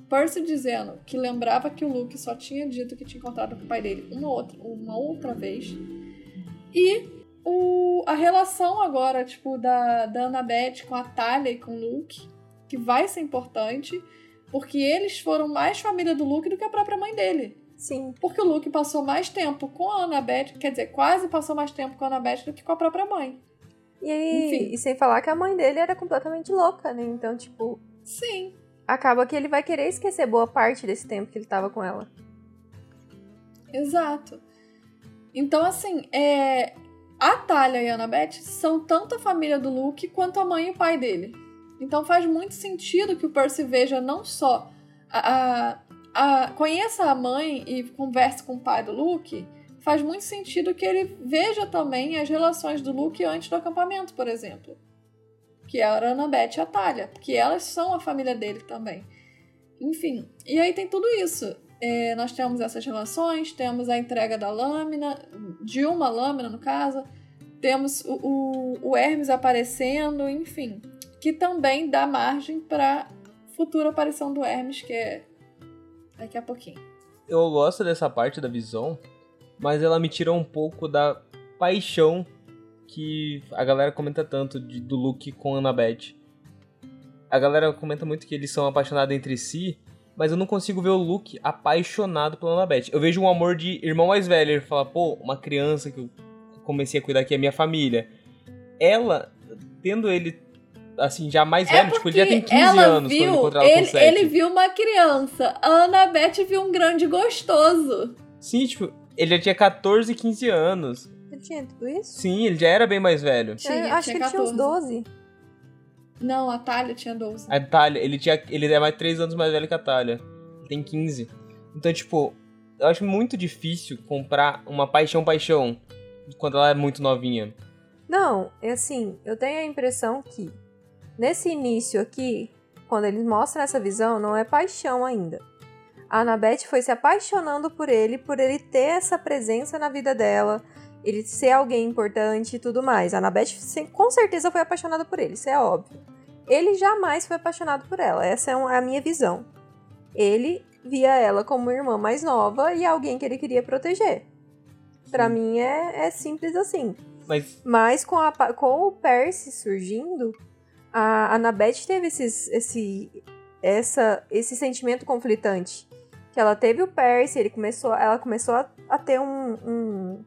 Percy dizendo que lembrava que o Luke só tinha dito que tinha encontrado com o pai dele uma outra, uma outra vez. E o, a relação agora, tipo, da, da Annabeth com a Talia e com o Luke, que vai ser importante, porque eles foram mais família do Luke do que a própria mãe dele. Sim. Porque o Luke passou mais tempo com a Annabeth, quer dizer, quase passou mais tempo com a Annabeth do que com a própria mãe. E, Enfim. e sem falar que a mãe dele era completamente louca, né? Então, tipo. Sim. Acaba que ele vai querer esquecer boa parte desse tempo que ele tava com ela. Exato. Então, assim, é... a Talia e a Annabeth são tanto a família do Luke quanto a mãe e o pai dele. Então faz muito sentido que o Percy veja não só a, a, a, conheça a mãe e converse com o pai do Luke, faz muito sentido que ele veja também as relações do Luke antes do acampamento, por exemplo. Que era a Annabeth e a Talia, porque elas são a família dele também. Enfim, e aí tem tudo isso. É, nós temos essas relações, temos a entrega da lâmina, de uma lâmina no caso, temos o, o, Hermes aparecendo, enfim que também dá margem para futura aparição do Hermes, que é daqui a pouquinho. Eu gosto dessa parte da visão, mas ela me tira um pouco da paixão que a galera comenta tanto de, do Luke com a Annabeth. A galera comenta muito que eles são apaixonados entre si, mas eu não consigo ver o Luke apaixonado pela Annabeth. Eu vejo um amor de irmão mais velho. Ele fala, pô, uma criança que eu comecei a cuidar aqui é minha família. Ela, tendo ele assim, já mais é velho, tipo, ele já tem 15 anos viu, quando encontrou ela ele, com 7. ele viu uma criança, a Annabeth viu um grande gostoso. Sim, tipo, ele já tinha 14, 15 anos. Ele tinha tudo isso? Sim, ele já era bem mais velho. Tinha, eu acho tinha que ele tinha uns 12. Não, a Talia tinha 12. A Talia, ele, tinha, ele é mais 3 anos mais velho que a Talia. Ele tem 15. Então, tipo, eu acho muito difícil comprar uma paixão-paixão quando ela é muito novinha. Não, é assim, eu tenho a impressão que Nesse início aqui, quando eles mostram essa visão, não é paixão ainda. A Annabeth foi se apaixonando por ele, por ele ter essa presença na vida dela, ele ser alguém importante e tudo mais. A Annabeth com certeza foi apaixonada por ele, isso é óbvio. Ele jamais foi apaixonado por ela, essa é a minha visão. Ele via ela como irmã mais nova e alguém que ele queria proteger. Para mim é, é, simples assim. Mas, Mas com, a, com o Percy surgindo, a Annabeth teve esses, esse, essa, esse sentimento conflitante. Que ela teve o Percy, ele começou, ela começou a, a ter um, um,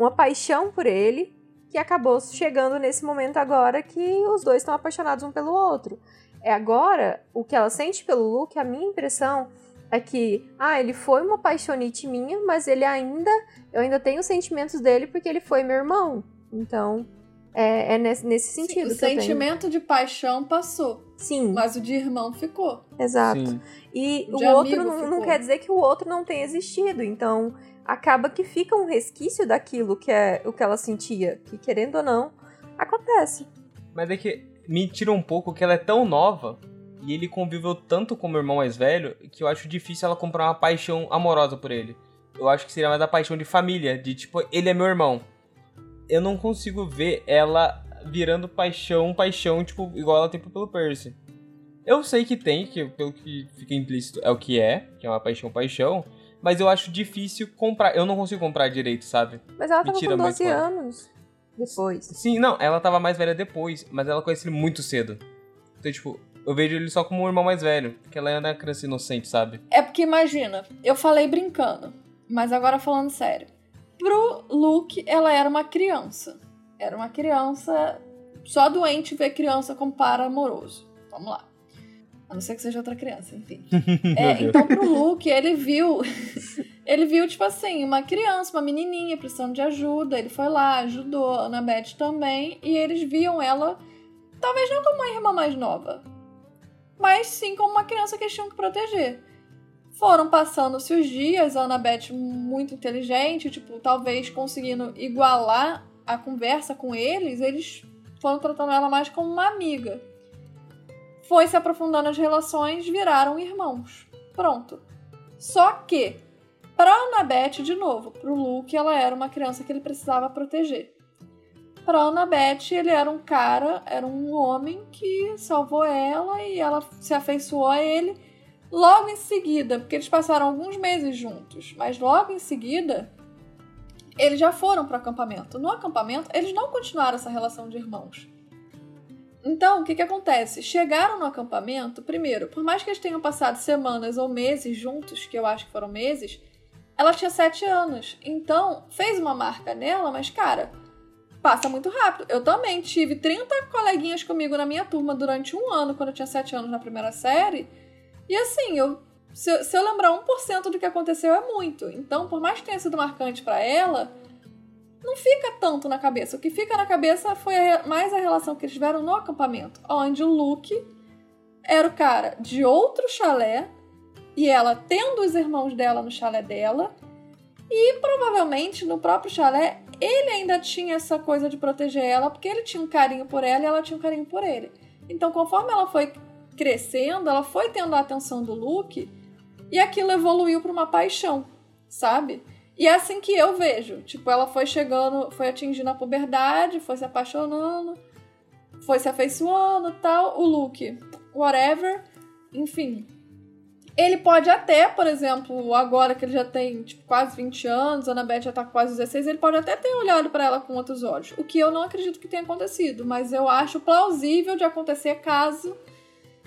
uma paixão por ele, que acabou chegando nesse momento agora que os dois estão apaixonados um pelo outro. É agora, o que ela sente pelo Luke, a minha impressão é que, ah, ele foi uma paixonite minha, mas ele ainda, eu ainda tenho sentimentos dele porque ele foi meu irmão. Então, é, é nesse, nesse sentido. Sim, o sentimento de paixão passou. Sim. Mas o de irmão ficou. Exato. Sim. E o outro não, não, quer dizer que o outro não tenha existido. Então, acaba que fica um resquício daquilo que é o que ela sentia. Que, querendo ou não, acontece. Mas é que me tira um pouco que ela é tão nova e ele conviveu tanto com o meu irmão mais velho que eu acho difícil ela comprar uma paixão amorosa por ele. Eu acho que seria mais a paixão de família, de tipo, ele é meu irmão eu não consigo ver ela virando paixão, paixão, tipo, igual ela tem pelo Percy. Eu sei que tem, que pelo que fica implícito é o que é, que é uma paixão, paixão, mas eu acho difícil comprar. Eu não consigo comprar direito, sabe? Mas ela tava com 12 anos depois. Sim, não, ela tava mais velha depois, mas ela conhece ele muito cedo. Então, tipo, eu vejo ele só como um irmão mais velho, porque ela ainda é uma criança inocente, sabe? É porque imagina, eu falei brincando, mas agora falando sério. Pro Luke, ela era uma criança. Era uma criança. Só doente ver criança com par amoroso. Vamos lá. A não ser que seja outra criança, enfim. É, então, pro Luke, ele viu. ele viu, tipo assim, uma criança, uma menininha precisando de ajuda. Ele foi lá, ajudou a Annabeth também. E eles viam ela, talvez não como uma irmã mais nova, mas sim como uma criança que eles tinham que proteger. Foram passando-se os dias, a Annabeth muito inteligente, tipo, talvez conseguindo igualar a conversa com eles, eles foram tratando ela mais como uma amiga. Foi se aprofundando as relações, viraram irmãos. Pronto. Só que, para Annabeth, de novo, para o Luke, ela era uma criança que ele precisava proteger. Para Annabeth, ele era um cara, era um homem que salvou ela e ela se afeiçoou a ele Logo em seguida, porque eles passaram alguns meses juntos, mas logo em seguida, eles já foram para o acampamento. No acampamento, eles não continuaram essa relação de irmãos. Então, o que, que acontece? Chegaram no acampamento, primeiro, por mais que eles tenham passado semanas ou meses juntos, que eu acho que foram meses, ela tinha 7 anos. Então, fez uma marca nela, mas, cara, passa muito rápido. Eu também tive 30 coleguinhas comigo na minha turma durante um ano, quando eu tinha 7 anos na primeira série. E assim, eu, se, eu, se eu lembrar 1% do que aconteceu, é muito. Então, por mais que tenha sido marcante para ela, não fica tanto na cabeça. O que fica na cabeça foi a, mais a relação que eles tiveram no acampamento, onde o Luke era o cara de outro chalé e ela tendo os irmãos dela no chalé dela. E provavelmente no próprio chalé ele ainda tinha essa coisa de proteger ela, porque ele tinha um carinho por ela e ela tinha um carinho por ele. Então, conforme ela foi crescendo, ela foi tendo a atenção do Luke e aquilo evoluiu para uma paixão, sabe? E é assim que eu vejo. Tipo, ela foi chegando, foi atingindo a puberdade, foi se apaixonando, foi se afeiçoando tal. O Luke, whatever. Enfim, ele pode até, por exemplo, agora que ele já tem tipo, quase 20 anos, a Annabeth já tá quase 16, ele pode até ter olhado para ela com outros olhos. O que eu não acredito que tenha acontecido, mas eu acho plausível de acontecer caso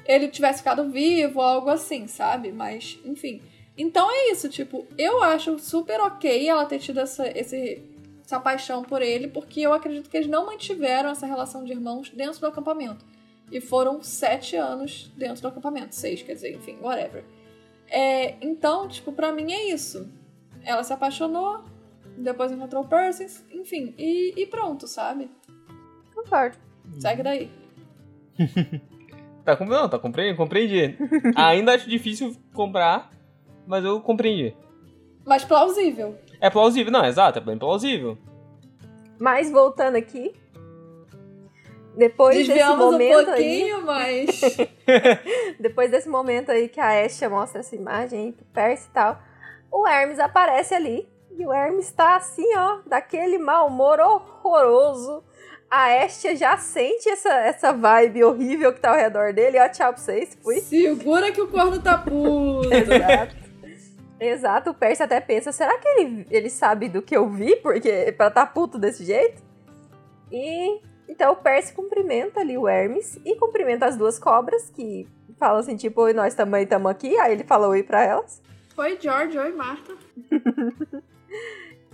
ele tivesse ficado vivo algo assim, sabe? Mas, enfim. Então é isso, tipo, eu acho super ok ela ter tido essa, esse, essa paixão por ele, porque eu acredito que eles não mantiveram essa relação de irmãos dentro do acampamento. E foram sete anos dentro do acampamento. Seis, quer dizer, enfim, whatever. É, então, tipo, pra mim é isso. Ela se apaixonou, depois encontrou o Percy, enfim, e, e pronto, sabe? Concordo. Segue daí. tá, não, tá compreendi, compreendi. Ainda acho difícil comprar, mas eu compreendi. Mas plausível. É plausível, não, exato, é bem plausível. Mas voltando aqui, depois Desviamos desse momento um pouquinho, aí, mas. depois desse momento aí que a Estia mostra essa imagem pro Percy e tal, o Hermes aparece ali. E o Hermes tá assim, ó, daquele mau humor horroroso. A Estia já sente essa, essa vibe horrível que tá ao redor dele. Ó, tchau pra vocês, fui. Segura que o corno tá puto. Exato. Exato, o Percy até pensa, será que ele, ele sabe do que eu vi? Porque pra tá puto desse jeito? E então o Percy cumprimenta ali o Hermes e cumprimenta as duas cobras, que falam assim, tipo, oi, nós também estamos aqui. Aí ele fala oi pra elas. Oi, George, oi, Marta.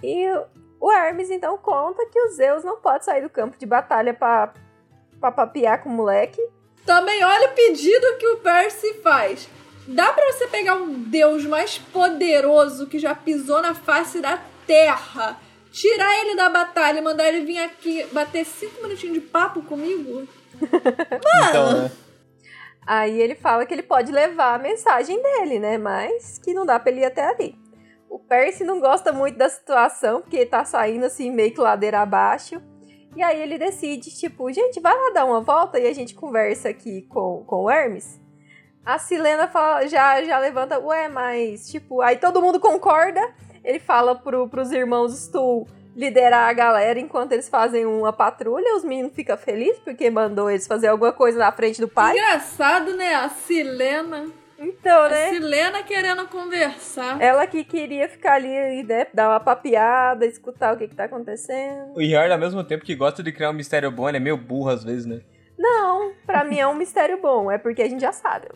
e o Hermes então conta que o Zeus não pode sair do campo de batalha pra, pra papiar com o moleque. Também olha o pedido que o Percy faz. Dá pra você pegar um deus mais poderoso que já pisou na face da terra tirar ele da batalha e mandar ele vir aqui bater cinco minutinhos de papo comigo? Mano! Então, né? Aí ele fala que ele pode levar a mensagem dele, né? Mas que não dá pra ele ir até ali. O Percy não gosta muito da situação, porque tá saindo assim, meio que ladeira abaixo. E aí ele decide, tipo, gente, vai lá dar uma volta e a gente conversa aqui com, com o Hermes. A Silena fala, já, já levanta, ué, mas, tipo, aí todo mundo concorda ele fala pro, pros irmãos Stu liderar a galera enquanto eles fazem uma patrulha. Os meninos ficam felizes porque mandou eles fazer alguma coisa na frente do pai. Engraçado, né? A Silena. Então, né? A Silena querendo conversar. Ela que queria ficar ali, né, dar uma papiada, escutar o que, que tá acontecendo. O Yard, ao mesmo tempo que gosta de criar um mistério bom, ele é meio burro às vezes, né? Não, pra mim é um mistério bom, é porque a gente já sabe.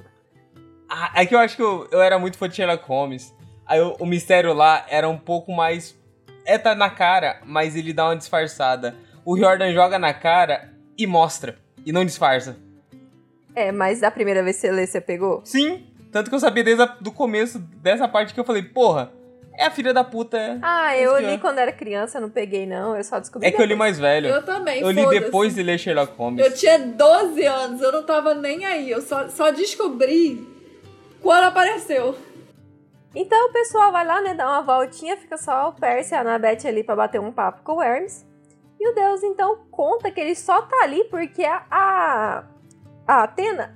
Ah, é que eu acho que eu, eu era muito fã de Sherlock Holmes. Aí o, o mistério lá era um pouco mais. É tá na cara, mas ele dá uma disfarçada. O Jordan joga na cara e mostra. E não disfarça. É, mas da primeira vez que você lê, você pegou? Sim. Tanto que eu sabia desde o começo dessa parte que eu falei, porra, é a filha da puta. É ah, eu li quando era criança, não peguei não, eu só descobri. É que eu li mais velho. Eu também, Eu li depois de ler Sherlock Holmes. Eu tinha 12 anos, eu não tava nem aí, eu só, só descobri quando apareceu. Então o pessoal vai lá, né, dá uma voltinha, fica só o Percy e a Annabeth ali para bater um papo com o Hermes. E o Deus então conta que ele só tá ali porque a, a, a Atena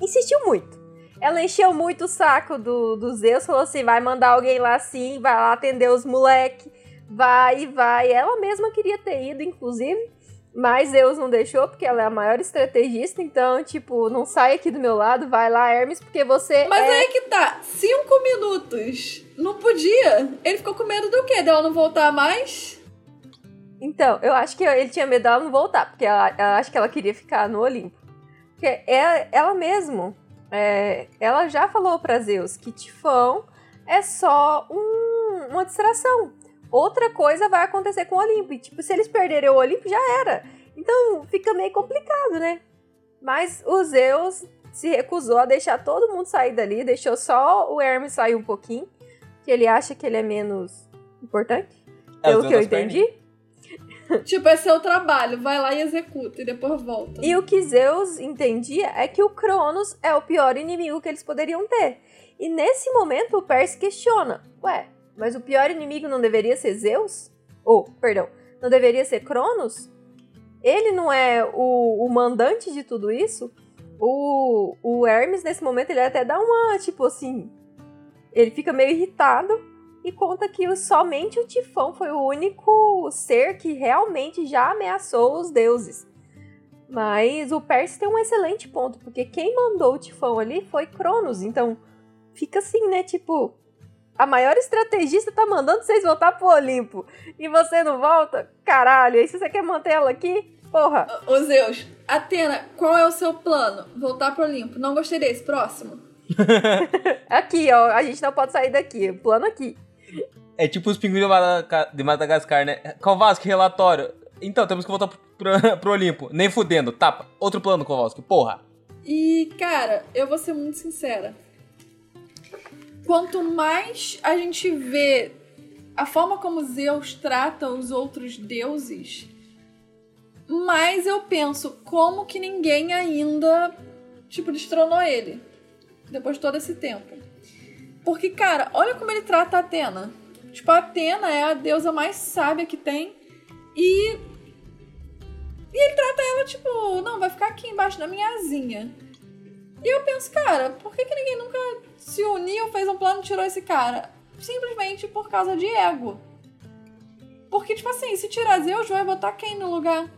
insistiu muito. Ela encheu muito o saco do, do Zeus, falou assim: vai mandar alguém lá sim, vai lá atender os moleque, vai vai. Ela mesma queria ter ido, inclusive. Mas Zeus não deixou, porque ela é a maior estrategista, então, tipo, não sai aqui do meu lado, vai lá, Hermes, porque você. Mas é... aí que tá, cinco minutos. Não podia. Ele ficou com medo do quê? Dela não voltar mais? Então, eu acho que ele tinha medo dela não voltar, porque ela, ela acho que ela queria ficar no Olimpo. Porque ela, ela mesmo, é, ela já falou pra Zeus que Tifão é só um, uma distração. Outra coisa vai acontecer com o Olimpo. E, tipo, se eles perderem o Olimpo, já era. Então fica meio complicado, né? Mas o Zeus se recusou a deixar todo mundo sair dali, deixou só o Hermes sair um pouquinho, que ele acha que ele é menos importante, É, pelo usando que eu entendi. Tipo, é seu trabalho, vai lá e executa e depois volta. E o que Zeus entendia é que o Cronos é o pior inimigo que eles poderiam ter. E nesse momento o Percy questiona: Ué, mas o pior inimigo não deveria ser Zeus? Ou, perdão, não deveria ser Cronos? Ele não é o, o mandante de tudo isso? O, o Hermes, nesse momento, ele até dá uma, tipo assim. Ele fica meio irritado e conta que somente o Tifão foi o único ser que realmente já ameaçou os deuses. Mas o Percy tem um excelente ponto, porque quem mandou o Tifão ali foi Cronos. Então fica assim, né? Tipo, a maior estrategista tá mandando vocês voltar pro Olimpo e você não volta? Caralho, aí se você quer manter ela aqui, porra. Ô Zeus, Atena, qual é o seu plano? Voltar pro Olimpo. Não gostei desse. Próximo. Aqui, ó, a gente não pode sair daqui. Plano aqui. É tipo os pinguins de Madaga- de Madagascar, né? Kowalski, relatório. Então, temos que voltar pro, pro- pro Olimpo. Nem fudendo, tapa. Outro plano, Kowalski, porra. E, cara, eu vou ser muito sincera. Quanto mais a gente vê a forma como Zeus trata os outros deuses, mais eu penso como que ninguém ainda, tipo, destronou ele. Depois de todo esse tempo. Porque, cara, olha como ele trata a Atena. Tipo, a Atena é a deusa mais sábia que tem. E. E ele trata ela, tipo, não, vai ficar aqui embaixo da minha asinha. E eu penso, cara, por que, que ninguém nunca se uniu, fez um plano e tirou esse cara? Simplesmente por causa de ego. Porque, tipo assim, se tirar Zeus, vai botar quem no lugar?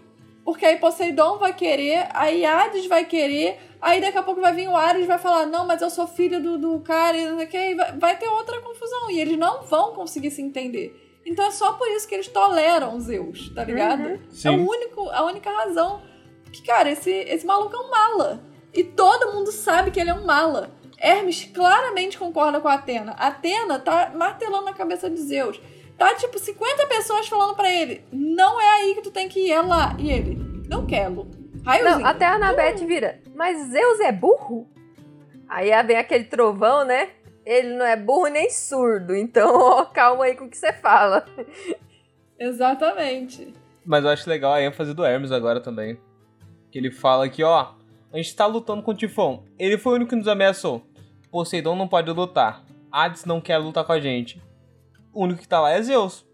Porque aí Poseidon vai querer, aí Hades vai querer, aí daqui a pouco vai vir o Ares e vai falar, não, mas eu sou filho do, do cara e não sei o que, e vai, vai ter outra confusão. E eles não vão conseguir se entender. Então é só por isso que eles toleram Zeus, tá ligado? É o único, a única razão. Que, cara, esse, esse maluco é um mala. E todo mundo sabe que ele é um mala. Hermes claramente concorda com a Atena. A Atena tá martelando na cabeça de Zeus. Tá, tipo, 50 pessoas falando pra ele: não é aí que tu tem que ir, é lá. E ele: não quero. Raiozinho. Não, até a Anabete vira. Mas Zeus é burro? Aí vem aquele trovão, né? Ele não é burro nem surdo, então ó, calma aí com o que você fala. Exatamente. Mas eu acho legal a ênfase do Hermes agora também. Que ele fala que, ó, a gente tá lutando com o Tifão. Ele foi o único que nos ameaçou. Poseidon não pode lutar. Hades não quer lutar com a gente. O único que tá lá é Zeus.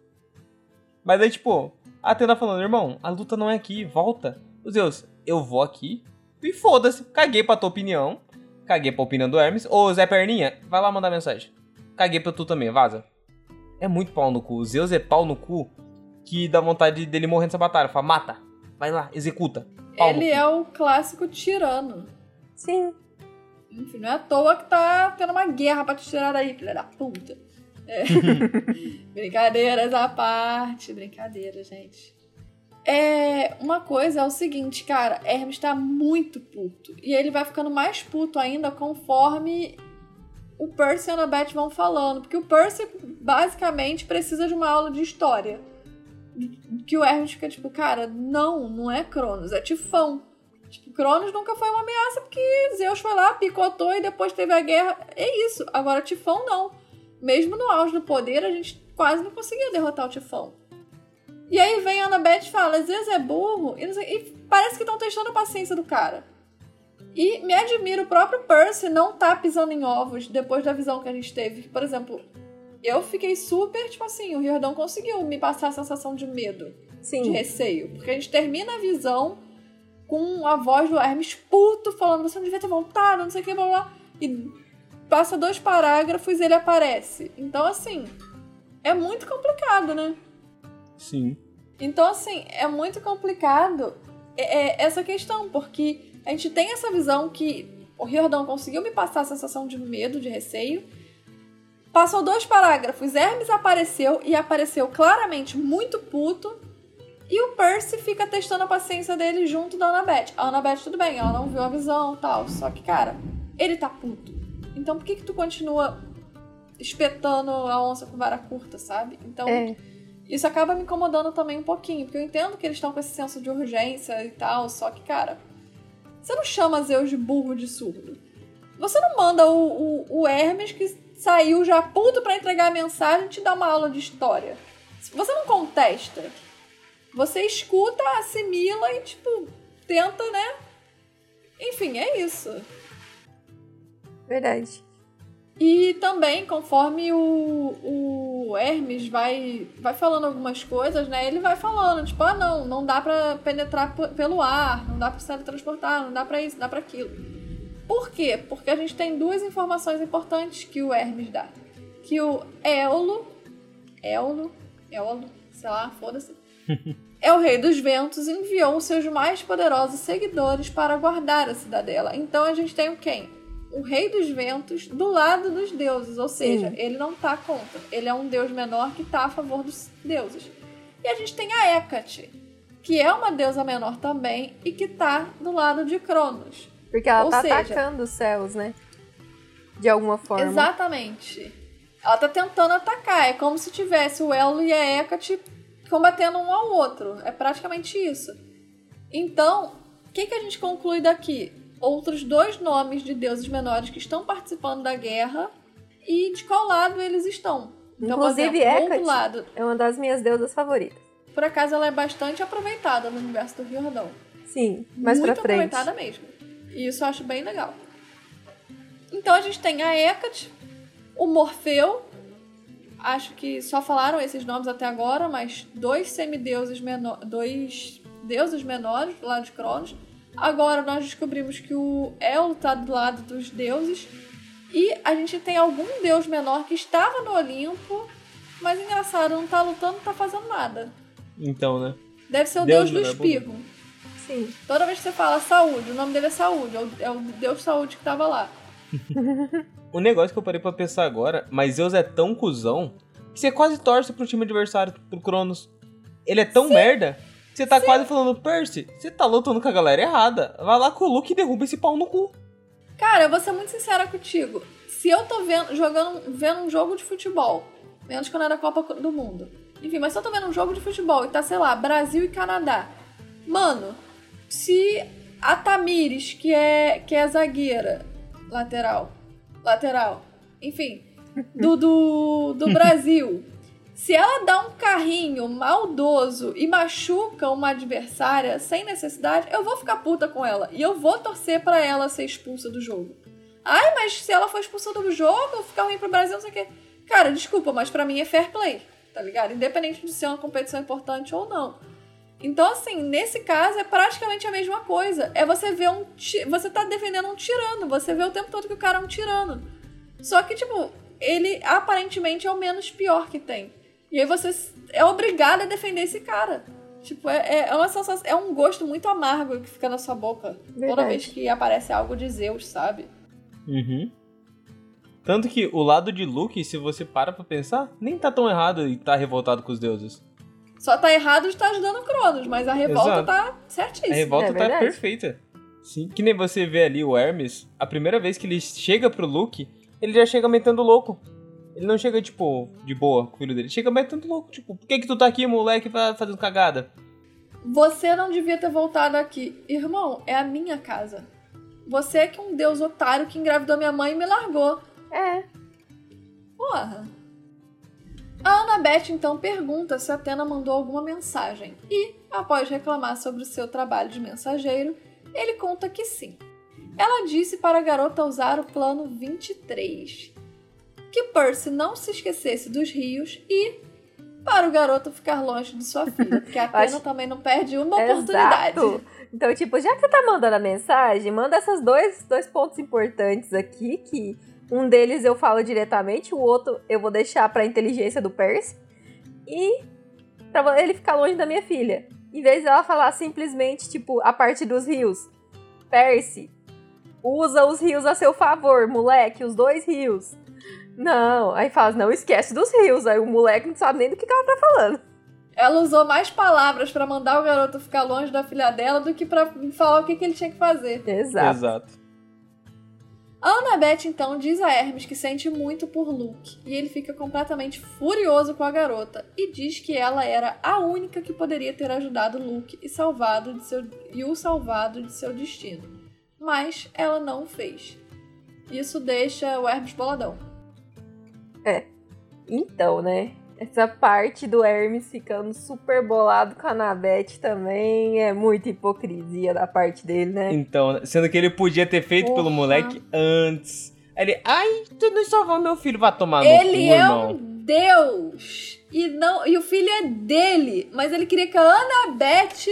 Mas aí, tipo, Atena falando, irmão, a luta não é aqui, volta. O Zeus, eu vou aqui e foda-se. Caguei pra tua opinião. Caguei pra opinião do Hermes. Ô, Zé Perninha, vai lá mandar mensagem. Caguei pra tu também, vaza. É muito pau no cu. O Zeus é pau no cu que dá vontade dele morrer nessa batalha. Fala, mata. Vai lá, executa. Pau no Ele é o clássico tirano. Sim. Enfim, não é à toa que tá tendo uma guerra pra te tirar daí, filha da puta. É. Brincadeiras à parte, brincadeira, gente. É, uma coisa é o seguinte, cara, Hermes tá muito puto. E ele vai ficando mais puto ainda conforme o Percy e a Annabeth vão falando. Porque o Percy, basicamente, precisa de uma aula de história. Que o Hermes fica tipo, cara, não, não é Cronos, é Tifão. Tipo, Cronos nunca foi uma ameaça porque Zeus foi lá, picotou e depois teve a guerra. É isso. Agora, Tifão não. Mesmo no auge do poder, a gente quase não conseguia derrotar o Tifão. E aí vem a Annabeth e fala: Zeus é burro. E, sei- e parece que estão testando a paciência do cara. E me admira o próprio Percy não tá pisando em ovos depois da visão que a gente teve. Por exemplo, eu fiquei super, tipo assim, o Riordão conseguiu me passar a sensação de medo de Sim. receio. Porque a gente termina a visão com a voz do Hermes puto, falando: você não devia ter voltado, não sei o que, blá blá. blá. E passa dois parágrafos e ele aparece. Então, assim, é muito complicado, né? Sim. Então, assim, é muito complicado é- é essa questão, porque a gente tem essa visão que o Riordão conseguiu me passar a sensação de medo, de receio. Passou dois parágrafos, Hermes apareceu e apareceu claramente muito puto. E o Percy fica testando a paciência dele junto da Annabeth. A Annabeth, tudo bem, ela não viu a visão e tal. Só que, cara, ele tá puto. Então por que que tu continua espetando a onça com vara curta, sabe? Então, É. isso acaba me incomodando também um pouquinho, porque eu entendo que eles estão com esse senso de urgência e tal, só que, cara, você não chama Zeus de burro de surdo. Você não manda o, o, o Hermes, que saiu já puto pra entregar a mensagem, te dar uma aula de história. Você não contesta. Você escuta, assimila e, tipo, tenta, né? Enfim, é isso. Verdade. E também, conforme o, o Hermes vai, vai falando algumas coisas, né? Ele vai falando, tipo, ah, não, não dá pra penetrar pelo ar, não dá pra se teletransportar, não dá pra isso, não dá pra aquilo. Por quê? Porque a gente tem duas informações importantes que o Hermes dá. Que o Éolo, Éolo, Éolo, sei lá, foda-se, é o rei dos ventos, enviou os seus mais poderosos seguidores para guardar a cidadela. Então a gente tem o quem? O rei dos ventos do lado dos deuses, ou seja, ele não tá contra. Ele é um deus menor que tá a favor dos deuses. E a gente tem a Hecate, que é uma deusa menor também e que tá do lado de Cronos. Porque ela Ou tá seja- atacando os céus, né? De alguma forma. Exatamente. Ela tá tentando atacar. É como se tivesse o Elo e a Hecate combatendo um ao outro. É praticamente isso. Então, o que, que a gente conclui daqui? Outros dois nomes de deuses menores que estão participando da guerra e de qual lado eles estão. Então, Inclusive, exemplo, Hecate lado, é uma das minhas deusas favoritas. por acaso ela é bastante aproveitada no universo do Riordão. Sim, mais Muito pra frente. aproveitada mesmo. E isso eu acho bem legal. Então a gente tem a Hecate, o Morfeu. Acho que só falaram esses nomes até agora, mas dois semideuses menores. Dois deuses menores do lado de Cronos. Agora nós descobrimos que o El tá do lado dos deuses. E a gente tem algum deus menor que estava no Olimpo, mas engraçado, não tá lutando, não tá fazendo nada. Então, né? Deve ser o Deus deus, do menor, espirro. Sim. Toda vez que você fala saúde, o nome dele é saúde, é o, é o Deus Saúde que tava lá. O negócio que eu parei pra pensar agora, mas Zeus é tão cuzão que você quase torce pro time adversário, pro Cronos. Ele é tão merda que você tá quase falando, Percy, você tá lutando com a galera errada. Vai lá com o Luke e derruba esse pau no cu. Cara, eu vou ser muito sincera contigo. Se eu tô vendo, jogando, vendo um jogo de futebol, menos quando era Copa do Mundo. Enfim, mas se eu tô vendo um jogo de futebol e tá, sei lá, Brasil e Canadá. Mano, se a Tamires, que é, que é zagueira, lateral, lateral, enfim, do, do, do Brasil, se ela dá um carrinho maldoso e machuca uma adversária sem necessidade, eu vou ficar puta com ela. E eu vou torcer pra ela ser expulsa do jogo. Ai, mas se ela for expulsa do jogo, ficar ruim pro Brasil, não sei o quê. Cara, desculpa, mas pra mim é fair play, tá ligado? Independente de ser uma competição importante ou não. Então, assim, nesse caso é praticamente a mesma coisa. É você ver um. ti- Você tá defendendo um tirano. Você vê o tempo todo que o cara é um tirano. Só que, tipo, ele aparentemente é o menos pior que tem. E aí você é obrigado a defender esse cara. Tipo, é, é uma sensação. É um gosto muito amargo que fica na sua boca. Toda Verdade. vez que aparece algo de Zeus, sabe? Uhum. Tanto que o lado de Luke, se você para pra pensar, nem tá tão errado e tá revoltado com os deuses. Só tá errado de estar ajudando Cronos, mas a revolta Exato. tá certíssima. A revolta É tá verdade. perfeita. Sim. Que nem você vê ali o Hermes, a primeira vez que ele chega pro Luke, ele já chega metendo louco. Ele não chega, tipo, de boa com o filho dele. Chega metendo louco, tipo, por que que tu tá aqui, moleque, fa- fazendo cagada? Você não devia ter voltado aqui. Irmão, é a minha casa. Você é que um deus otário que engravidou minha mãe e me largou. É. Porra. A Annabeth então pergunta se Atena mandou alguma mensagem e, após reclamar sobre o seu trabalho de mensageiro, ele conta que sim. Ela disse para a garota usar o plano 23, que Percy não se esquecesse dos rios e para o garoto ficar longe de sua filha, porque a Atena Acho- também não perde uma oportunidade. Exato. Então, tipo, já que você tá mandando a mensagem, manda esses dois, dois pontos importantes aqui, que um deles eu falo diretamente, o outro eu vou deixar pra inteligência do Percy. E pra ele ficar longe da minha filha. Em vez dela falar simplesmente, tipo, a parte dos rios. Percy, usa os rios a seu favor, moleque, os dois rios. Não, aí fala, não esquece dos rios. Aí o moleque não sabe nem do que, que ela tá falando. Ela usou mais palavras pra mandar o garoto ficar longe da filha dela do que pra falar o que, que ele tinha que fazer. Exato. Exato. Annabeth então diz a Hermes que sente muito por Luke e ele fica completamente furioso com a garota e diz que ela era a única que poderia ter ajudado Luke e salvado de seu e o salvado de seu destino. Mas ela não o fez. Isso deixa o Hermes boladão. É. Então, né? Essa parte do Hermes ficando super bolado com a Annabeth também é muita hipocrisia da parte dele, né? Então, sendo que ele podia ter feito pelo Porra. moleque antes. Ele, ai, tu não salvou meu filho, vai tomar no Ele cu, é irmão. um deus e não e o filho é dele, mas ele queria que a Annabeth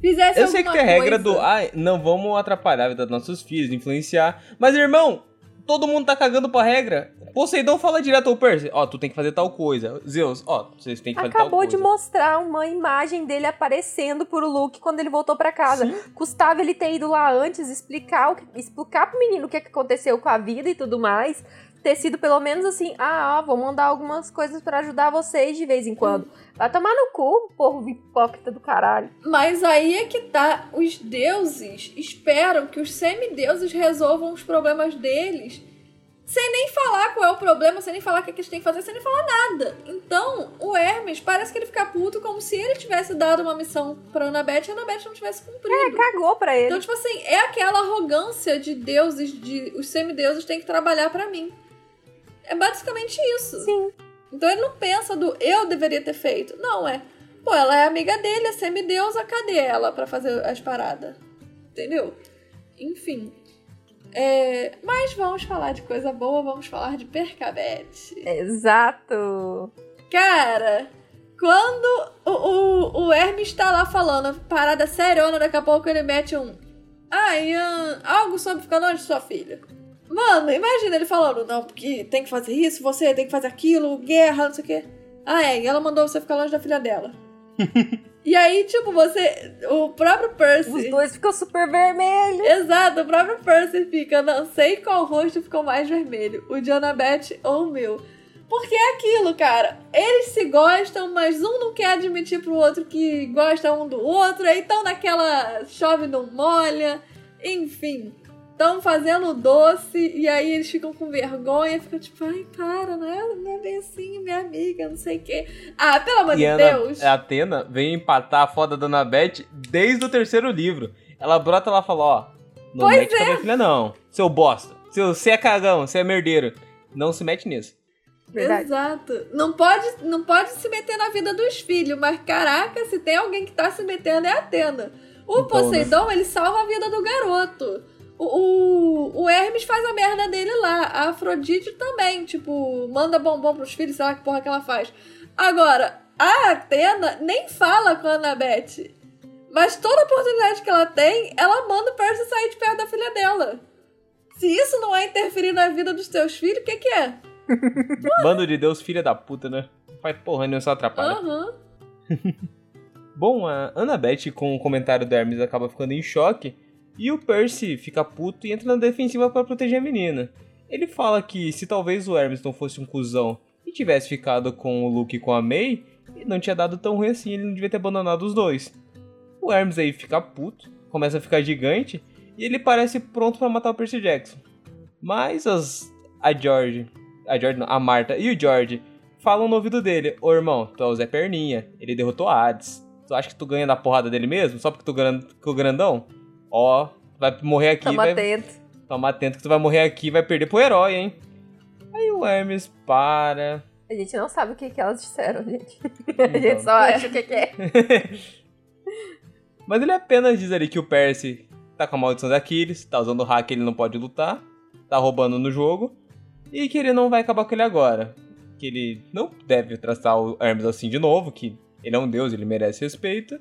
fizesse Eu sei que tem a regra do, ai, não vamos atrapalhar a vida dos nossos filhos, influenciar. Mas, irmão, todo mundo tá cagando pra regra. Poseidon fala direto ao Percy, ó, tu tem que fazer tal coisa. Zeus, ó, vocês têm que fazer tal Acabou coisa. de mostrar uma imagem dele aparecendo pro Luke quando ele voltou pra casa. Custava ele ter ido lá antes, explicar, o que, explicar pro menino o que, que aconteceu com a vida e tudo mais. Ter sido pelo menos assim, ah, ó, vou mandar algumas coisas pra ajudar vocês de vez em quando. Vai tomar no cu, porra hipócrita do caralho. Mas aí é que tá, os deuses esperam que os semideuses resolvam os problemas deles sem nem falar qual é o problema, sem nem falar o que, é que eles têm que fazer, sem nem falar nada. Então, o Hermes parece que ele fica puto como se ele tivesse dado uma missão pra Annabeth e a Annabeth não tivesse cumprido. Cagou pra ele. Então, tipo assim, é aquela arrogância de deuses, de os semideuses têm que trabalhar pra mim. É basicamente isso. Sim. Então ele não pensa do eu deveria ter feito. Não, é. Pô, ela é amiga dele, é semideusa, cadê ela pra fazer as paradas? Entendeu? Enfim. É, mas vamos falar de coisa boa, vamos falar de Percabete. Exato. Cara, quando o, o, o Hermes tá lá falando parada seriona, daqui a pouco ele mete um. Ah, Ian, algo sobre ficar longe de sua filha. Mano, imagina ele falando, não, porque tem que fazer isso, você tem que fazer aquilo, guerra, não sei o quê. Ah, é, e ela mandou você ficar longe da filha dela. e aí, tipo, você. O próprio Percy. Os dois ficam super vermelhos. Exato, o próprio Percy fica, não sei qual rosto ficou mais vermelho, o de Annabeth ou o meu. Porque é aquilo, cara. Eles se gostam, mas um não quer admitir pro outro que gosta um do outro, aí tão naquela chove não molha, enfim. Estão fazendo doce e aí eles ficam com vergonha, ficam tipo, ai, para, não é, não é bem assim, minha amiga, não sei o quê. Ah, pelo amor E de Ana, Deus. a Atena vem empatar a foda da Annabeth desde o terceiro livro. Ela brota lá e fala, ó, não Pois mete com a minha filha não, seu bosta. Seu, você é cagão, você é merdeiro. Não se mete nisso. Verdade. Exato. Não pode, não pode se meter na vida dos filhos, mas caraca, se tem alguém que tá se metendo é a Atena. O Então, Poseidon, ele salva a vida do garoto. O, o, o Hermes faz a merda dele lá. A Afrodite também, tipo, manda bombom pros filhos, sei lá que porra que ela faz. Agora, a Atena nem fala com a Annabeth. Mas toda oportunidade que ela tem, ela manda o Percy sair de perto da filha dela. Se isso não é interferir na vida dos teus filhos, o que, que é? Bando de Deus, filha da puta, né? Não faz porra nenhuma, só atrapalha. Aham. Bom, a Annabeth, com o comentário do Hermes, acaba ficando em choque. E o Percy fica puto e entra na defensiva pra proteger a menina. Ele fala que se talvez o Hermes não fosse um cuzão e tivesse ficado com o Luke e com a May, ele não tinha dado tão ruim assim, ele não devia ter abandonado os dois. O Hermes aí fica puto, começa a ficar gigante e ele parece pronto pra matar o Percy Jackson. Mas as, a George, a George não, a Marta e o George falam no ouvido dele: Ô irmão, tu é o Zé Perninha, ele derrotou a Hades. Tu acha que tu ganha da porrada dele mesmo? Só porque tu ficou grandão? Ó, vai morrer aqui, Toma vai, atento. toma atento que tu vai morrer aqui e vai perder pro herói, hein? Aí o Hermes para. A gente não sabe o que, que elas disseram, gente. A Então. gente só acha o que, que é. Mas ele apenas diz ali que o Percy tá com a maldição da Aquiles, tá usando o hack, ele não pode lutar, tá roubando no jogo, e que ele não vai acabar com ele agora. Que ele não deve tratar o Hermes assim de novo, que ele é um deus, ele merece respeito,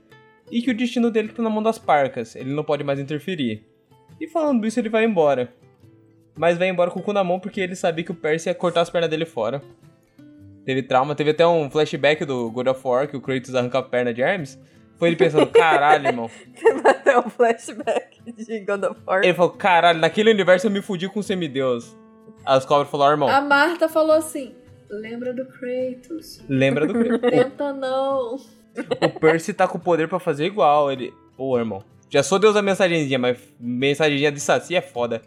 e que o destino dele tá na mão das parcas, ele não pode mais interferir. E falando isso, ele vai embora. Mas vai embora com o cu na mão porque ele sabia que o Percy ia cortar as pernas dele fora. Teve trauma, teve até um flashback do God of War, que o Kratos arranca a perna de Hermes. Foi ele pensando, caralho, irmão. Até um flashback de God of War. Ele falou, caralho, naquele universo eu me fudi com o semideus. As cobras falaram, irmão, A Marta falou assim: lembra do Kratos. lembra do Kratos. Tenta não. O Percy tá com o poder pra fazer igual. Ele, pô, irmão, já sou deus da mensagenzinha, mas mensagenzinha de saci é foda.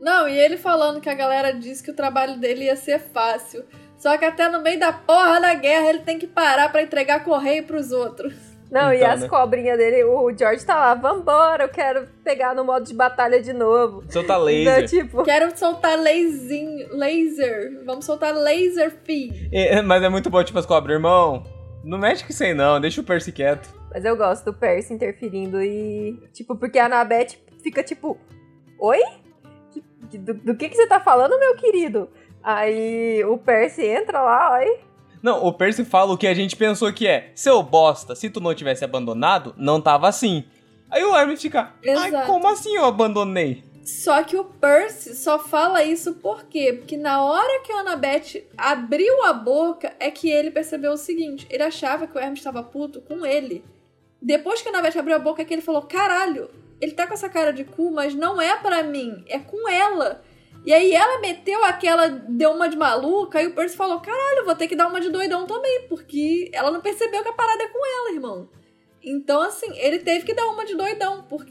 Não, e ele falando que a galera disse que o trabalho dele ia ser fácil. Só que até no meio da porra da guerra ele tem que parar para entregar correio pros outros. Não, e Então, as né? cobrinhas dele, o George tá lá, vambora, eu quero pegar no modo de batalha de novo. Solta laser. Então, tipo, Quero soltar lazinho, laser. Vamos soltar laser feed. É, mas é muito bom, tipo, as cobras, irmão. Não mexe com isso aí não, deixa o Percy quieto. mas eu gosto do Percy interferindo e. Tipo, porque a Anabeth fica tipo. Oi? Do, do que, que você tá falando, meu querido? Aí o Percy entra lá, oi. Não, o Percy fala o que a gente pensou que é. Seu bosta, se tu não tivesse abandonado, não tava assim. Aí o Hermes fica, ai, Exato. como assim eu abandonei? Só que o Percy só fala isso por quê? Porque na hora que a Annabeth abriu a boca é que ele percebeu o seguinte: ele achava que o Hermes estava puto com ele. Depois que a Annabeth abriu a boca é que ele falou: caralho, ele tá com essa cara de cu, mas não é pra mim, é com ela. E aí ela meteu aquela, deu uma de maluca, e o Percy falou: caralho, vou ter que dar uma de doidão também, porque ela não percebeu que a parada é com ela, irmão. Então, assim, ele teve que dar uma de doidão. Por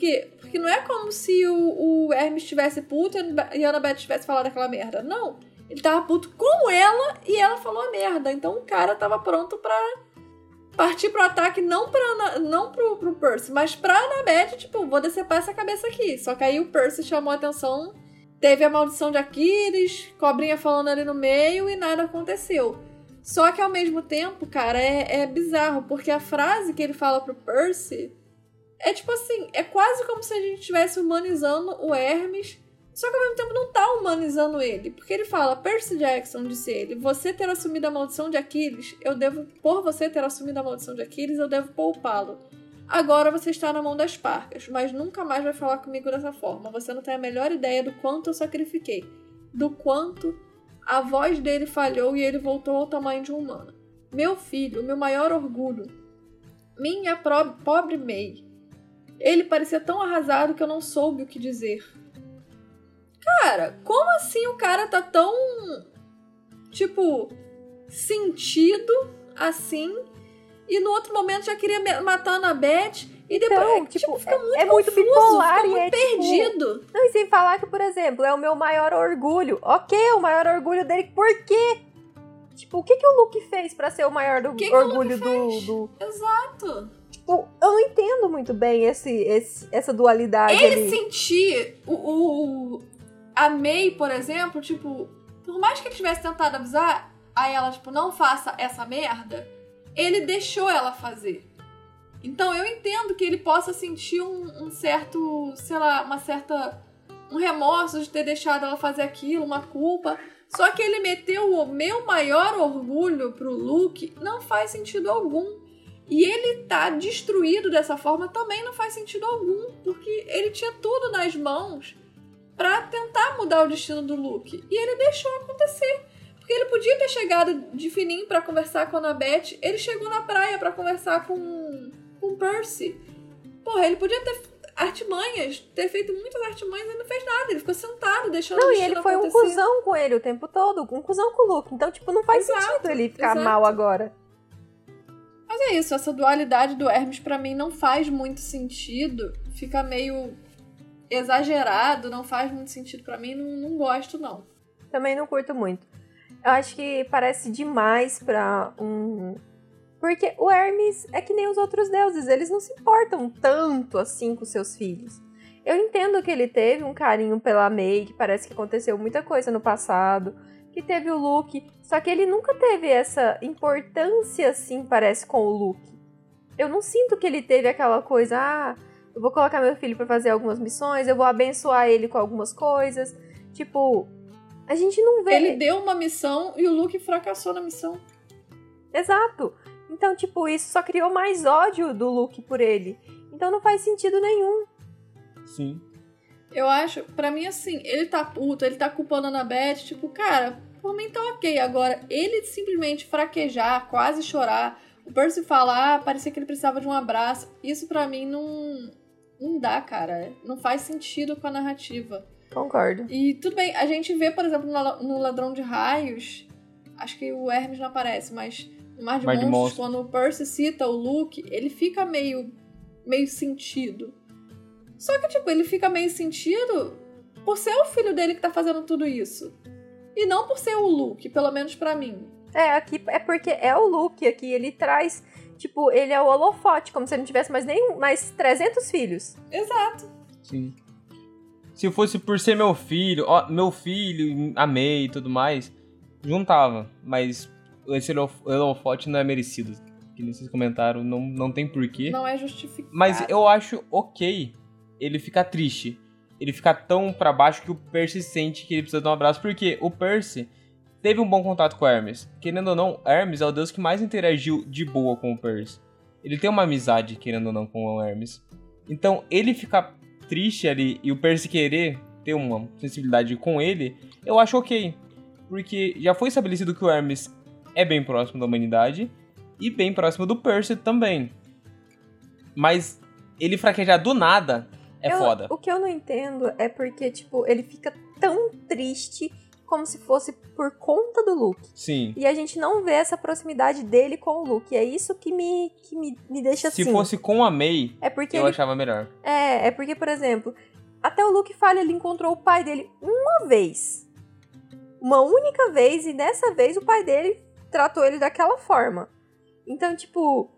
Porque não é como se o, o Hermes estivesse puto e a Annabeth tivesse falado aquela merda. Não. Ele tava puto com ela e ela falou a merda. Então o cara tava pronto pra partir pro ataque, não, pra, não pro, pro Percy, mas pra Annabeth, tipo, vou decepar essa cabeça aqui. Só que aí o Percy chamou a atenção, teve a maldição de Aquiles, cobrinha falando ali no meio e nada aconteceu. Só que ao mesmo tempo, cara, é, é bizarro, porque a frase que ele fala pro Percy é tipo assim, é quase como se a gente estivesse humanizando o Hermes, só que ao mesmo tempo não tá humanizando ele. Porque ele fala, Percy Jackson, disse ele, você ter assumido a maldição de Aquiles, eu devo, por você ter assumido a maldição de Aquiles, eu devo poupá-lo. Agora você está na mão das parcas, mas nunca mais vai falar comigo dessa forma. Você não tem a melhor ideia do quanto eu sacrifiquei, do quanto a voz dele falhou e ele voltou ao tamanho de um humano. Meu filho, meu maior orgulho. Minha pobre May. Ele parecia tão arrasado que eu não soube o que dizer. Cara, como assim o cara tá tão. Tipo. sentido assim. E no outro momento já queria matar a Annabeth. E depois. Então, tipo, tipo, fica muito é muito confuso, bipolar fica e muito é, tipo, perdido. Não, e sem falar que, por exemplo, é o meu maior orgulho. Ok, o maior orgulho dele, por quê? Tipo, o que, que o Luke fez pra ser o maior do- que que o orgulho Luke do, do. Exato. Muito bem esse, esse- essa dualidade Ele ali. sentir o, o- a May, por exemplo, tipo, por mais que ele tivesse tentado avisar, aí ela, tipo, não faça essa merda, ele deixou ela fazer. Então eu entendo que ele possa sentir um, um certo, sei lá, uma certa. um remorso de ter deixado ela fazer aquilo, uma culpa. Só que ele meteu o meu maior orgulho pro Luke não faz sentido algum. E ele tá destruído dessa forma também não faz sentido algum, porque ele tinha tudo nas mãos pra tentar mudar o destino do Luke. E ele deixou acontecer. Porque ele podia ter chegado de fininho pra conversar com a Annabeth, ele chegou na praia pra conversar com com Percy. Porra, ele podia ter artimanhas, ter feito muitas artimanhas e não fez nada. Ele ficou sentado, deixando o Não, e ele foi um acontecer. cuzão com ele o tempo todo, um cuzão com o Luke. Então, tipo, não faz Exato, sentido ele ficar mal agora. Mas é isso, essa dualidade do Hermes pra mim não faz muito sentido. Fica meio exagerado, não faz muito sentido pra mim, não, não gosto não. Também não curto muito. Eu acho que parece demais pra um. Porque o Hermes é que nem os outros deuses, eles não se importam tanto assim com seus filhos. Eu entendo que ele teve um carinho pela May, que parece que aconteceu muita coisa no passado, que teve o Luke, só que ele nunca teve essa importância assim, parece, com o Luke. Eu não sinto que ele teve aquela coisa, ah, eu vou colocar meu filho pra fazer algumas missões, eu vou abençoar ele com algumas coisas. Tipo, a gente não vê. Ele deu uma missão e o Luke fracassou na missão. Exato. Então, tipo, isso só criou mais ódio do Luke por ele. Então não faz sentido nenhum. Sim. Eu acho, pra mim assim, ele tá puto, ele tá culpando a Annabeth, tipo, cara, por mim tá ok. Agora, ele simplesmente fraquejar, quase chorar, o Percy falar, ah, parecia que ele precisava de um abraço, isso pra mim não, não dá, cara. Não faz sentido com a narrativa. Concordo. E tudo bem, a gente vê, por exemplo, no no Ladrão de Raios, acho que o Hermes não aparece, mas no Mar de, Mar de Monstros, Monstros. quando o Percy cita o Luke, ele fica meio, meio sentido. Só que, tipo, ele fica meio sentido por ser o filho dele que tá fazendo tudo isso. E não por ser o Luke, pelo menos para mim. É, aqui é porque é o Luke aqui, ele traz, tipo, ele é o holofote, como se ele não tivesse mais nem mais 300 filhos. Exato. Sim. Se fosse por ser meu filho, ó, meu filho, amei e tudo mais, juntava. Mas esse holofote não é merecido. Que nesses comentaram, não, não tem porquê. Não é justificado. Mas eu acho ok ele ficar triste. Ele ficar tão para baixo que o Percy sente que ele precisa de um abraço. Porque o Percy teve um bom contato com Hermes. Querendo ou não, Hermes é o deus que mais interagiu de boa com o Percy. Ele tem uma amizade, querendo ou não, com o Hermes. Então, ele ficar triste ali e o Percy querer ter uma sensibilidade com ele, eu acho ok. Porque já foi estabelecido que o Hermes é bem próximo da humanidade e bem próximo do Percy também. Mas ele fraquejar do nada é eu, foda. O que eu não entendo é porque, tipo, ele fica tão triste como se fosse por conta do Luke. Sim. E a gente não vê essa proximidade dele com o Luke. É isso que me, que me, me deixa Se assim. Se fosse com a May, é porque eu ele... achava melhor. É, é porque, por exemplo, até o Luke fala, ele encontrou o pai dele uma vez. Uma única vez, e dessa vez o pai dele tratou ele daquela forma. Então, tipo,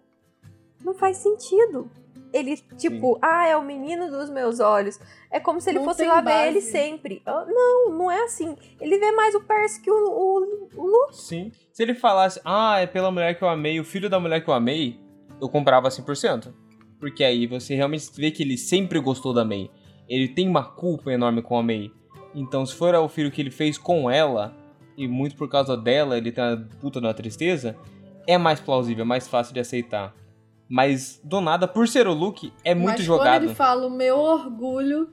não faz sentido. Ele, tipo, Sim. ah, é o menino dos meus olhos. É como se ele não fosse lá base. ver ele sempre. Não, não é assim. Ele vê mais o Percy que o, o, o Luke. Sim. Se ele falasse, ah, é pela mulher que eu amei, o filho da mulher que eu amei, eu comprava 100%. Porque aí você realmente vê que ele sempre gostou da May. Ele tem uma culpa enorme com a May. Então, se for o filho que ele fez com ela, e muito por causa dela ele tem uma puta uma tristeza, é mais plausível, é mais fácil de aceitar. Mas do nada, por ser o Luke, é muito Mas jogado. Quando ele fala o meu orgulho,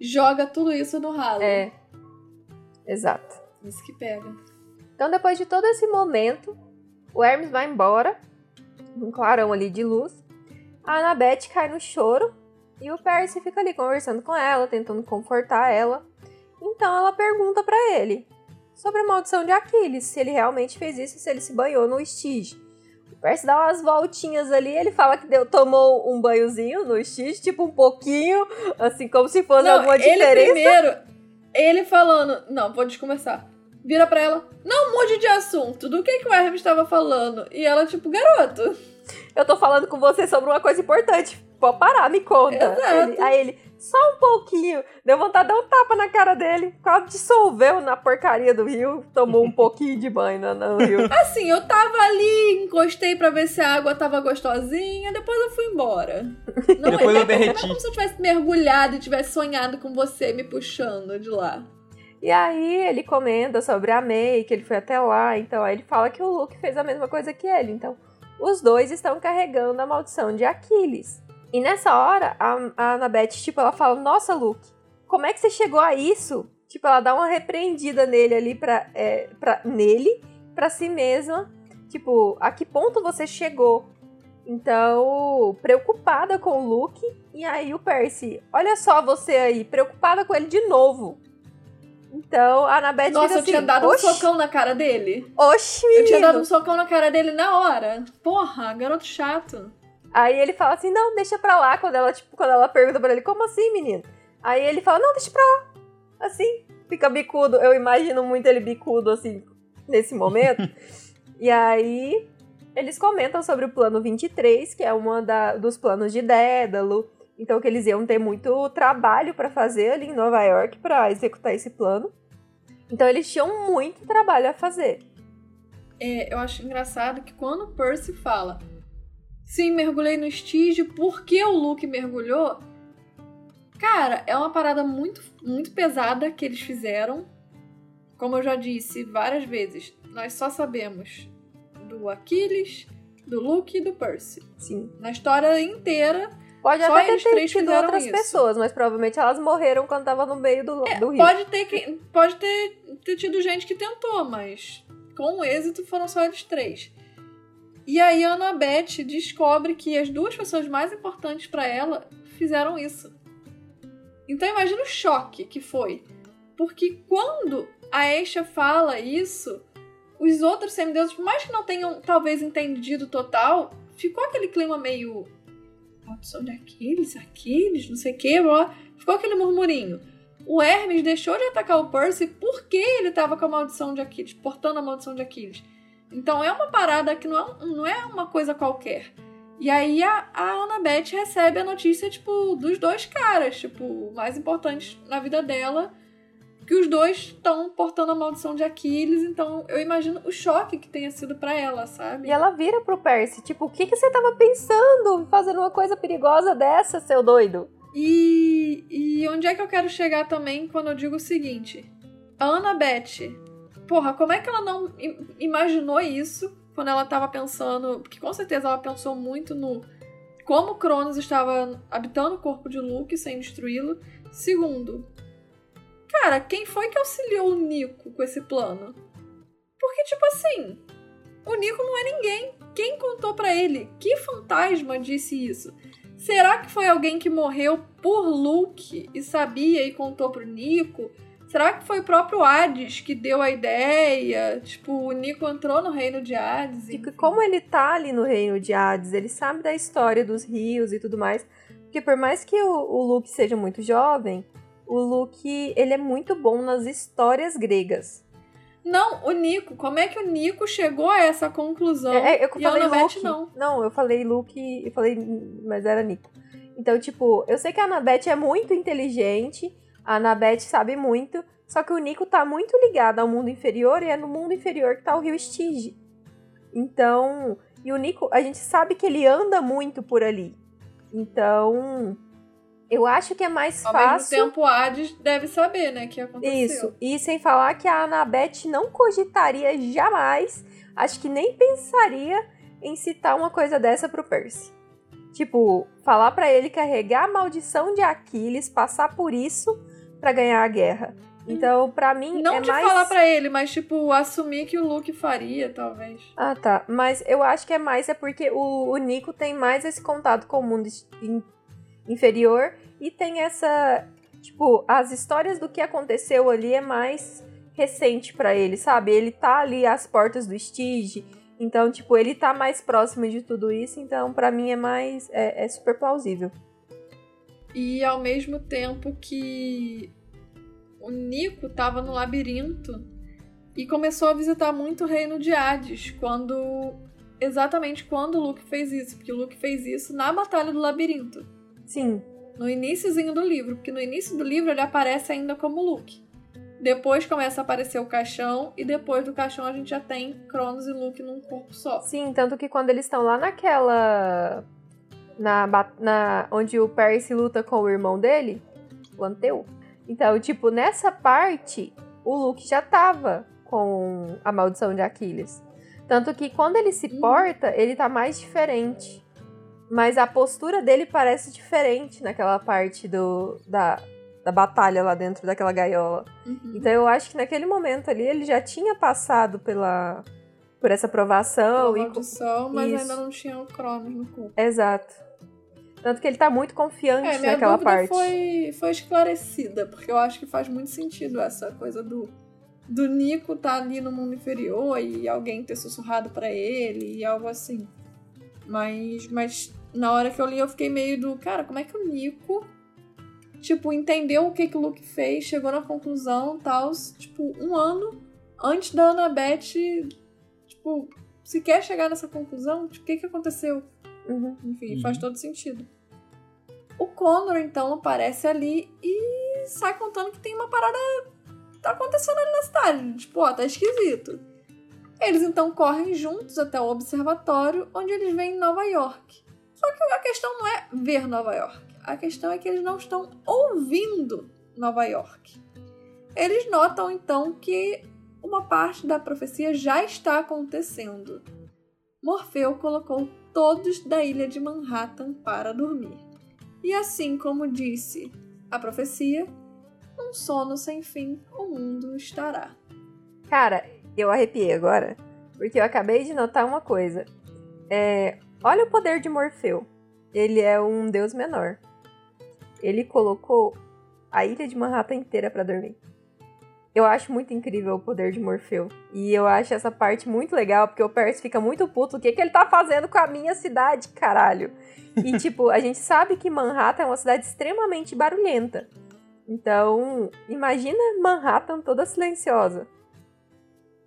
joga tudo isso no ralo. É. Exato. Isso que pega. Então, depois de todo esse momento, o Hermes vai embora, um clarão ali de luz. A Annabeth cai no choro e o Percy fica ali conversando com ela, tentando confortar ela. Então ela pergunta para ele sobre a maldição de Aquiles, se ele realmente fez isso, se ele se banhou no Stige. Percy dá umas voltinhas ali, ele fala que deu, tomou um banhozinho no X, tipo um pouquinho, assim, como se fosse não, alguma diferença. Ele primeiro, ele falando, não, pode começar. Vira pra ela, não mude de assunto, do que, que o Hermes estava falando? E ela, tipo, garoto. Eu tô falando com você sobre uma coisa importante. Pode parar, me conta. Exato. Ele, aí ele, só um pouquinho. Deu vontade de dar um tapa na cara dele. Quase dissolveu na porcaria do rio. Tomou um pouquinho de banho no, no rio. Assim, eu tava ali, encostei pra ver se a água tava gostosinha, depois eu fui embora. Não, depois eu derreti. Não é como se eu tivesse mergulhado e tivesse sonhado com você me puxando de lá. E aí ele comenta sobre a May, que ele foi até lá. Então aí ele fala que o Luke fez a mesma coisa que ele. Então os dois estão carregando a maldição de Aquiles. E nessa hora, a, a Annabeth, tipo, ela fala: Nossa, Luke, como é que você chegou a isso? Tipo, ela dá uma repreendida nele ali pra, é, pra, nele, pra si mesma. Tipo, a que ponto você chegou? Então, preocupada com o Luke. E aí o Percy, olha só você aí, preocupada com ele de novo. Então, a Annabeth Nossa, eu assim, tinha dado um socão na cara dele. Oxi, menino. Eu tinha dado um socão na cara dele na hora. Porra, garoto chato. Aí ele fala assim, não, deixa pra lá, quando ela, tipo, quando ela pergunta pra ele, como assim, menino? Aí ele fala, não, deixa pra lá. Assim, fica bicudo. Eu imagino muito ele bicudo, assim, nesse momento. e aí, eles comentam sobre o plano 23, que é uma da, dos planos de Dédalo. Então, que eles iam ter muito trabalho para fazer ali em Nova York para executar esse plano. Então, eles tinham muito trabalho a fazer. É, eu acho engraçado que quando o Percy fala Sim, mergulhei no estígio. Por que o Luke mergulhou? Cara, é uma parada muito, muito pesada que eles fizeram. Como eu já disse várias vezes, nós só sabemos do Aquiles, do Luke e do Percy. Sim. Na história inteira. Pode só até eles ter três tido fizeram outras isso. pessoas, mas provavelmente elas morreram quando tava no meio do, É, do rio. pode ter, que, pode ter, ter tido gente que tentou, mas com êxito foram só eles três. E aí a Annabeth descobre que as duas pessoas mais importantes para ela fizeram isso. Então imagina o choque que foi. Porque quando a Esha fala isso, os outros semideuses, por mais que não tenham talvez entendido total, ficou aquele clima meio. Maldição de aqueles, aqueles, não sei o que, ficou aquele murmurinho. o Hermes deixou de atacar o Percy porque ele tava com a maldição de Aquiles, portando a maldição de Aquiles. Então é uma parada que não é, não é uma coisa qualquer. E aí a, a Annabeth recebe a notícia, tipo, dos dois caras, tipo, mais importantes na vida dela, que os dois estão portando a maldição de Aquiles, então eu imagino o choque que tenha sido para ela, sabe? E ela vira pro Percy, tipo, o que, que você tava pensando fazendo uma coisa perigosa dessa, seu doido? E, e onde é que eu quero chegar também quando eu digo o seguinte? A Annabeth, porra, como é que ela não imaginou isso quando ela tava pensando. Porque com certeza ela pensou muito no. Como Cronos estava habitando o corpo de Luke sem destruí-lo. Segundo, cara, quem foi que auxiliou o Nico com esse plano? Porque, tipo assim, o Nico não é ninguém. Quem contou para ele? Que fantasma disse isso? Será que foi alguém que morreu por Luke e sabia e contou pro Nico? Será que foi o próprio Hades que deu a ideia? Tipo, o Nico entrou no reino de Hades. E como ele tá ali no reino de Hades, ele sabe da história dos rios e tudo mais. Porque por mais que o, o Luke seja muito jovem, o Luke, ele é muito bom nas histórias gregas. Não, o Nico. Como é que o Nico chegou a essa conclusão? É, é eu e falei Luke. não. Não, eu falei Luke, eu falei, mas era Nico. Então, tipo, eu sei que a Annabeth é muito inteligente, a Annabeth sabe muito, só que o Nico tá muito ligado ao mundo inferior e é no mundo inferior que tá o rio Stige. Então, e o Nico, a gente sabe que ele anda muito por ali. Então, eu acho que é mais Ao fácil. Ao mesmo tempo, Hades deve saber, né, que aconteceu. Isso. E sem falar que a Annabeth não cogitaria jamais, acho que nem pensaria em citar uma coisa dessa pro Percy. Tipo, falar para ele carregar a maldição de Aquiles, passar por isso para ganhar a guerra. Então, para mim, não é de mais... falar para ele, mas tipo assumir que o Luke faria, talvez. Ah, tá. Mas eu acho que é mais é porque o, o Nico tem mais esse contato com o mundo in, inferior e tem essa, tipo, as histórias do que aconteceu ali é mais recente para ele, sabe? Ele tá ali às portas do Stige então, tipo, ele tá mais próximo de tudo isso, então para mim é mais. É, é, super plausível. E ao mesmo tempo que o Nico tava no labirinto e começou a visitar muito o reino de Hades, quando. Exatamente quando o Luke fez isso, porque o Luke fez isso na Batalha do Labirinto. Sim. No iníciozinho do livro, porque no início do livro ele aparece ainda como Luke. Depois começa a aparecer o caixão, e depois do caixão a gente já tem Cronos e Luke num corpo só. Sim, tanto que quando eles estão lá naquela. Na, na, onde o Percy luta com o irmão dele, o Anteu. Então, tipo, nessa parte, o Luke já tava com a maldição de Aquiles. Tanto que quando ele se porta, ele tá mais diferente. Mas a postura dele parece diferente naquela parte do, da, da batalha lá dentro daquela gaiola. Uhum. Então eu acho que naquele momento ali ele já tinha passado pela por essa provação Pela e mas Isso. ainda não tinha o Cronos no corpo. Exato. Tanto que ele tá muito confiante é, minha naquela parte. Foi, foi esclarecida, porque eu acho que faz muito sentido essa coisa do, do Nico tá ali no mundo inferior e alguém ter sussurrado para ele e algo assim. Mas, mas na hora que eu li, eu fiquei meio do, cara, como é que o Nico tipo, entendeu o que, que o Luke fez, chegou na conclusão tal, tipo, um ano antes da Annabeth, tipo, se quer chegar nessa conclusão, tipo, o que, que aconteceu? Uhum. Enfim, uhum. faz todo sentido. O Connor, então, aparece ali e sai contando que tem uma parada tá acontecendo ali na cidade. Tipo, ó, tá esquisito. Eles então correm juntos até o observatório, onde eles veem Nova York. Só que a questão não é ver Nova York. A questão é que eles não estão ouvindo Nova York. Eles notam então que uma parte da profecia já está acontecendo. Morfeu colocou todos da ilha de Manhattan para dormir. E assim como disse a profecia, um sono sem fim o mundo estará. Cara, eu arrepiei agora, porque eu acabei de notar uma coisa. É, olha o poder de Morfeu. Ele é um deus menor ele colocou a ilha de Manhattan inteira para dormir. Eu acho muito incrível o poder de Morfeu. E eu acho essa parte muito legal, porque o Percy fica muito puto. O que, que ele tá fazendo com a minha cidade, caralho? E, tipo, a gente sabe que Manhattan é uma cidade extremamente barulhenta. Então, imagina Manhattan toda silenciosa.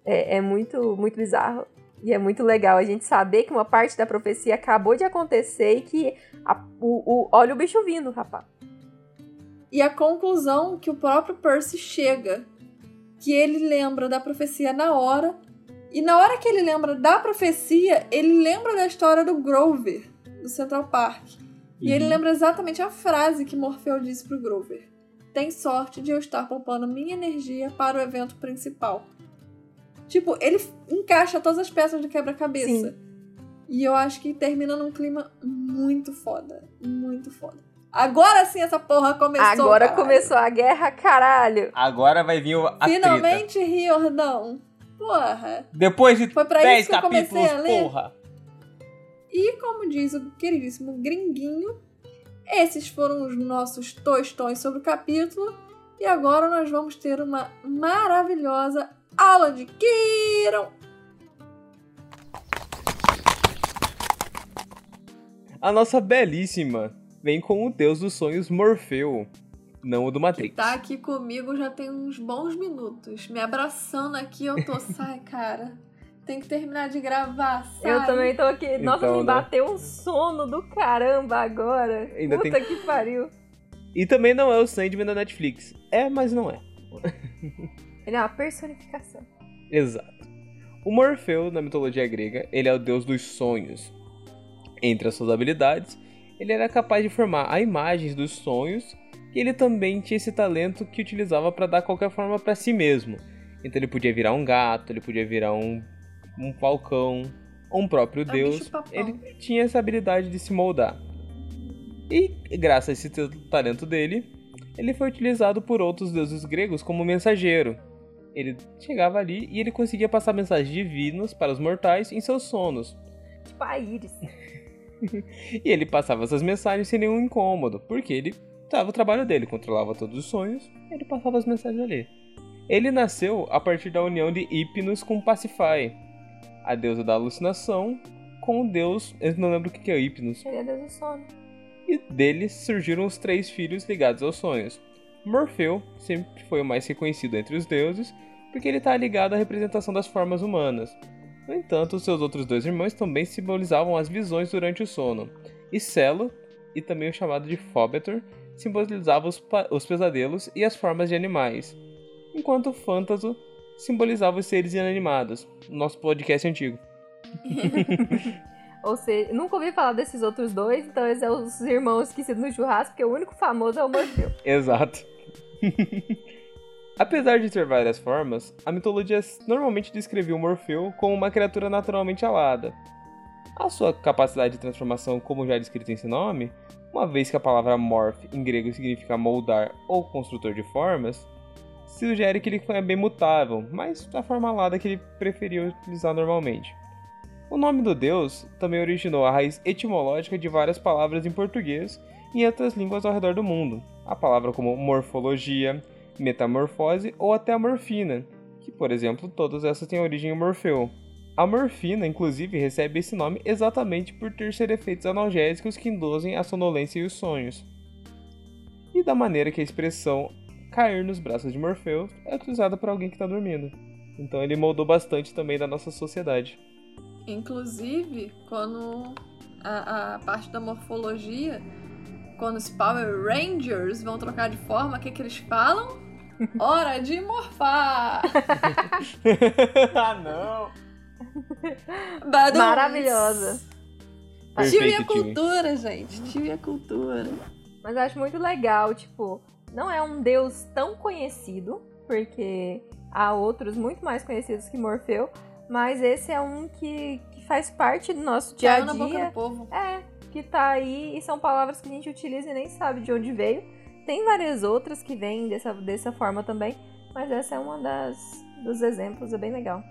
É, é muito, muito bizarro. E é muito legal a gente saber que uma parte da profecia acabou de acontecer e que a, o, o, olha o bicho vindo, rapaz. E a conclusão que o próprio Percy chega, que ele lembra da profecia na hora, e na hora que ele lembra da profecia, ele lembra da história do Grover, do Central Park. E ele Uhum. lembra exatamente a frase que Morfeu disse pro Grover. Tem sorte de eu estar poupando minha energia para o evento principal. Tipo, ele encaixa todas as peças do quebra-cabeça. E eu acho que termina num clima muito foda. Muito foda. Agora sim essa porra começou. Agora caralho. começou a guerra, caralho. Agora vai vir o- a treta. Finalmente, Riordão. Porra. Depois de Foi pra 10 isso que eu comecei a ler. porra. E como diz o queridíssimo Gringuinho, esses foram os nossos tostões sobre o capítulo. E agora nós vamos ter uma maravilhosa aula de Kiron. A nossa belíssima vem com o deus dos sonhos Morfeu, não o do Matrix. Tá aqui comigo já tem uns bons minutos. Me abraçando aqui, eu tô. Sai, cara. Tem que terminar de gravar, sai. Eu também tô aqui. Nossa, Então, me né? bateu um sono do caramba agora. Ainda Puta que pariu. E também não é o Sandman da Netflix. É, mas não é. Ele é uma personificação. Exato. O Morfeu, na mitologia grega, ele é o deus dos sonhos. Entre as suas habilidades, ele era capaz de formar a imagens dos sonhos e ele também tinha esse talento que utilizava para dar qualquer forma para si mesmo. Então ele podia virar um gato, ele podia virar um, um falcão, ou um próprio É deus. Ele tinha essa habilidade de se moldar. E graças a esse talento dele, ele foi utilizado por outros deuses gregos como mensageiro. Ele chegava ali e ele conseguia passar mensagens divinas para os mortais em seus sonos. Tipo a Iris. E ele passava essas mensagens sem nenhum incômodo, porque ele estava o trabalho dele, controlava todos os sonhos, ele passava as mensagens ali. Ele nasceu a partir da união de Hypnos com Pacify, a deusa da alucinação, com o deus, eu não lembro o que é Hypnos, Ele é Deus do sono. e deles surgiram os três filhos ligados aos sonhos. Morfeu sempre foi o mais reconhecido entre os deuses, porque ele está ligado à representação das formas humanas. No entanto, seus outros dois irmãos também simbolizavam as visões durante o sono, e Celo, e também o chamado de Fóbetor, simbolizava os, os pesadelos e as formas de animais, enquanto Fantaso simbolizava os seres inanimados, nosso podcast antigo. Ou seja, nunca ouvi falar desses outros dois, então esses são os irmãos esquecidos no churrasco, porque o único famoso é o Morfeu. Exato. Apesar de ter várias formas, a mitologia normalmente descrevia o Morfeu como uma criatura naturalmente alada. A sua capacidade de transformação, como já descrito em seu nome, uma vez que a palavra morph em grego significa moldar ou construtor de formas, sugere que ele é bem mutável, mas da forma alada que ele preferia utilizar normalmente. O nome do deus também originou a raiz etimológica de várias palavras em português e outras línguas ao redor do mundo. A palavra como morfologia, metamorfose ou até a morfina, que, por exemplo, todas essas têm origem em Morfeu. A morfina, inclusive, recebe esse nome exatamente por ter ser efeitos analgésicos que induzem a sonolência e os sonhos. E da maneira que a expressão cair nos braços de Morfeu é utilizada por alguém que está dormindo. Então ele moldou bastante também da nossa sociedade. Inclusive, quando a, a parte da morfologia, quando os Power Rangers vão trocar de forma, o que, que eles falam? Hora de morfar! ah, não! Badum! Maravilhosa. Tio e a cultura, gente. Tio e a cultura. Mas eu acho muito legal, tipo, não é um deus tão conhecido, porque há outros muito mais conhecidos que Morfeu, mas esse é um que, que faz parte do nosso dia a Caiu na boca dia. do povo. É, que tá aí e são palavras que a gente utiliza e nem sabe de onde veio. Tem várias outras que vêm dessa, dessa forma também, mas essa é uma das dos exemplos, é bem legal.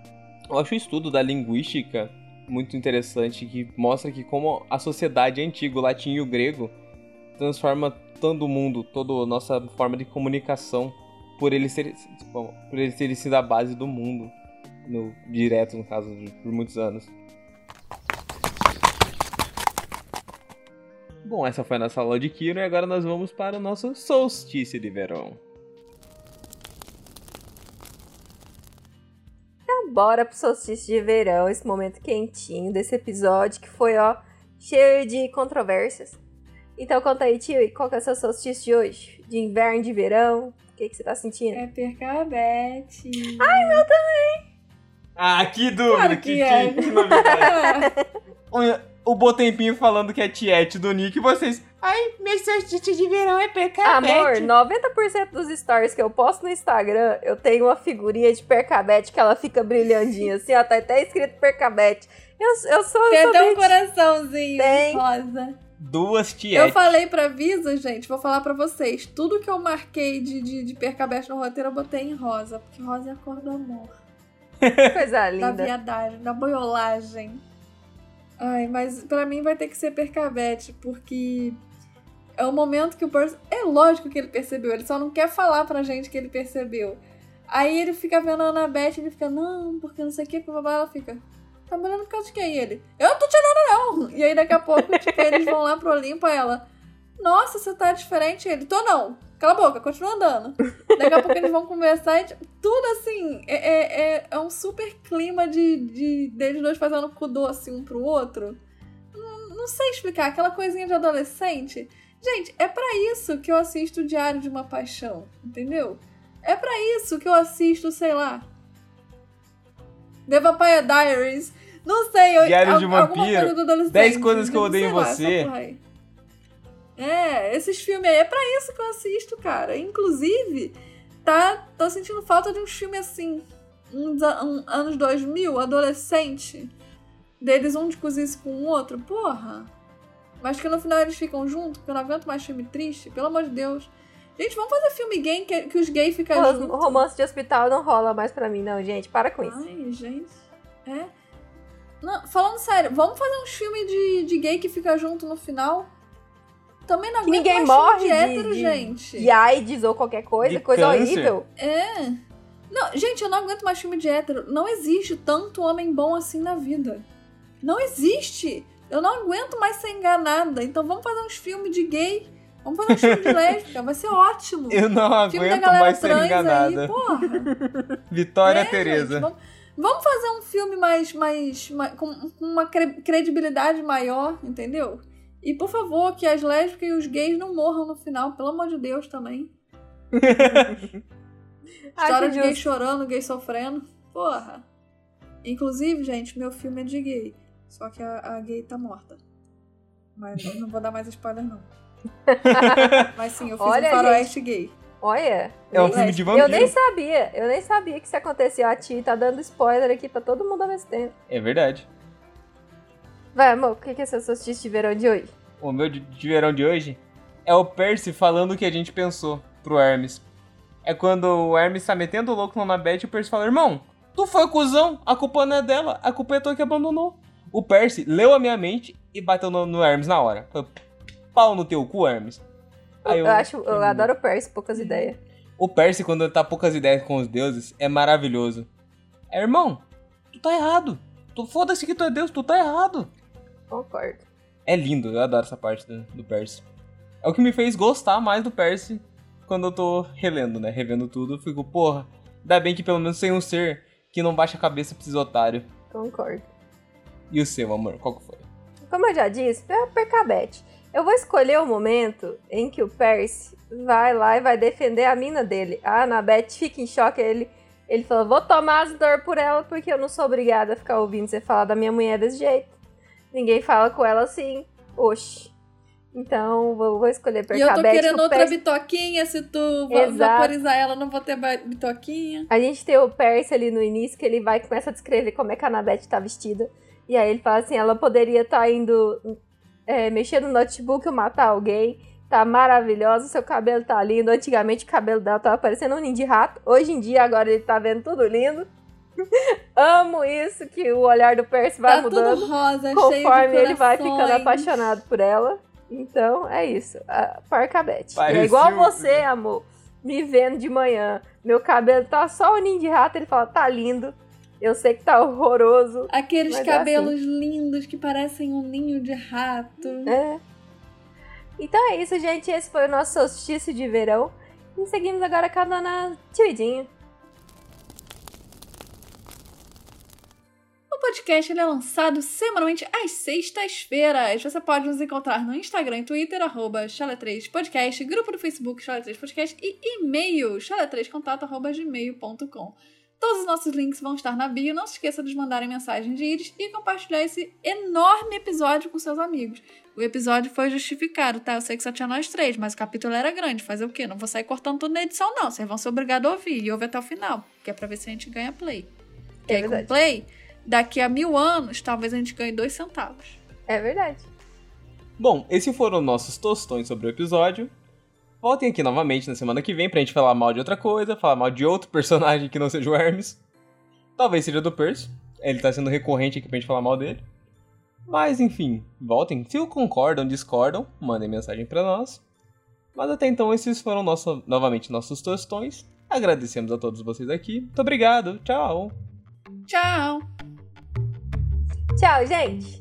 Eu acho o estudo da linguística muito interessante, que mostra que como a sociedade antiga, o latim e o grego, transforma todo o mundo, toda a nossa forma de comunicação, por ele ser, por ele ter sido a base do mundo, no, direto no caso, por muitos anos. Bom, essa foi a nossa aula de Kiro e agora nós vamos para o nosso solstício de verão. Então, bora pro solstício de verão, esse momento quentinho desse episódio que foi, ó, cheio de controvérsias. Então conta aí, tio, qual que é o seu solstício de hoje? De inverno, de verão? O que, que você tá sentindo? É percabete. Ai, meu também! Ah, que dúvida, Claro que, que é. que, que novidade. O, Botempinho falando que é tiete do Nick e vocês... Ai, meu solstício de verão é percabete. Amor, 90% dos stories que eu posto no Instagram, eu tenho uma figurinha de percabete que ela fica brilhandinha, assim, ó, tá até escrito percabete. Eu, eu sou, Tem eu até um coraçãozinho Tem. rosa. Duas Eu tietes. falei pra Visa, gente, vou falar pra vocês. Tudo que eu marquei de, de, de percabete no roteiro eu botei em rosa. Porque rosa é a cor do amor. coisa Da linda. viadagem, da boiolagem. Ai, mas pra mim vai ter que ser percabete, porque é o momento que o Percy. É lógico que ele percebeu, ele só não quer falar pra gente que ele percebeu. Aí ele fica vendo a Annabeth, ele fica, não, porque não sei o que, babá, ela fica. Tá me olhando por causa de quem? E ele, eu não tô te olhando, não. E aí daqui a pouco, tipo, eles vão lá pro Olimpo, ela, nossa, você tá diferente. Ele, tô não. Cala a boca, continua andando. Daqui a pouco eles vão conversar e tipo, tudo assim, é, é, é, é um super clima de, de deles dois fazendo cu doce um pro outro. Não, não sei explicar, aquela coisinha de adolescente. Gente, é pra isso que eu assisto o Diário de uma Paixão, entendeu? É pra isso que eu assisto, sei lá. The Vampire Diaries. Não sei, eu, Diário de um alguma Vampiro. coisa do adolescente. 10 coisas que eu odeio em lá, você. aí. É, esses filmes aí é pra isso que eu assisto, cara. Inclusive, tá, tô sentindo falta de uns filmes assim, uns um- anos 2000, adolescente, deles um de cozinha com o outro, porra. Mas que no final eles ficam juntos, porque eu não aguento mais filme triste, pelo amor de Deus. Gente, vamos fazer filme gay que, que os gays ficam Ros- juntos. Romance de hospital não rola mais pra mim, não, gente. Para com isso. Ai, gente. É. Não, falando sério, vamos fazer uns filmes de, de gay que fica junto no final? Também não aguento ninguém morre de de- hétero, de- gente. De AIDS ou qualquer coisa, De coisa câncer. horrível. É. Não, gente, eu não aguento mais filme de hétero. Não existe tanto homem bom assim na vida. Não existe. Eu não aguento mais ser enganada. Então vamos fazer uns filmes de gay. Vamos fazer uns filmes de lésbica. Vai ser ótimo. Eu não filme da aguento galera mais ser trans enganada. aí, porra. Vitória É, Tereza. gente, vamos, vamos fazer um filme mais, mais, mais- com, com uma cre- credibilidade maior, entendeu? E por favor, que as lésbicas e os gays não morram no final, pelo amor de Deus também. História de gay chorando, gay sofrendo. Porra. Inclusive, gente, meu filme é de gay. Só que a, a gay tá morta. Mas eu não vou dar mais spoiler, não. Mas sim, eu fiz Olha, um faroeste gay. Olha. É um filme de Eu vampiro. nem sabia. Eu nem sabia que isso acontecia. A Ti tá dando spoiler aqui pra todo mundo ao mesmo tempo. É verdade. Vai, amor, o que é seu solstício de verão de hoje? O meu de, de verão de hoje é o Percy falando o que a gente pensou pro Hermes. É quando o Hermes tá metendo o louco na Beth e o Percy fala: Irmão, tu foi cuzão, a culpa não é dela, a culpa é tua que abandonou. O Percy leu a minha mente e bateu no, no Hermes na hora. Falou, Pau no teu cu, Hermes. Aí Eu, acho, eu adoro o Percy, poucas ideias. O Percy, quando tá poucas ideias com os deuses, é maravilhoso. É, irmão, tu tá errado. Tu foda-se que tu é Deus, tu tá errado. Concordo. É lindo, eu adoro essa parte do, do Percy. É o que me fez gostar mais do Percy quando eu tô relendo, né? Revendo tudo, eu fico, porra, ainda bem que pelo menos tem um ser que não baixa a cabeça pra esses otários. Concordo. E o seu, amor, qual que foi? Como eu já disse, é o Percabete. Eu vou escolher o momento em que o Percy vai lá e vai defender a mina dele. A Annabeth fica em choque. Ele, ele fala: Vou tomar as dor por ela porque eu não sou obrigada a ficar ouvindo você falar da minha mulher desse jeito. Ninguém fala com ela assim. Oxi. Então, vou, vou escolher E eu tô que querendo outra bitoquinha, se tu Exato. vaporizar ela, não vou ter bitoquinha. A gente tem o Percy ali no início, que ele vai e começa a descrever como é que a Annabeth tá vestida. E aí ele fala assim, ela poderia estar indo é, mexer no notebook ou matar alguém. Tá maravilhosa, seu cabelo tá lindo. Antigamente o cabelo dela tava parecendo um ninho de rato. Hoje em dia, agora ele tá vendo tudo lindo. Amo isso, que o olhar do Percy vai tá mudando tudo rosa, cheio de conforme ele vai ficando apaixonado por ela. Então, é isso. A Parcabete. É igual você, amor, me vendo de manhã. Meu cabelo tá só o ninho de rato. Ele fala, tá lindo. Eu sei que tá horroroso. Aqueles é cabelos lindos que parecem um ninho de rato. É. Então é isso, gente. Esse foi o nosso solstício de verão. E seguimos agora com a dona Tividinha. Podcast é lançado semanalmente às sextas-feiras. Você pode nos encontrar no Instagram e Twitter, arroba 3 podcast grupo do Facebook Chala3podcast e e-mail chala3contato.gmail.com. Todos os nossos links vão estar na bio. Não se esqueça de mandarem mensagem de íris e compartilhar esse enorme episódio com seus amigos. O episódio foi justificado, tá? Eu sei que só tinha nós três, mas o capítulo era grande. Fazer o quê? Não vou sair cortando tudo na edição, não. Vocês vão ser obrigados a ouvir e ouvir até o final, que é pra ver se a gente ganha play. É aí com play, daqui a mil anos, talvez a gente ganhe dois centavos. É verdade. Bom, esses foram nossos tostões sobre o episódio. Voltem aqui novamente na semana que vem pra gente falar mal de outra coisa, falar mal de outro personagem que não seja o Hermes. Talvez seja do Percy. Ele tá sendo recorrente aqui pra gente falar mal dele. Mas enfim, voltem. Se concordam, discordam, mandem mensagem pra nós. Mas até então, esses foram nosso, novamente nossos tostões. Agradecemos a todos vocês aqui. Muito obrigado. Tchau. Tchau! Tchau, gente!